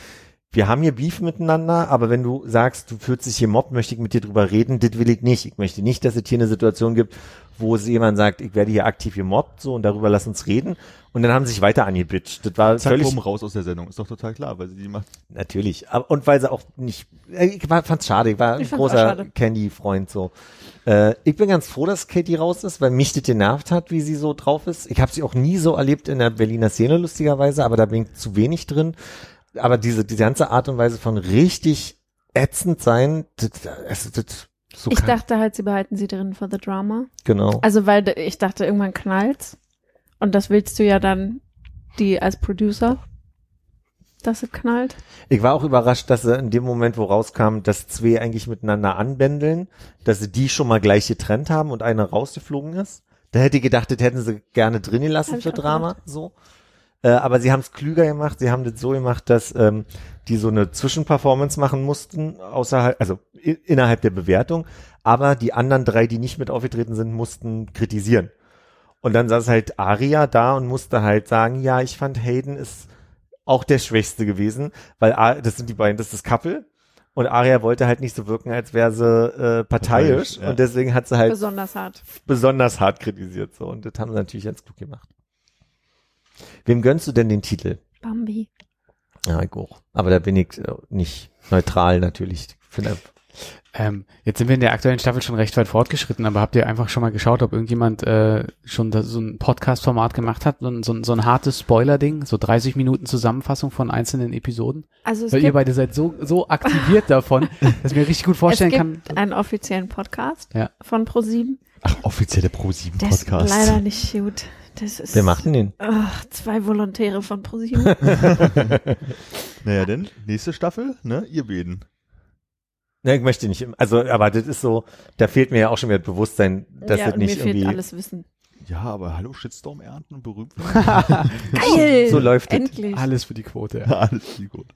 wir haben hier Beef miteinander, aber wenn du sagst, du fühlst dich hier mobbt, möchte ich mit dir drüber reden, das will ich nicht. Ich möchte nicht, dass es hier eine Situation gibt, wo es jemand sagt, ich werde hier aktiv gemobbt, so, und darüber lass uns reden. Und dann haben sie sich weiter angebitcht. Das war Zack, völlig, bumm, raus aus der Sendung. Ist doch total klar, weil sie die macht. Natürlich. Aber, und weil sie auch nicht, äh, ich war, fand's schade, ich war ein Ich auch großer. Candy-Freund so. Äh, ich bin ganz froh, dass Katie raus ist, weil mich das genervt hat, wie sie so drauf ist. Ich habe sie auch nie so erlebt in der Berliner Szene, lustigerweise, aber da bin ich zu wenig drin. Aber diese, diese ganze Art und Weise von richtig ätzend sein, das, das, das, so Ich dachte halt, sie behalten sie drin for the drama. genau. Also weil ich dachte, irgendwann knallt's. Und das willst du ja dann, die als Producer, dass es knallt. Ich war auch überrascht, dass sie in dem Moment, wo rauskam, dass zwei eigentlich miteinander anbändeln, dass sie die schon mal gleich getrennt haben und eine rausgeflogen ist. Da hätte ich gedacht, das hätten sie gerne drin gelassen Hab für Drama, so. Äh, aber sie haben es klüger gemacht. Sie haben das so gemacht, dass ähm, die so eine Zwischenperformance machen mussten, außerhalb, also innerhalb der Bewertung. Aber die anderen drei, die nicht mit aufgetreten sind, mussten kritisieren. Und dann saß halt Aria da und musste halt sagen, ja, ich fand Hayden ist auch der Schwächste gewesen, weil A- das sind die beiden, das ist das Couple. Und Aria wollte halt nicht so wirken, als wäre sie äh, parteiisch. Parteiisch, ja. Und deswegen hat sie halt Besonders hart. besonders hart kritisiert. So. Und das haben sie natürlich ganz klug gemacht. Wem gönnst du denn den Titel? Bambi. Ja, ich auch. Aber da bin ich äh, nicht neutral natürlich. Finde, Ähm, jetzt sind wir in der aktuellen Staffel schon recht weit fortgeschritten, aber habt ihr einfach schon mal geschaut, ob irgendjemand äh, schon da so ein Podcast-Format gemacht hat, so ein, so ein, so ein hartes Spoiler-Ding, so 30 Minuten Zusammenfassung von einzelnen Episoden? Also es Weil ihr beide seid so, so aktiviert davon, [laughs] dass ich mir richtig gut es vorstellen kann. gibt einen offiziellen Podcast Ja. von ProSieben. Ach, offizielle Pro7 Der ist Podcast. leider nicht gut. Das ist wer macht denn den? Ach, zwei Volontäre von ProSieben. [laughs] [laughs] Naja, denn, nächste Staffel, ne, ihr beiden. Ja, ich möchte nicht, also, aber das ist so, da fehlt mir ja auch schon wieder Bewusstsein, dass ja, das und mir nicht fehlt irgendwie, alles Wissen. Ja, aber hallo, Shitstorm ernten und berühmt werden. [laughs] Geil! so läuft es. Endlich. Alles für die Quote. Ja. Alles viel gut.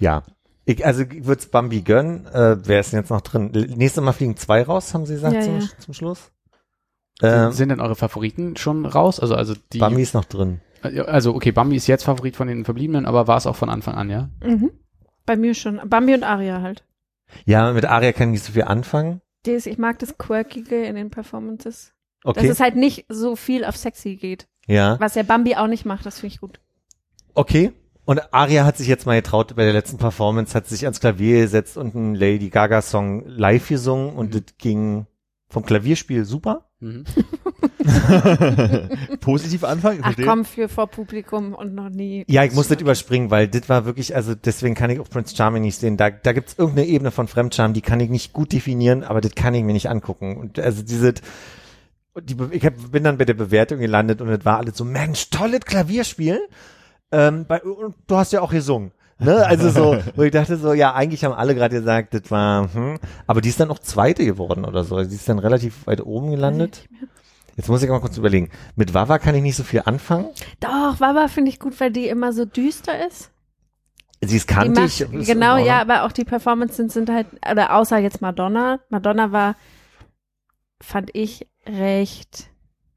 Ja. Ich, also ich würde es Bambi gönnen. Äh, wer ist denn jetzt noch drin? L- Nächstes Mal fliegen zwei raus, haben Sie gesagt Ja, zum, ja. zum Schluss? Sind, Ähm, sind denn eure Favoriten schon raus? Also, also die, Bambi ist noch drin. also okay, Bambi ist jetzt Favorit von den Verbliebenen, aber war es auch von Anfang an, ja? Mhm. Bei mir schon. Bambi und Aria halt. Ja, mit Aria kann ich nicht so viel anfangen. Das, ich mag das Quirkige in den Performances. Dass Okay. es halt nicht so viel auf sexy geht. ja. Was der Bambi auch nicht macht, das finde ich gut. Okay. Und Aria hat sich jetzt mal getraut, bei der letzten Performance hat sie sich ans Klavier gesetzt und einen Lady Gaga Song live gesungen und das ging vom Klavierspiel super. Mhm. [laughs] Positiv anfangen, Ach verstehe. komm, für vor Publikum und noch nie. Ja, ich muss das überspringen, weil das war wirklich, also deswegen kann ich auch Prince Charming nicht sehen. Da, da gibt's irgendeine Ebene von Fremdscham, die kann ich nicht gut definieren, aber das kann ich mir nicht angucken. Und also diese, die, ich hab, bin dann bei der Bewertung gelandet und es war alles so, Mensch, tolles Klavierspiel. Ähm, bei, und du hast ja auch gesungen. Ne? Also so, wo ich dachte so, ja, eigentlich haben alle gerade gesagt, das war, hm. aber die ist dann auch Zweite geworden oder so. Die ist dann relativ weit oben gelandet. Jetzt muss ich mal kurz überlegen. Mit Wawa kann ich nicht so viel anfangen. Doch, Wawa finde ich gut, weil die immer so düster ist. Sie ist kantig. macht, genau, ja, aber auch die Performances sind halt, oder außer jetzt Madonna. Madonna war, fand ich, recht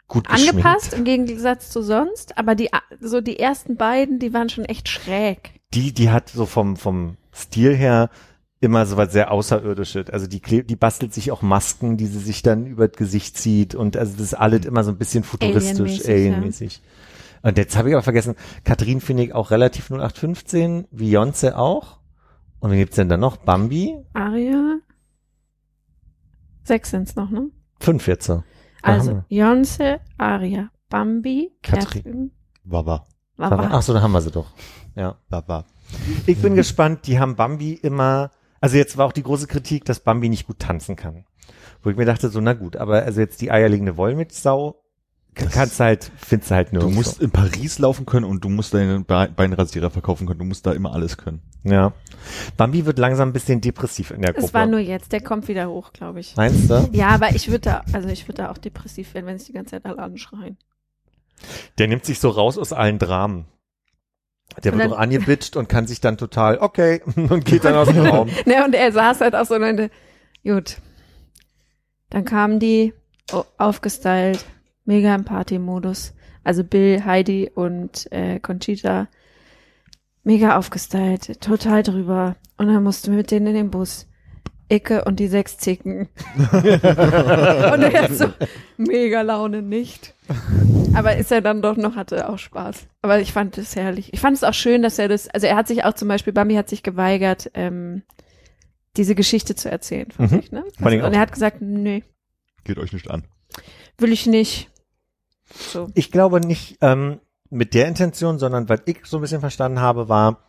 Gut geschminkt. angepasst im Gegensatz zu sonst, aber die, so die ersten beiden, die waren schon echt schräg. Die, die hat so vom, vom Stil her immer so was sehr Außerirdisches. Also die, die bastelt sich auch Masken, die sie sich dann über das Gesicht zieht und also das ist alles immer so ein bisschen futuristisch, Alienmäßig, alienmäßig. Und jetzt habe ich aber vergessen, Katrin finde ich auch relativ 0815, Beyoncé auch. Und wen gibt's denn da noch? Bambi? Aria. Sechs sind's noch, ne? Fünf jetzt. so. Also, Beyoncé, Aria, Bambi, Katrin. Catherine, Wawa. Wawa. Ach so, da haben wir sie doch. Ja. Wawa. Ich bin gespannt, die haben Bambi immer, also jetzt war auch die große Kritik, dass Bambi nicht gut tanzen kann. Wo ich mir dachte, so, na gut, aber also jetzt die eierlegende Wollmilchsau, Das- kannst du halt, findest du halt Du nirgendwo. musst in Paris laufen können und du musst deinen Be- Beinrasierer verkaufen können. Du musst da immer alles können. Ja. Bambi wird langsam ein bisschen depressiv in der Gruppe. Es war nur jetzt, der kommt wieder hoch, glaube ich. Meinst du? Ja, aber ich würde da, also ich würde da auch depressiv werden, wenn sich die ganze Zeit alle anschreien. Der nimmt sich so raus aus allen Dramen. Der Und wird auch angebitscht und kann sich dann total, okay, [laughs] und geht dann aus dem Raum. [laughs] Ne, und er saß halt auch so und meinte, gut. Dann kamen die oh, aufgestylt, mega im Party-Modus. Also Bill, Heidi und äh, Conchita, mega aufgestylt, total drüber. Und dann mussten wir mit denen in den Bus. Icke und die sechs Zicken. [laughs] und er hat so mega Laune nicht. Aber ist er dann doch noch, hatte auch Spaß. Aber ich fand es herrlich. Ich fand es auch schön, dass er das, also er hat sich auch zum Beispiel, Bambi hat sich geweigert, ähm, diese Geschichte zu erzählen von Mhm. sich, ne? Fand ich und auch. er hat gesagt, nee, Geht euch nicht an. will ich nicht. So. Ich glaube nicht ähm, mit der Intention, sondern was ich so ein bisschen verstanden habe, war,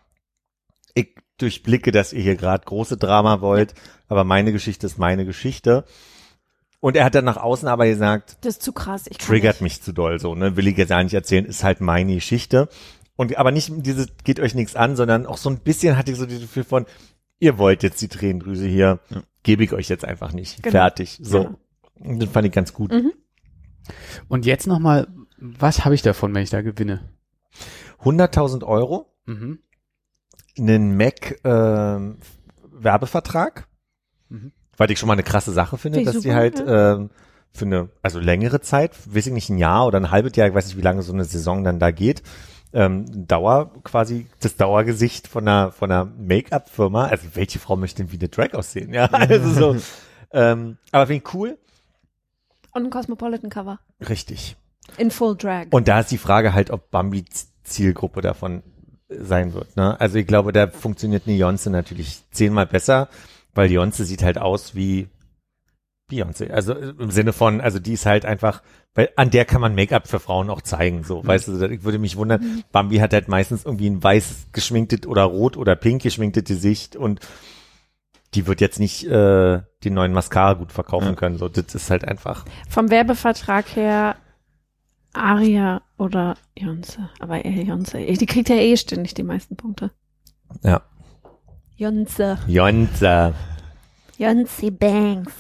ich durchblicke, dass ihr hier gerade große Drama wollt, aber meine Geschichte ist meine Geschichte. Und er hat dann nach außen aber gesagt, Das ist zu krass. Ich triggert nicht. mich zu doll so, ne? Will ich jetzt gar nicht erzählen, ist halt meine Geschichte. Und aber nicht dieses geht euch nichts an, sondern auch so ein bisschen hatte ich so das Gefühl von, ihr wollt jetzt die Tränendrüse hier, Ja. gebe ich euch jetzt einfach nicht. Genau. Fertig. So. Und Das fand ich ganz gut. Mhm. Und jetzt nochmal, was habe ich davon, wenn ich da gewinne? 100.000 Euro, Mhm. Einen Mac ähm, Werbevertrag, Mhm. weil ich schon mal eine krasse Sache finde, dass die super, halt ähm, für eine, also längere Zeit, weiß ich nicht, ein Jahr oder ein halbes Jahr, ich weiß nicht, wie lange so eine Saison dann da geht, ähm, Dauer quasi das Dauergesicht von einer von einer Make-up-Firma. Also welche Frau möchte denn wie eine Drag aussehen? Ja, [laughs] also so. ähm, aber finde ich cool. Und ein Cosmopolitan Cover. Richtig. In Full Drag. Und da ist die Frage halt, ob Bambi Zielgruppe davon sein wird. Ne? Also ich glaube, da funktioniert eine Beyoncé natürlich zehnmal besser, weil Beyoncé sieht halt aus wie Beyoncé. Also im Sinne von, also die ist halt einfach, weil an der kann man Make-up für Frauen auch zeigen. So, weißt du, ich würde mich wundern, Bambi hat halt meistens irgendwie ein weiß geschminktes oder rot oder pink geschminktes Gesicht und die wird jetzt nicht äh, den neuen Mascara gut verkaufen können. So, das ist halt einfach. Vom Werbevertrag her Aria oder Jonze. Aber eher Jonze. Die kriegt ja eh ständig die meisten Punkte. Ja. Jonze. Jonza. Jonze Banks.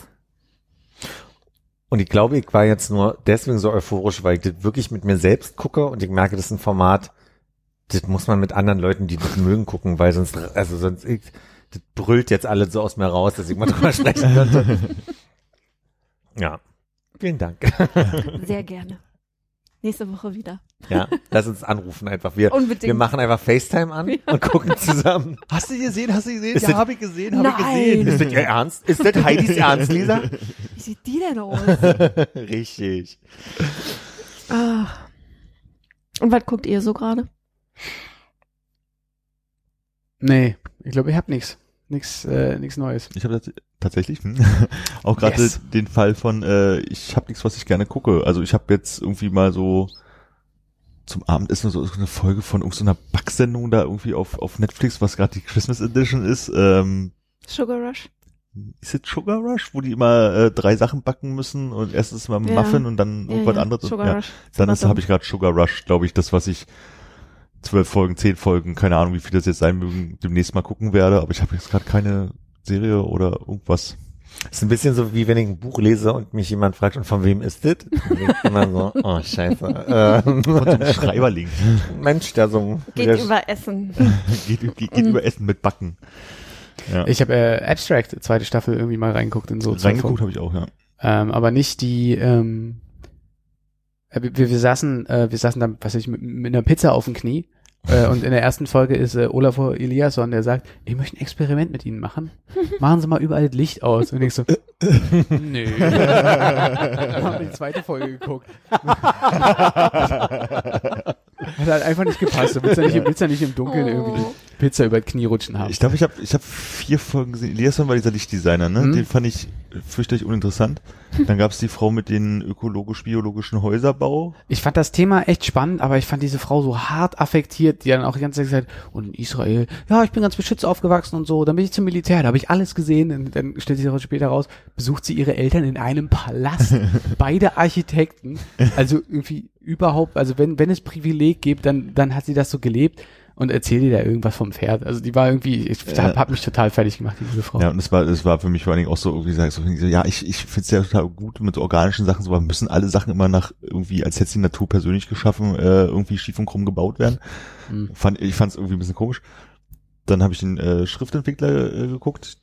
Und ich glaube, ich war jetzt nur deswegen so euphorisch, weil ich das wirklich mit mir selbst gucke und ich merke, das ist ein Format, das muss man mit anderen Leuten, die das mögen, gucken, weil sonst, also sonst, ich, das brüllt jetzt alle so aus mir raus, dass ich mal drüber [laughs] sprechen könnte. Ja. Vielen Dank. Sehr gerne. Nächste Woche wieder. Ja, lass uns anrufen einfach. Wir, Unbedingt. wir machen einfach FaceTime an und gucken zusammen. Hast du gesehen? Hast du gesehen? Ist ja, habe ich gesehen, habe habe ich gesehen. Ist das ihr Ernst? Ist das Heidis Ernst, Lisa? Wie sieht die denn aus? [laughs] Richtig. ah. Und was guckt ihr so gerade? Nee, ich glaube, ich hab nix. Nix, äh, nix Neues. Ich habe tatsächlich hm, [laughs] auch gerade Yes. den Fall von, äh, ich habe nichts, was ich gerne gucke. Also ich habe jetzt irgendwie mal so zum Abendessen so eine Folge von irgendeiner Backsendung da irgendwie auf, auf Netflix, was gerade die Christmas Edition ist. Ähm, Sugar Rush? ist es Sugar Rush, wo die immer äh, drei Sachen backen müssen und erstens mal Ja. Muffin und dann irgendwas ja, anderes. Sugar ja. Rush. Dann ist habe ich gerade Sugar Rush, glaube ich, das, was ich zwölf Folgen, zehn Folgen, keine Ahnung, wie viel das jetzt sein mögen, demnächst mal gucken werde, aber ich habe jetzt gerade keine Serie oder irgendwas. ist ein bisschen so, wie wenn ich ein Buch lese und mich jemand fragt, und von wem ist das? Immer so, oh, scheiße. Ähm, Schreiberling. [laughs] Mensch, der so Geht der- über Essen. [laughs] geht geht, geht über Essen mit Backen. Ja. Ich habe äh, Abstract, zweite Staffel, irgendwie mal reingeguckt in so zwei Reingeguckt habe ich auch, ja. Ähm, aber nicht die, ähm, äh, wir, wir saßen, äh, wir saßen da, was weiß ich, mit, mit einer Pizza auf dem Knie. Äh, und in der ersten Folge ist äh, Olafur Eliasson, der sagt, ich möchte ein Experiment mit Ihnen machen. [laughs] Machen Sie mal überall das Licht aus. Und ich so, [laughs] nö. [laughs] Dann haben wir die zweite Folge geguckt. Hat halt einfach nicht gepasst. Du willst ja nicht, im- willst ja nicht im Dunkeln Oh. irgendwie die Pizza über das Knie rutschen haben. Ich glaube, ich habe ich hab vier Folgen gesehen. Eliasson war dieser Lichtdesigner, ne? Mhm. Den fand ich fürchterlich uninteressant. Dann gab es die Frau mit den ökologisch-biologischen Häuserbau. Ich fand das Thema echt spannend, aber ich fand diese Frau so hart affektiert, die dann auch die ganze Zeit gesagt hat, und in Israel, ja, ich bin ganz beschützt aufgewachsen und so, dann bin ich zum Militär, da habe ich alles gesehen, und dann stellt sich auch später raus, besucht sie ihre Eltern in einem Palast, [laughs] beide Architekten, also irgendwie überhaupt, also wenn, wenn es Privileg gibt, dann, dann hat sie das so gelebt und erzählt ihr da irgendwas vom Pferd, also die war irgendwie, ich Ja. hab, hab mich total fertig gemacht, diese Frau. Ja, und es war, es war für mich vor allen Dingen auch so, sag ich so, so ja, ich, ich finde es ja total gut mit so organischen Sachen, so, aber müssen alle Sachen immer nach irgendwie, als hätte die Natur persönlich geschaffen, äh, irgendwie schief und krumm gebaut werden. Mhm. Fand, ich fand es irgendwie ein bisschen komisch. Dann habe ich den äh, Schriftentwickler äh, geguckt.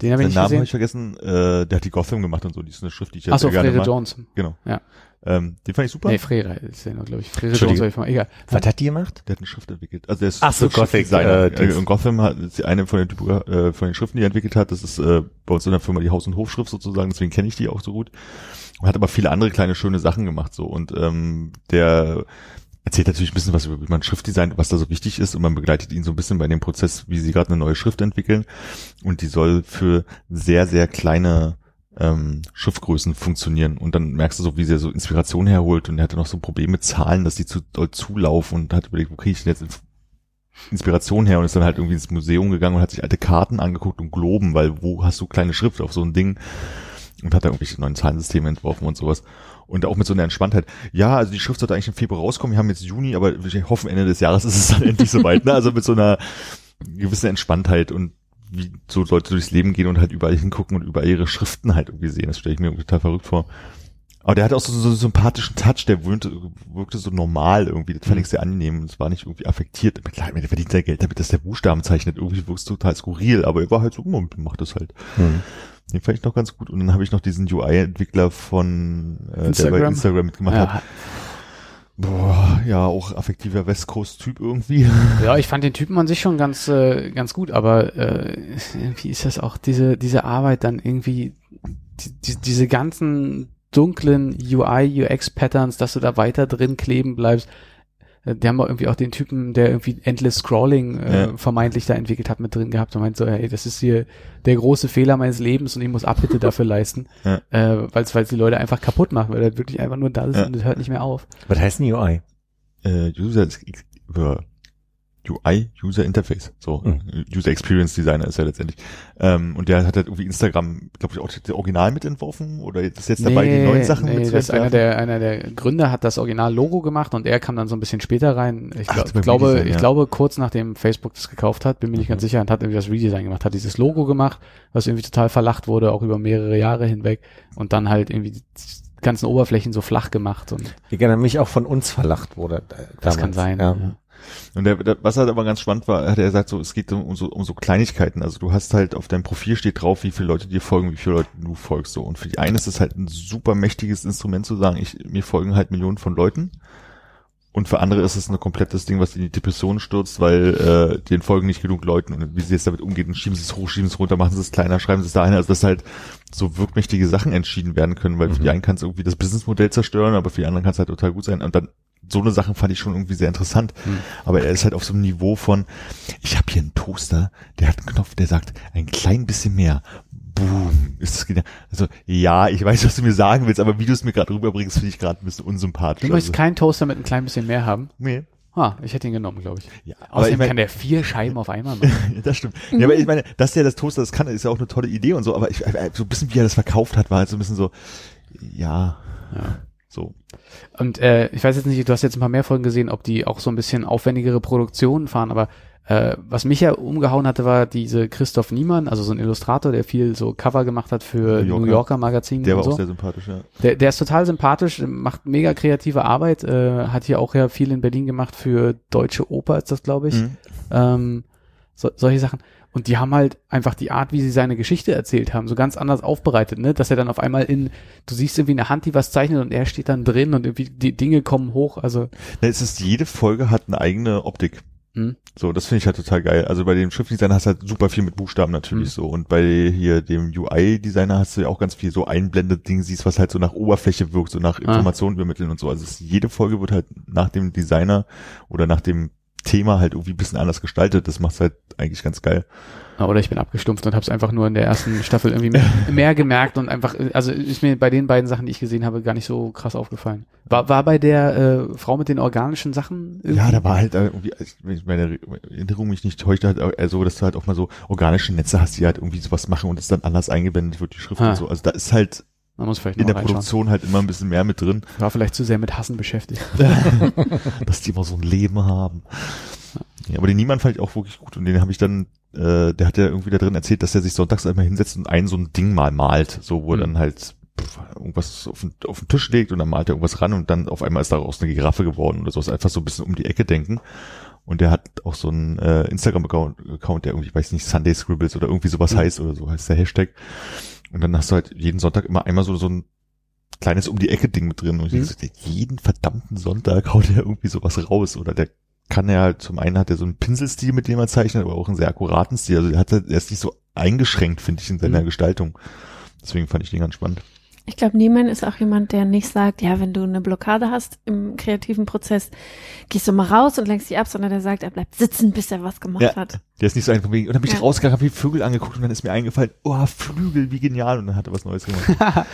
Den habe ich nicht Namen habe ich vergessen. Äh, der hat die Gotham gemacht und so. Die ist eine Schrift, die ich ja Achso, sehr gerne. Jones. Genau. Ja. Ähm, den fand ich super. Nee, Frere ist ja noch, glaube ich. Frere Entschuldige. Jones, ich mal, egal. Was hat die gemacht? Der hat eine Schrift entwickelt. Also der ist Ach so. Gothic, äh, und Gotham hat ist eine von den, Typo- äh, von den Schriften, die er entwickelt hat. Das ist äh, bei uns in der Firma die Haus- und Hofschrift sozusagen. Deswegen kenne ich die auch so gut. Und hat aber viele andere kleine schöne Sachen gemacht so. Und ähm, der erzählt natürlich ein bisschen was über wie man Schriftdesign, was da so wichtig ist und man begleitet ihn so ein bisschen bei dem Prozess, wie sie gerade eine neue Schrift entwickeln und die soll für sehr, sehr kleine ähm, Schriftgrößen funktionieren und dann merkst du so, wie sie so Inspiration herholt und er hatte noch so ein Problem mit Zahlen, dass die zu doll zulaufen und hat überlegt, wo kriege ich denn jetzt Inspiration her und ist dann halt irgendwie ins Museum gegangen und hat sich alte Karten angeguckt und Globen, weil wo hast du kleine Schrift auf so ein Ding und hat da irgendwelche neuen Zahlensysteme entworfen und sowas. Und auch mit so einer Entspanntheit. Ja, also die Schrift sollte eigentlich im Februar rauskommen. Wir haben jetzt Juni, aber wir hoffen Ende des Jahres ist es dann [laughs] endlich soweit. Ne? Also mit so einer gewissen Entspanntheit und wie so Leute durchs Leben gehen und halt überall hingucken und überall ihre Schriften halt irgendwie sehen. Das stelle ich mir irgendwie total verrückt vor. Aber der hatte auch so, so einen sympathischen Touch, der wirkte, wirkte so normal irgendwie. Das fand ich sehr angenehm. Es war nicht irgendwie affektiert. Klar, der verdient sein Geld damit, dass der Buchstaben zeichnet. Irgendwie wirkst du total skurril, aber er war halt so, man macht das halt. Hm. Den fand ich noch ganz gut. Und dann habe ich noch diesen UI-Entwickler von, äh, der bei Instagram. Instagram mitgemacht hat. Boah, ja, auch affektiver West Coast-Typ irgendwie. [laughs] Ja, ich fand den Typen an sich schon ganz, äh, ganz gut, aber äh, irgendwie ist das auch diese, diese Arbeit dann irgendwie, die, die, diese ganzen dunklen UI, UX-Patterns, dass du da weiter drin kleben bleibst. Äh, die haben auch irgendwie auch den Typen, der irgendwie Endless Scrolling äh, Ja. vermeintlich da entwickelt hat, mit drin gehabt und meint so, hey, das ist hier der große Fehler meines Lebens und ich muss Abbitte [laughs] dafür leisten, Ja. äh, weil es die Leute einfach kaputt machen, weil er wirklich einfach nur da ist Ja. und es hört nicht mehr auf. Was heißt ein UI? äh, User UI, User Interface, so Mhm. User Experience Designer ist er letztendlich. Ähm, und der hat halt irgendwie Instagram, glaube ich, auch das Original mitentworfen oder ist jetzt dabei die neuen Sachen nee, mit das ist einer der, einer der Gründer hat das Original-Logo gemacht und er kam dann so ein bisschen später rein. Ich, Ach, glaub, glaube, Redesign, ich ja. glaube, kurz nachdem Facebook das gekauft hat, bin mir nicht ganz Mhm. sicher, und hat irgendwie das Redesign gemacht, hat dieses Logo gemacht, was irgendwie total verlacht wurde, auch über mehrere Jahre hinweg und dann halt irgendwie die ganzen Oberflächen so flach gemacht und Ich erinnere mich auch von uns verlacht wurde. äh, das damals. kann sein. Ja. Ja. Und der, der, was halt aber ganz spannend war, hat er gesagt, so, es geht um, um, so, um so Kleinigkeiten. Also du hast halt auf deinem Profil steht drauf, wie viele Leute dir folgen, wie viele Leute du folgst. So. Und für die einen ist es halt ein super mächtiges Instrument zu sagen, ich, mir folgen halt Millionen von Leuten. Und für andere ist es ein komplettes Ding, was in die Depression stürzt, weil äh, den folgen nicht genug Leuten. Und wie sie jetzt damit umgehen, schieben sie es hoch, schieben es runter, machen sie es kleiner, schreiben sie es dahin. Also dass halt so wirkmächtige Sachen entschieden werden können, weil für die einen kann es irgendwie das Businessmodell zerstören, aber für die anderen kann es halt total gut sein. Und dann so eine Sachen fand ich schon irgendwie sehr interessant. Aber er ist halt auf so einem Niveau von, ich habe hier einen Toaster, der hat einen Knopf, der sagt, ein klein bisschen mehr. Boom. Ist das genial. Also, ja, ich weiß, was du mir sagen willst, aber wie du es mir gerade rüberbringst, finde ich gerade ein bisschen unsympathisch. Du möchtest also, keinen Toaster mit ein klein bisschen mehr haben? nee. Ah, ich hätte ihn genommen, glaube ich. Ja, aber Außerdem ich mein, kann der vier Scheiben auf einmal machen. [laughs] das stimmt. Ja, aber ich meine, dass der das Toaster das kann, ist ja auch eine tolle Idee und so, aber ich, äh, so ein bisschen wie er das verkauft hat, war halt so ein bisschen so, ja, Ja. So. Und äh, ich weiß jetzt nicht, du hast jetzt ein paar mehr Folgen gesehen, ob die auch so ein bisschen aufwendigere Produktionen fahren, aber äh, was mich ja umgehauen hatte, war diese Christoph Niemann, also so ein Illustrator, der viel so Cover gemacht hat für New Yorker. New Yorker Magazin Der war so. auch sehr sympathisch, ja. Der, der ist total sympathisch, macht mega kreative Arbeit, äh, hat hier auch ja viel in Berlin gemacht für Deutsche Oper, ist das, glaube ich. Mhm. Ähm, so, solche Sachen. Und die haben halt einfach die Art, wie sie seine Geschichte erzählt haben, so ganz anders aufbereitet, ne? Dass er dann auf einmal in, du siehst irgendwie eine Hand, die was zeichnet und er steht dann drin und irgendwie die Dinge kommen hoch. Also Ja, es ist, jede Folge hat eine eigene Optik. Hm. So, das finde ich halt total geil. Also bei dem Schriftdesigner hast du halt super viel mit Buchstaben natürlich Hm. so. Und bei hier dem UI-Designer hast du ja auch ganz viel so einblendet Ding siehst, was halt so nach Oberfläche wirkt, so nach Informationen übermitteln und so. Also es, jede Folge wird halt nach dem Designer oder nach dem Thema halt irgendwie ein bisschen anders gestaltet. Das macht's halt eigentlich ganz geil. Oder ich bin abgestumpft und habe es einfach nur in der ersten Staffel irgendwie mehr, [laughs] mehr gemerkt und einfach, also ist mir bei den beiden Sachen, die ich gesehen habe, gar nicht so krass aufgefallen. War, war bei der äh, Frau mit den organischen Sachen? Irgendwie? Ja, da war halt äh, irgendwie, wenn ich meine Erinnerung mich nicht täuscht, halt äh, so, dass du halt auch mal so organische Netze hast, die halt irgendwie sowas machen und es dann anders eingeblendet wird, die Schrift Ah. und so. Also da ist halt Man muss vielleicht in der. Produktion halt immer ein bisschen mehr mit drin, War vielleicht zu sehr mit Hassen beschäftigt. [laughs] dass die immer so ein Leben haben. Ja, aber den Niemand fand ich auch wirklich gut und den habe ich dann, äh, der hat ja irgendwie da drin erzählt, dass er sich sonntags einmal hinsetzt und ein so ein Ding mal malt, so wo er Mhm. dann halt pff, irgendwas auf den, auf den Tisch legt und dann malt er irgendwas ran und dann auf einmal ist daraus eine Giraffe geworden oder sowas, einfach so ein bisschen um die Ecke denken. Und der hat auch so einen äh, Instagram-Account, Account, der irgendwie, weiß nicht, Sunday Scribbles oder irgendwie sowas Mhm. heißt oder so heißt der Hashtag. Und dann hast du halt jeden Sonntag immer einmal so, so ein kleines um die Ecke Ding mit drin. Und ich Mhm. so, jeden verdammten Sonntag [laughs] haut er irgendwie sowas raus. Oder der kann ja halt, zum einen hat er so einen Pinselstil, mit dem er zeichnet, aber auch einen sehr akkuraten Stil. Also der hat, er ist nicht so eingeschränkt, finde ich, in seiner Mhm. Gestaltung. Deswegen fand ich den ganz spannend. Ich glaube, niemand ist auch jemand, der nicht sagt, ja, wenn du eine Blockade hast im kreativen Prozess, gehst du mal raus und lenkst die ab, sondern der sagt, er bleibt sitzen, bis er was gemacht Ja. hat. Der ist nicht so einfach wegen, und dann bin ich Ja. rausgegangen, hab die Vögel angeguckt und dann ist mir eingefallen, oh, Flügel, wie genial. Und dann hat er was Neues gemacht. [laughs]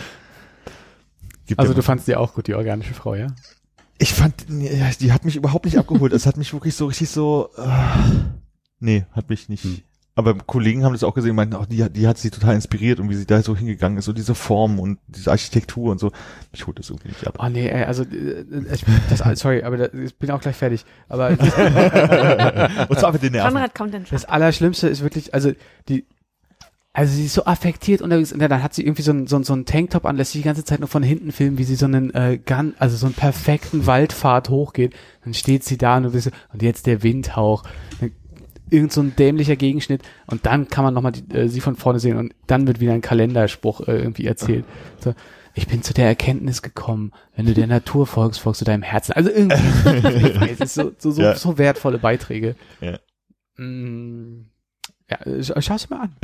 Also du fandst die auch gut, die organische Frau, ja? Ich fand, ja, die hat mich überhaupt nicht abgeholt. Es hat mich wirklich so richtig so, äh, nee, hat mich nicht. Hm. Aber Kollegen haben das auch gesehen, und meinten, auch die, hat- die hat sie total inspiriert und wie sie da so hingegangen ist, so diese Form und diese Architektur und so. Mich holt das irgendwie nicht ab. Oh nee, ey, also äh, ich, das, sorry, aber da, ich bin auch gleich fertig. Aber [laughs] das, und zwar mit den Nerven. Konrad kommt dann schon. das Allerschlimmste ist wirklich, also die, also sie ist so affektiert unterwegs und dann hat sie irgendwie so einen so, einen- so einen Tanktop an, lässt sich die ganze Zeit nur von hinten filmen, wie sie so einen äh, Gun, also so einen perfekten Waldpfad hochgeht. Dann steht sie da und du bist so, und jetzt der Windhauch. Irgend so ein dämlicher Gegenschnitt und dann kann man nochmal äh, sie von vorne sehen und dann wird wieder ein Kalenderspruch äh, irgendwie erzählt. So, ich bin zu der Erkenntnis gekommen, wenn du der Natur folgst, folgst du deinem Herzen. Also irgendwie, ich [laughs] weiß, es ist so, so, so, Ja. so wertvolle Beiträge. Ja. Mm, ja, äh, sch- schau's dir mal an.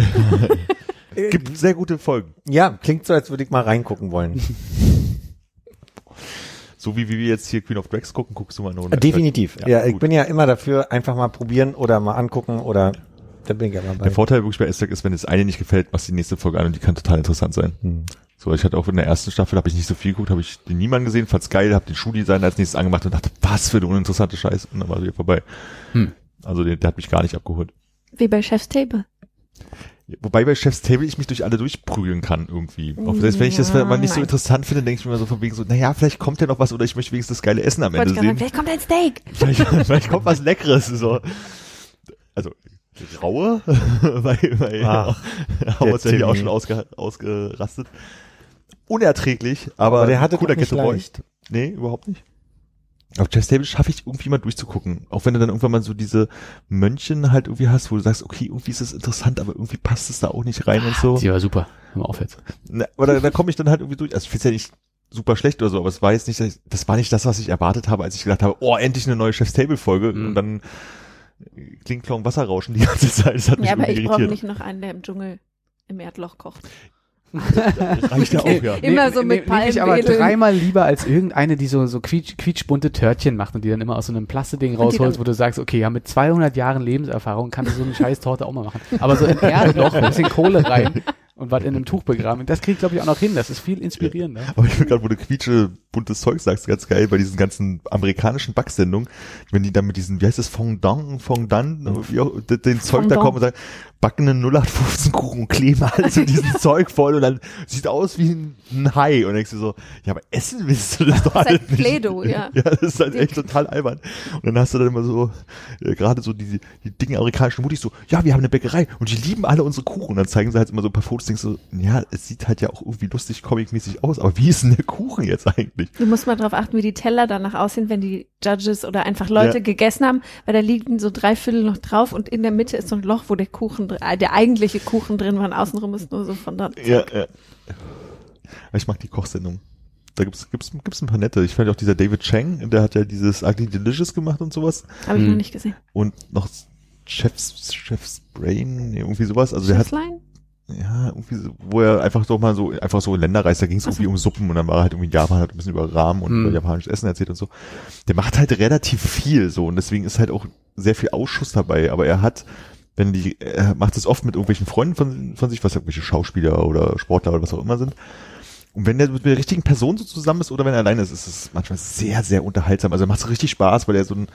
[laughs] Gibt sehr gute Folgen. Ja, klingt so, als würde ich mal reingucken wollen. [laughs] So wie, wie wir jetzt hier Queen of Drags gucken, guckst du mal nur. Äh, Definitiv. Ja, Ja, ich bin ja immer dafür, einfach mal probieren oder mal angucken oder da bin ich ja mal bei. Der Vorteil wirklich bei Esther ist, wenn das eine nicht gefällt, machst du die nächste Folge an und die kann total interessant sein. Hm. So, ich hatte auch in der ersten Staffel, habe ich nicht so viel geguckt, habe ich den niemanden gesehen, fand's geil, habe den Schuhdesigner als nächstes angemacht und dachte, was für eine uninteressante Scheiß und dann war er wieder vorbei. Hm. Also der, der hat mich gar nicht abgeholt. Wie bei Chef's Table. Wobei bei Chef's Table ich mich durch alle durchprügeln kann irgendwie. Auch selbst wenn ich das Ja, mal nicht so nein. interessant finde, denke ich mir immer so von wegen so, naja, vielleicht kommt ja noch was oder ich möchte wenigstens das geile Essen am Ende sagen, sehen. vielleicht kommt ein Steak. [laughs] Vielleicht, vielleicht kommt was Leckeres. So. Also Graue, [laughs] weil, weil Ah, haben wir uns ja hier auch schon ausge, ausgerastet. Unerträglich, aber, Aber der hatte cooler nicht Ghetto Boy. leicht. Nee, überhaupt nicht. Auf Chef's Table schaffe ich irgendwie mal durchzugucken. Auch wenn du dann irgendwann mal so diese Mönchen halt irgendwie hast, wo du sagst, okay, irgendwie ist es interessant, aber irgendwie passt es da auch nicht rein und so. Die war super. Hör mal auf jetzt. Na, aber da, da komme ich dann halt irgendwie durch. Also ich finde ja nicht super schlecht oder so, aber es war jetzt nicht, das war nicht das, was ich erwartet habe, als ich gedacht habe, oh, endlich eine neue Chef's Table Folge Mhm. und dann klingt Klong Wasserrauschen die ganze Zeit. Das hat mich Ja, aber irgendwie ich brauche nicht noch einen, der im Dschungel im Erdloch kocht. [laughs] Reicht ja auch, ja. Immer so mit Nehme ich aber dreimal lieber als irgendeine, die so, so quietsch, quietschbunte Törtchen macht und die dann immer aus so einem Plasteding rausholst, wo du sagst, okay, ja, mit 200 Jahren Lebenserfahrung kannst du so eine scheiß Torte auch mal machen. Aber so [laughs] ein Erdloch, ein bisschen Kohle rein [laughs] und was in einem Tuch begraben, das kriegt glaube ich auch noch hin. Das ist viel inspirierender. Aber ich finde gerade, wo du quietsche buntes Zeug sagst, ganz geil bei diesen ganzen amerikanischen Backsendungen, wenn die dann mit diesen, wie heißt das, Fondant, Fondant, auch, den Zeug da kommen und sagen, backen einen 0815 Kuchen und kleben alles mit diesem [laughs] Zeug voll und dann sieht aus wie ein, Hai und denkst du so, ja, aber essen willst du das doch Das halt nicht. Ja. [laughs] Ja, das ist halt echt total albern. Und dann hast du dann immer so, äh, gerade so die, die Dinge amerikanischen Mutis so, ja, wir haben eine Bäckerei und die lieben alle unsere Kuchen. Und dann zeigen sie halt immer so ein paar Fotos, denkst du, ja, es sieht halt ja auch irgendwie lustig, comicmäßig aus, aber wie ist denn der Kuchen jetzt eigentlich? Du musst mal drauf achten, wie die Teller danach aussehen, wenn die Judges oder einfach Leute Ja. gegessen haben, weil da liegen so drei Viertel noch drauf und in der Mitte ist so ein Loch, wo der Kuchen, äh, der eigentliche Kuchen drin war und außenrum ist nur so von dort. Ja, ja. Aber ich mag die Kochsendung. Da gibt's, gibt's, gibt's ein paar nette. Ich fand auch dieser David Chang, der hat ja dieses Ugly Delicious gemacht und sowas. Habe ich Hm. noch nicht gesehen. Und noch Chef's, Chef's Brain, irgendwie sowas. Also der hat, Schiffslein? Ja, irgendwie so, wo er einfach doch mal so, einfach so in Länder reist, da ging es irgendwie um Suppen und dann war er halt irgendwie in Japan, hat ein bisschen über Rahmen und Hm. über japanisches Essen erzählt und so. Der macht halt relativ viel so und deswegen ist halt auch sehr viel Ausschuss dabei, aber er hat, wenn die, er macht es oft mit irgendwelchen Freunden von, von sich, was irgendwelche Schauspieler oder Sportler oder was auch immer sind. Und wenn der mit der richtigen Person so zusammen ist oder wenn er alleine ist, ist es manchmal sehr, sehr unterhaltsam. Also macht es richtig Spaß, weil er so ein,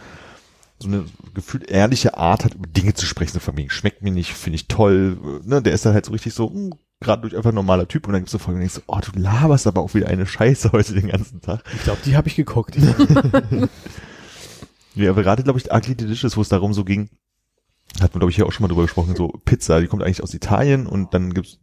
so eine gefühlt ehrliche Art hat, über Dinge zu sprechen, so von wegen, schmeckt mir nicht, finde ich toll, ne, der ist dann halt so richtig so, hm, gerade durch einfach ein normaler Typ und dann gibt's so Folgen, und denkst du, oh, du laberst aber auch wieder eine Scheiße [laughs] heute den ganzen Tag. Ich glaube, die habe ich geguckt. [laughs] [laughs] Ja, aber gerade, glaube ich, Ugly Delicious, wo es darum so ging, hat man, glaube ich, hier auch schon mal drüber gesprochen, so Pizza, die kommt eigentlich aus Italien und dann gibt's,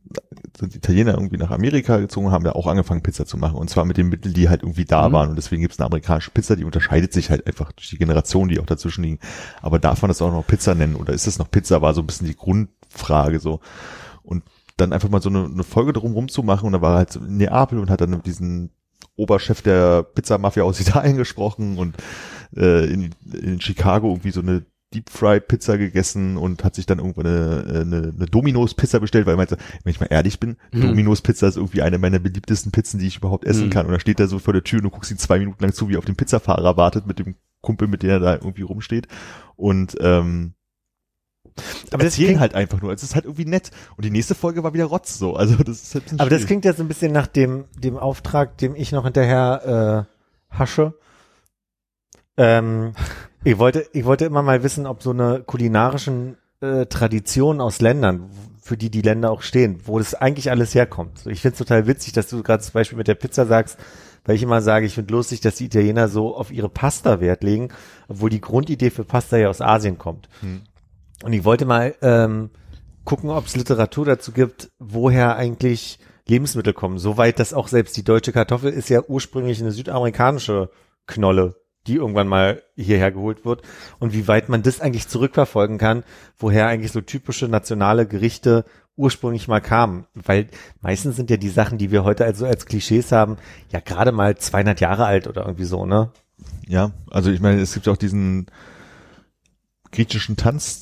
sind die Italiener irgendwie nach Amerika gezogen und haben da auch angefangen, Pizza zu machen. Und zwar mit den Mitteln, die halt irgendwie da Mhm. waren. Und deswegen gibt's eine amerikanische Pizza, die unterscheidet sich halt einfach durch die Generationen, die auch dazwischen liegen. Aber darf man das auch noch Pizza nennen? Oder ist es noch Pizza? War so ein bisschen die Grundfrage so. Und dann einfach mal so eine, eine Folge drum rumzumachen und da war er halt so in Neapel und hat dann mit diesen Oberchef der Pizzamafia aus [laughs] Italien gesprochen und äh, in, in Chicago irgendwie so eine Deep Fry Pizza gegessen und hat sich dann irgendwann eine, eine, eine Domino's Pizza bestellt, weil er meinte, wenn ich mal ehrlich bin, Mhm. Domino's Pizza ist irgendwie eine meiner beliebtesten Pizzen, die ich überhaupt essen Mhm. kann. Und dann steht er so vor der Tür und du guckst ihn zwei Minuten lang zu, wie er auf den Pizzafahrer wartet mit dem Kumpel, mit dem er da irgendwie rumsteht. Und ähm, Aber das klingt- halt einfach nur. Es ist halt irgendwie nett. Und die nächste Folge war wieder Rotz so. Also das ist halt Aber das klingt ja so ein bisschen nach dem, dem Auftrag, dem ich noch hinterher äh, hasche. Ähm, ich wollte, ich wollte immer mal wissen, ob so eine kulinarischen äh, Traditionen aus Ländern, für die die Länder auch stehen, wo das eigentlich alles herkommt. Ich finde es total witzig, dass du gerade das Beispiel mit der Pizza sagst, weil ich immer sage, ich finde lustig, dass die Italiener so auf ihre Pasta Wert legen, obwohl die Grundidee für Pasta ja aus Asien kommt. Hm. Und ich wollte mal ähm, gucken, ob es Literatur dazu gibt, woher eigentlich Lebensmittel kommen. Soweit, dass auch selbst die deutsche Kartoffel ist ja ursprünglich eine südamerikanische Knolle, die irgendwann mal hierher geholt wird. Und wie weit man das eigentlich zurückverfolgen kann, woher eigentlich so typische nationale Gerichte ursprünglich mal kamen. Weil meistens sind ja die Sachen, die wir heute also als Klischees haben, ja gerade mal 200 Jahre alt oder irgendwie so, ne? Ja, also ich meine, es gibt ja auch diesen griechischen Tanz.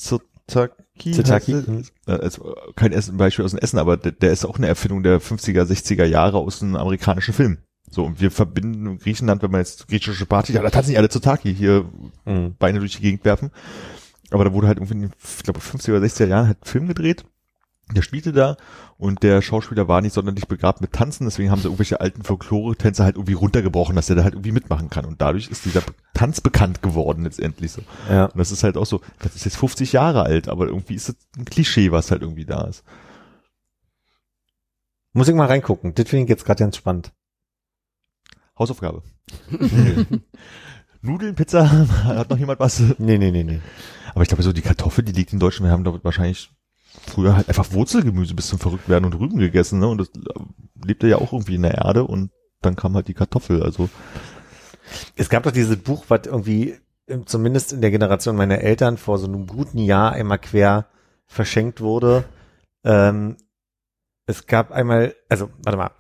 Zirtaki, heißt er? mhm. Äh, also kein Essen, Beispiel aus dem Essen, aber der, der ist auch eine Erfindung der 50er, 60er Jahre aus einem amerikanischen Film. So, und wir verbinden Griechenland, wenn man jetzt griechische Party, ja, da tanzen die alle zu Taki hier Mhm. Beine durch die Gegend werfen. Aber da wurde halt irgendwie in den, ich glaube, 50er oder 60er Jahren halt Film gedreht. Der spielte da und der Schauspieler war nicht sonderlich begabt mit Tanzen, deswegen haben sie irgendwelche alten Folklore-Tänze halt irgendwie runtergebrochen, dass er da halt irgendwie mitmachen kann. Und dadurch ist dieser Tanz bekannt geworden letztendlich so. Ja. Und das ist halt auch so, das ist jetzt 50 Jahre alt, aber irgendwie ist das ein Klischee, was halt irgendwie da ist. Muss ich mal reingucken. Das finde ich jetzt gerade ganz spannend. Hausaufgabe. [laughs] Nudeln, Pizza, [laughs] hat noch jemand was? Nee, nee, nee, nee. Aber ich glaube, so die Kartoffel, die liegt in Deutschland, wir haben da wahrscheinlich früher halt einfach Wurzelgemüse bis zum Verrücktwerden und Rüben gegessen, ne? Und das lebte ja auch irgendwie in der Erde und dann kam halt die Kartoffel, also. Es gab doch dieses Buch, was irgendwie ähm, zumindest in der Generation meiner Eltern vor so einem guten Jahr einmal quer verschenkt wurde. Ähm, es gab einmal, also warte mal,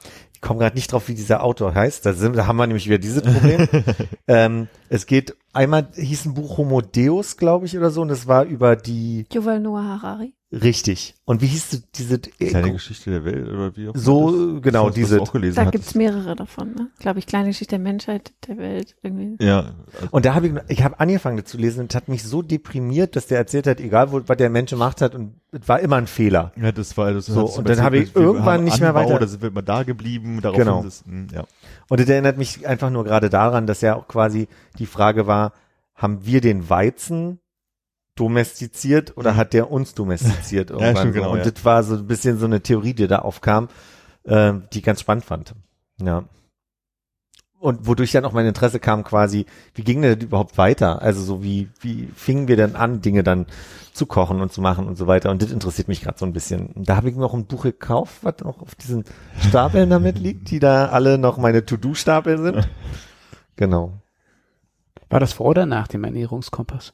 ich komme gerade nicht drauf, wie dieser Autor heißt. Da, sind, da haben wir nämlich wieder dieses Problem. [laughs] ähm, es geht einmal hieß ein Buch Homo Deus, glaube ich, oder so, und es war über die Yuval Noah Harari. Richtig. Und wie hieß die- diese Kleine Geschichte der Welt oder wie auch immer so das- genau du diese auch gelesen Da hattest. gibt's mehrere davon, ne? Glaube ich, kleine Geschichte der Menschheit, der Welt, irgendwie. Ja, Und da habe ich, ich habe angefangen das zu lesen und hat mich so deprimiert, dass der erzählt hat, egal wo, was der Mensch gemacht hat und es war immer ein Fehler. ja, das war das So, und dann habe ich irgendwann haben nicht mehr Anbau, weiter- Da sind wir immer da geblieben, darauf Genau. das, hm, ja. Und das erinnert mich einfach nur gerade daran, dass ja auch quasi die Frage war, haben wir den Weizen domestiziert oder hat der uns domestiziert [laughs] irgendwann? stimmt, so. genau, und ja. das war so ein bisschen so eine Theorie, die da aufkam, äh, die ich ganz spannend fand. Ja. Und wodurch dann auch mein Interesse kam quasi, wie ging denn das überhaupt weiter? Also so wie, wie fingen wir denn an, Dinge dann zu kochen und zu machen und so weiter? Und das interessiert mich gerade so ein bisschen. Und da habe ich mir auch ein Buch gekauft, was auch auf diesen Stapeln damit liegt, die da alle noch meine To-Do-Stapel sind. [laughs] Genau. War das vor oder nach dem Ernährungskompass?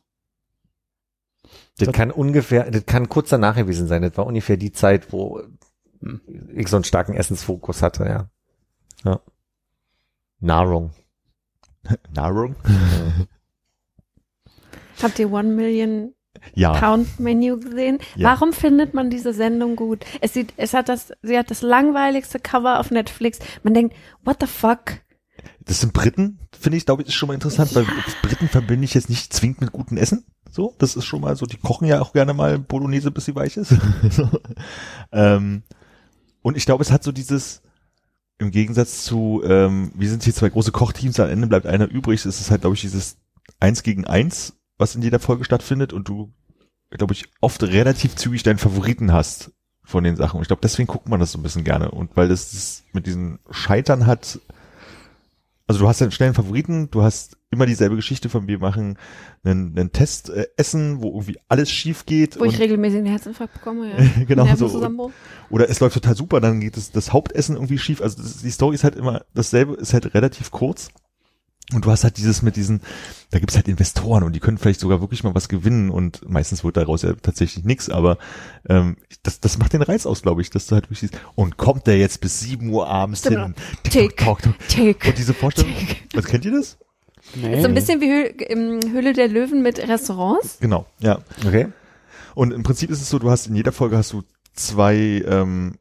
Das kann ungefähr, das kann kurz danach gewesen sein. Das war ungefähr die Zeit, wo Hm. ich so einen starken Essensfokus hatte, ja. Ja. Nahrung. [laughs] Nahrung? [laughs] Habt ihr One Million Ja. Pound Menu gesehen? Ja. Warum findet man diese Sendung gut? Es sieht, es hat das, sie hat das langweiligste Cover auf Netflix. Man denkt, what the fuck? Das sind Briten, finde ich, glaube ich, ist schon mal interessant, weil Briten verbinde ich jetzt nicht zwingend mit gutem Essen. So, das ist schon mal so, die kochen ja auch gerne mal Bolognese, bis sie weich ist. so. [laughs] ähm, und ich glaube, es hat so dieses, im Gegensatz zu, ähm, wir sind hier zwei große Kochteams, am Ende bleibt einer übrig, ist es halt, glaube ich, dieses Eins gegen Eins, was in jeder Folge stattfindet und du, glaube ich, oft relativ zügig deinen Favoriten hast von den Sachen. Und ich glaube, deswegen guckt man das so ein bisschen gerne. Und weil das, das mit diesen Scheitern hat, also du hast einen schnellen Favoriten, du hast immer dieselbe Geschichte von wir machen einen, einen Test äh, Essen, wo irgendwie alles schief geht. Wo ich regelmäßig einen Herzinfarkt bekomme, ja. [laughs] Genau so. Oder es läuft total super, dann geht es das Hauptessen irgendwie schief. Also das, die Story ist halt immer dasselbe, ist halt relativ kurz. Und du hast halt dieses mit diesen, da gibt's halt Investoren und die können vielleicht sogar wirklich mal was gewinnen und meistens wird daraus ja tatsächlich nichts, aber ähm, das, das macht den Reiz aus, glaube ich, dass du halt wirklich siehst, und kommt der jetzt bis 7 Uhr abends Genau. hin? Tick, tok, tok. tick, Und diese Vorstellung, tick. was kennt ihr das? Nee. So ein bisschen wie Höhle der Löwen mit Restaurants. Genau, ja. Okay. Und im Prinzip ist es so, du hast in jeder Folge hast du zwei ähm,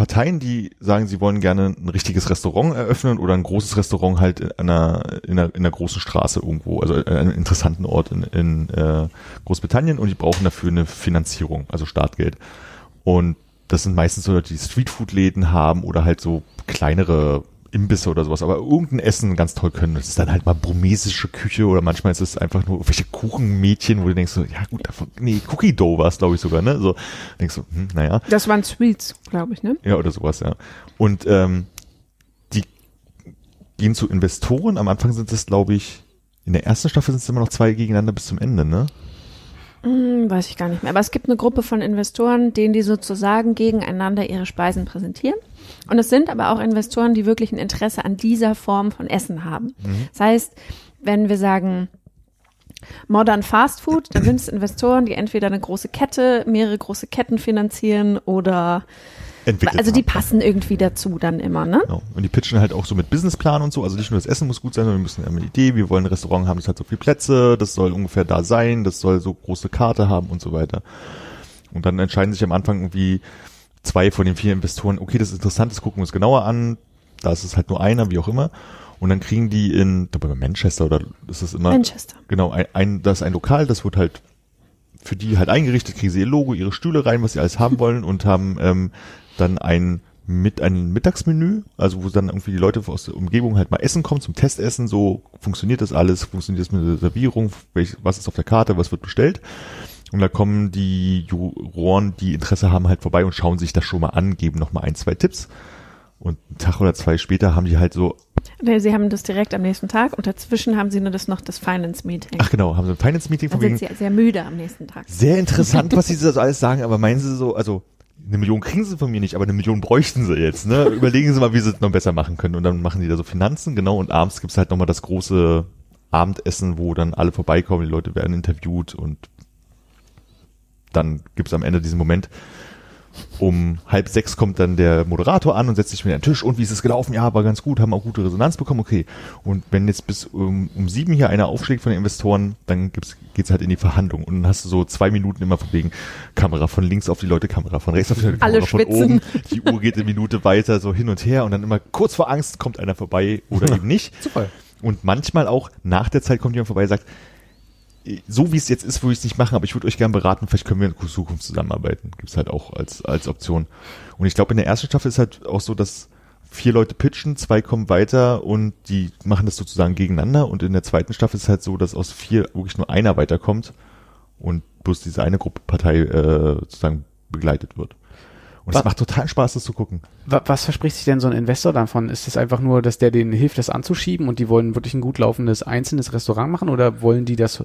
Parteien, die sagen, sie wollen gerne ein richtiges Restaurant eröffnen oder ein großes Restaurant halt in einer, in einer, in einer großen Straße irgendwo, also an einem interessanten Ort in, in äh, Großbritannien und die brauchen dafür eine Finanzierung, also Startgeld. Und das sind meistens so Leute, die Streetfood-Läden haben oder halt so kleinere Imbisse oder sowas, aber irgendein Essen ganz toll können. Das ist dann halt mal burmesische Küche oder manchmal ist es einfach nur welche Kuchenmädchen, wo du denkst so, ja gut, davon, nee, Cookie Dough war es glaube ich sogar, ne? So denkst du, hm, naja, Das waren Sweets, glaube ich, ne? ja oder sowas, ja. Und ähm, die gehen zu Investoren. Am Anfang sind es, glaube ich, in der ersten Staffel sind es immer noch zwei gegeneinander bis zum Ende, ne? Hm, weiß ich gar nicht mehr. Aber es gibt eine Gruppe von Investoren, denen die sozusagen gegeneinander ihre Speisen präsentieren. Und es sind aber auch Investoren, die wirklich ein Interesse an dieser Form von Essen haben. Das heißt, wenn wir sagen Modern Fast Food, dann sind es Investoren, die entweder eine große Kette, mehrere große Ketten finanzieren oder Entwickelt also die haben. passen irgendwie dazu dann immer, ne? Genau. Und die pitchen halt auch so mit Businessplan und so. Also nicht nur das Essen muss gut sein, sondern wir müssen eine Idee. Wir wollen ein Restaurant haben, das hat so viele Plätze, das soll ungefähr da sein, das soll so große Karte haben und so weiter. Und dann entscheiden sich am Anfang irgendwie zwei von den vier Investoren, okay, das ist interessant, das gucken wir uns genauer an. da ist es halt nur einer, wie auch immer. Und dann kriegen die in, ich glaube bei Manchester oder ist es immer, Manchester. genau, ein, ein, das ist ein Lokal, das wird halt für die halt eingerichtet, kriegen sie ihr Logo, ihre Stühle rein, was sie alles haben wollen und haben ähm, dann ein mit ein Mittagsmenü, also wo dann irgendwie die Leute aus der Umgebung halt mal essen kommen zum Testessen, so funktioniert das alles, funktioniert das mit der Servierung, welch, was ist auf der Karte, was wird bestellt. Und da kommen die Juroren, die Interesse haben, halt vorbei und schauen sich das schon mal an, geben noch mal ein, zwei Tipps. Und einen Tag oder zwei später haben die halt so, Nee, sie haben das direkt am nächsten Tag und dazwischen haben sie nur das noch das Finance Meeting. ach genau, haben so ein Finance-Meeting Dann sind sie sehr müde am nächsten Tag. sehr interessant, was sie das alles sagen, aber meinen sie so, also eine Million kriegen sie von mir nicht, aber eine Million bräuchten sie jetzt. Ne? [laughs] Überlegen sie mal, wie sie es noch besser machen können. Und dann machen die da so Finanzen, genau, und abends gibt's halt nochmal das große Abendessen, wo dann alle vorbeikommen, die Leute werden interviewt und dann gibt's am Ende diesen Moment, um halb sechs kommt dann der Moderator an und setzt sich mit an den Tisch und wie ist es gelaufen? Ja, war ganz gut, haben auch gute Resonanz bekommen, okay. Und wenn jetzt bis um, um sieben hier einer aufschlägt von den Investoren, dann gibt's, geht's halt in die Verhandlung und dann hast du so zwei Minuten immer von wegen Kamera von links auf die Leute, Kamera von rechts auf die Leute, Alle Kamera von schwitzen. oben, die Uhr geht eine Minute weiter, so hin und her und dann immer kurz vor Angst kommt einer vorbei oder [laughs] eben nicht. Super. Und manchmal auch nach der Zeit kommt jemand vorbei und sagt, so wie es jetzt ist, würde ich es nicht machen, aber ich würde euch gerne beraten, vielleicht können wir in Zukunft zusammenarbeiten. Gibt's halt auch als, als Option. Und ich glaube, in der ersten Staffel ist halt auch so, dass vier Leute pitchen, zwei kommen weiter und die machen das sozusagen gegeneinander. Und in der zweiten Staffel ist es halt so, dass aus vier wirklich nur einer weiterkommt und bloß diese eine Gruppe Partei äh, sozusagen begleitet wird. Und es macht total Spaß, das zu gucken. Wa- Was verspricht sich denn so ein Investor davon? Ist es einfach nur, dass der denen hilft, das anzuschieben und die wollen wirklich ein gut laufendes einzelnes Restaurant machen oder wollen die das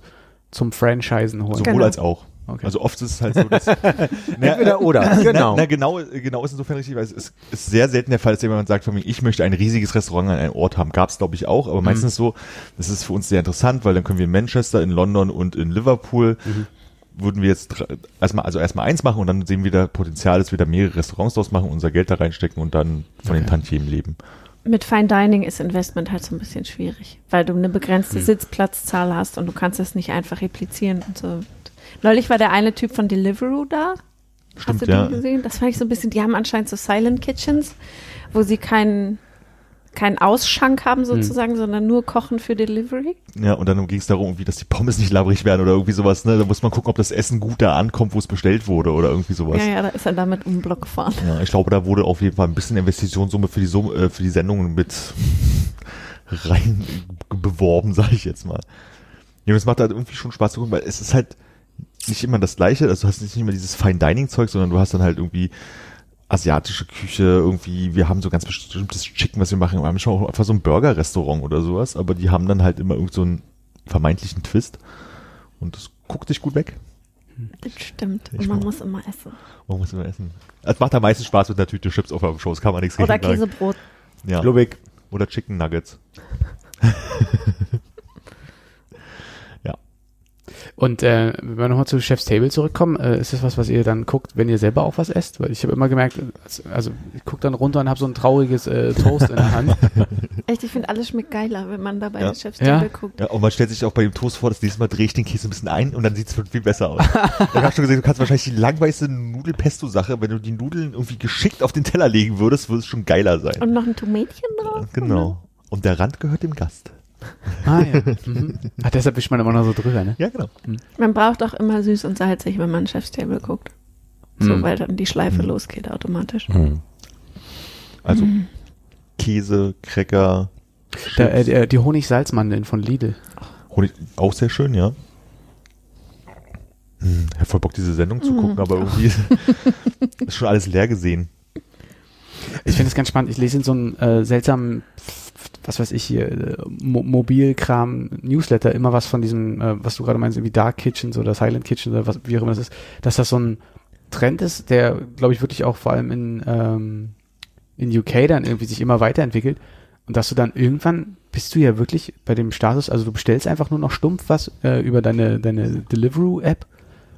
zum Franchisen holen? Sowohl Genau. als auch. Okay. Also oft ist es halt so, dass [laughs] Entweder oder, genau. Na, na, genau, genau ist insofern richtig, weil es ist, ist sehr selten der Fall, dass jemand sagt von mir, ich möchte ein riesiges Restaurant an einem Ort haben. Gab es, glaube ich, auch, aber meistens so, das ist für uns sehr interessant, weil dann können wir in Manchester, in London und in Liverpool würden wir jetzt erstmal, also erstmal eins machen und dann sehen wir da Potenzial, dass wir da mehrere Restaurants draus machen, unser Geld da reinstecken und dann von den Okay. Tantiemen leben. Mit Fine Dining ist Investment halt so ein bisschen schwierig, weil du eine begrenzte Hm. Sitzplatzzahl hast und du kannst es nicht einfach replizieren und so. Neulich war der eine Typ von Deliveroo da. Stimmt, Hast du ja. den gesehen? Das fand ich so ein bisschen, die haben anscheinend so Silent Kitchens, wo sie keinen keinen Ausschank Hm. haben sozusagen, sondern nur kochen für Delivery. Ja, und dann ging es darum, irgendwie, dass die Pommes nicht labrig werden oder irgendwie sowas, ne? Da muss man gucken, ob das Essen gut da ankommt, wo es bestellt wurde oder irgendwie sowas. Ja, ja, da ist er damit um den Block gefahren. Ja, ich glaube, da wurde auf jeden Fall ein bisschen Investitionssumme für die Summe, äh, für die Sendungen mit [laughs] rein beworben, sage ich jetzt mal. Ja, es macht halt irgendwie schon Spaß zu gucken, weil es ist halt nicht immer das Gleiche, also du hast nicht immer dieses Fine Dining Zeug, sondern du hast dann halt irgendwie asiatische Küche, irgendwie, wir haben so ganz bestimmtes Chicken, was wir machen, wir haben schon auch einfach so ein Burger-Restaurant oder sowas, aber die haben dann halt immer irgend so einen vermeintlichen Twist und das guckt sich gut weg. Das stimmt. Ich Und man muss immer essen. Warum muss man essen? Es macht am meisten Spaß mit einer Tüte Chips auf der Show, das kann man nichts Oder gegen sagen. Käsebrot. Ja. Lubig. Oder Chicken Nuggets. [laughs] Und äh, wenn wir nochmal zu Chef's Table zurückkommen, äh, ist das was, was ihr dann guckt, wenn ihr selber auch was esst? Weil ich habe immer gemerkt, also- ich gucke dann runter und habe so ein trauriges äh, Toast in der Hand. [laughs] Echt, ich finde, alles schmeckt geiler, wenn man dabei Ja. das Chef's Ja. Table guckt. Ja, und man stellt sich auch bei dem Toast vor, das nächste Mal drehe ich den Käse ein bisschen ein und dann sieht es viel besser aus. dann hast du gesehen, du kannst wahrscheinlich die langweiligste Nudelpesto-Sache, wenn du die Nudeln irgendwie geschickt auf den Teller legen würdest, würde es schon geiler sein. Und noch ein Tomätchen drauf. genau. Und der Rand gehört dem Gast. Ah ja. Mhm. Ach, deshalb wischt man immer noch so drüber, ne? Ja, genau. Man braucht auch immer süß und salzig, wenn man Chef's Table guckt. So, Hm. weil dann die Schleife Hm. losgeht automatisch. Hm. Also Käse, Cracker, Da, äh, die- die Honig-Salzmandeln von Lidl. Honig, auch sehr schön, ja. Hm, ich hab voll Bock, diese Sendung zu gucken, aber irgendwie [laughs] ist schon alles leer gesehen. Ich finde es ganz spannend. Ich lese in so einem äh, seltsamen, was weiß ich hier, äh, Mo Mobilkram-Newsletter immer was von diesem, äh, was du gerade meinst, wie Dark Kitchens oder Silent Kitchen oder was, wie auch immer das ist, dass das so ein Trend ist, der, glaube ich, wirklich auch vor allem in, ähm, in UK dann irgendwie sich immer weiterentwickelt. Und dass du dann irgendwann bist du ja wirklich bei dem Status, also du bestellst einfach nur noch stumpf was äh, über deine, deine Deliveroo-App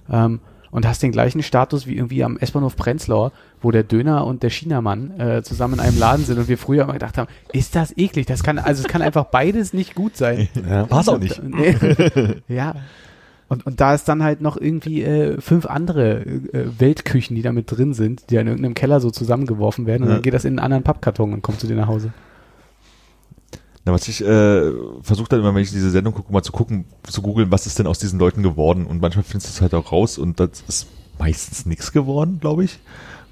ähm, und hast den gleichen Status wie irgendwie am S-Bahnhof Prenzlauer, wo der Döner und der Chinamann äh, zusammen in einem Laden sind und wir früher immer gedacht haben, ist das eklig? Das kann, also es kann einfach beides nicht gut sein. [laughs] Ja. War's auch nicht. [laughs] Nee. [laughs] ja. Und, und da ist dann halt noch irgendwie äh, fünf andere äh, Weltküchen, die da mit drin sind, die in irgendeinem Keller so zusammengeworfen werden und Ja. dann geht das in einen anderen Pappkarton und kommt zu dir nach Hause. Na, was ich äh, versuche dann immer, wenn ich diese Sendung gucke, mal zu gucken, zu googeln, was ist denn aus diesen Leuten geworden. Und manchmal findest du es halt auch raus und das ist meistens nichts geworden, glaube ich.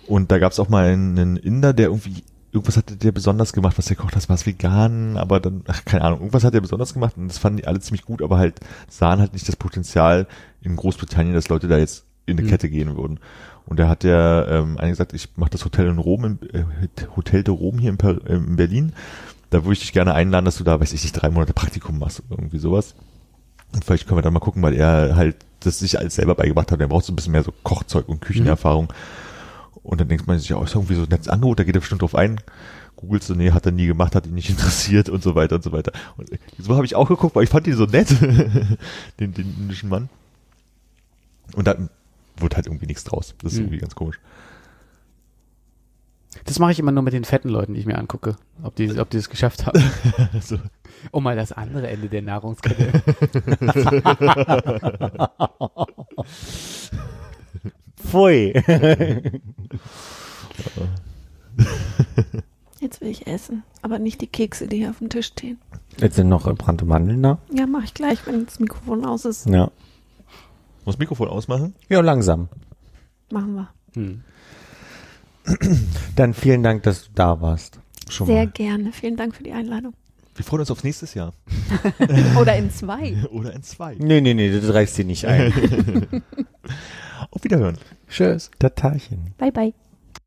Und da gab es auch mal einen Inder, der irgendwie irgendwas hatte der besonders gemacht, was der kocht, das war es vegan, aber dann, ach, keine Ahnung, irgendwas hat er besonders gemacht und das fanden die alle ziemlich gut, aber halt sahen halt nicht das Potenzial in Großbritannien, dass Leute da jetzt in eine Mhm. Kette gehen würden. Und da hat der ähm, einer gesagt, ich mache das Hotel in Rom, im, äh, Hotel de Rom hier in, Per- äh, in Berlin. Da würde ich dich gerne einladen, dass du da, weiß ich nicht, drei Monate Praktikum machst oder irgendwie sowas. Und vielleicht können wir dann mal gucken, weil er halt das sich alles selber beigebracht hat. Er braucht so ein bisschen mehr so Kochzeug und Küchenerfahrung. Und dann denkt man sich, ja, ist irgendwie so ein nettes Angebot, da geht er bestimmt drauf ein. Googlest du, nee, hat er nie gemacht, hat ihn nicht [laughs] interessiert und so weiter und so weiter. Und so habe ich auch geguckt, weil ich fand ihn so nett, [laughs] den, den indischen Mann. Und dann wird halt irgendwie nichts draus. Das ist Mhm. irgendwie ganz komisch. Das mache ich immer nur mit den fetten Leuten, die ich mir angucke, ob die, ob die es geschafft haben. [laughs] So. Um mal das andere Ende der Nahrungskette. [laughs] Pfui. Jetzt will ich essen, aber nicht die Kekse, die hier auf dem Tisch stehen. Jetzt sind noch äh, brannte Mandeln da. Ja, mache ich gleich, wenn das Mikrofon aus ist. Ja. Muss Mikrofon ausmachen? Ja, langsam. Machen wir. Hm. [clears throat] Dann vielen Dank, dass du da warst. Schon Sehr mal. gerne. Vielen Dank für die Einladung. Wir freuen uns aufs nächstes Jahr. [laughs] Oder in zwei. [laughs] Oder in zwei. Nee, nee, nee, du reichst dir nicht ein. [laughs] Auf Wiederhören. Tschüss. Tatarchen. Bye, bye.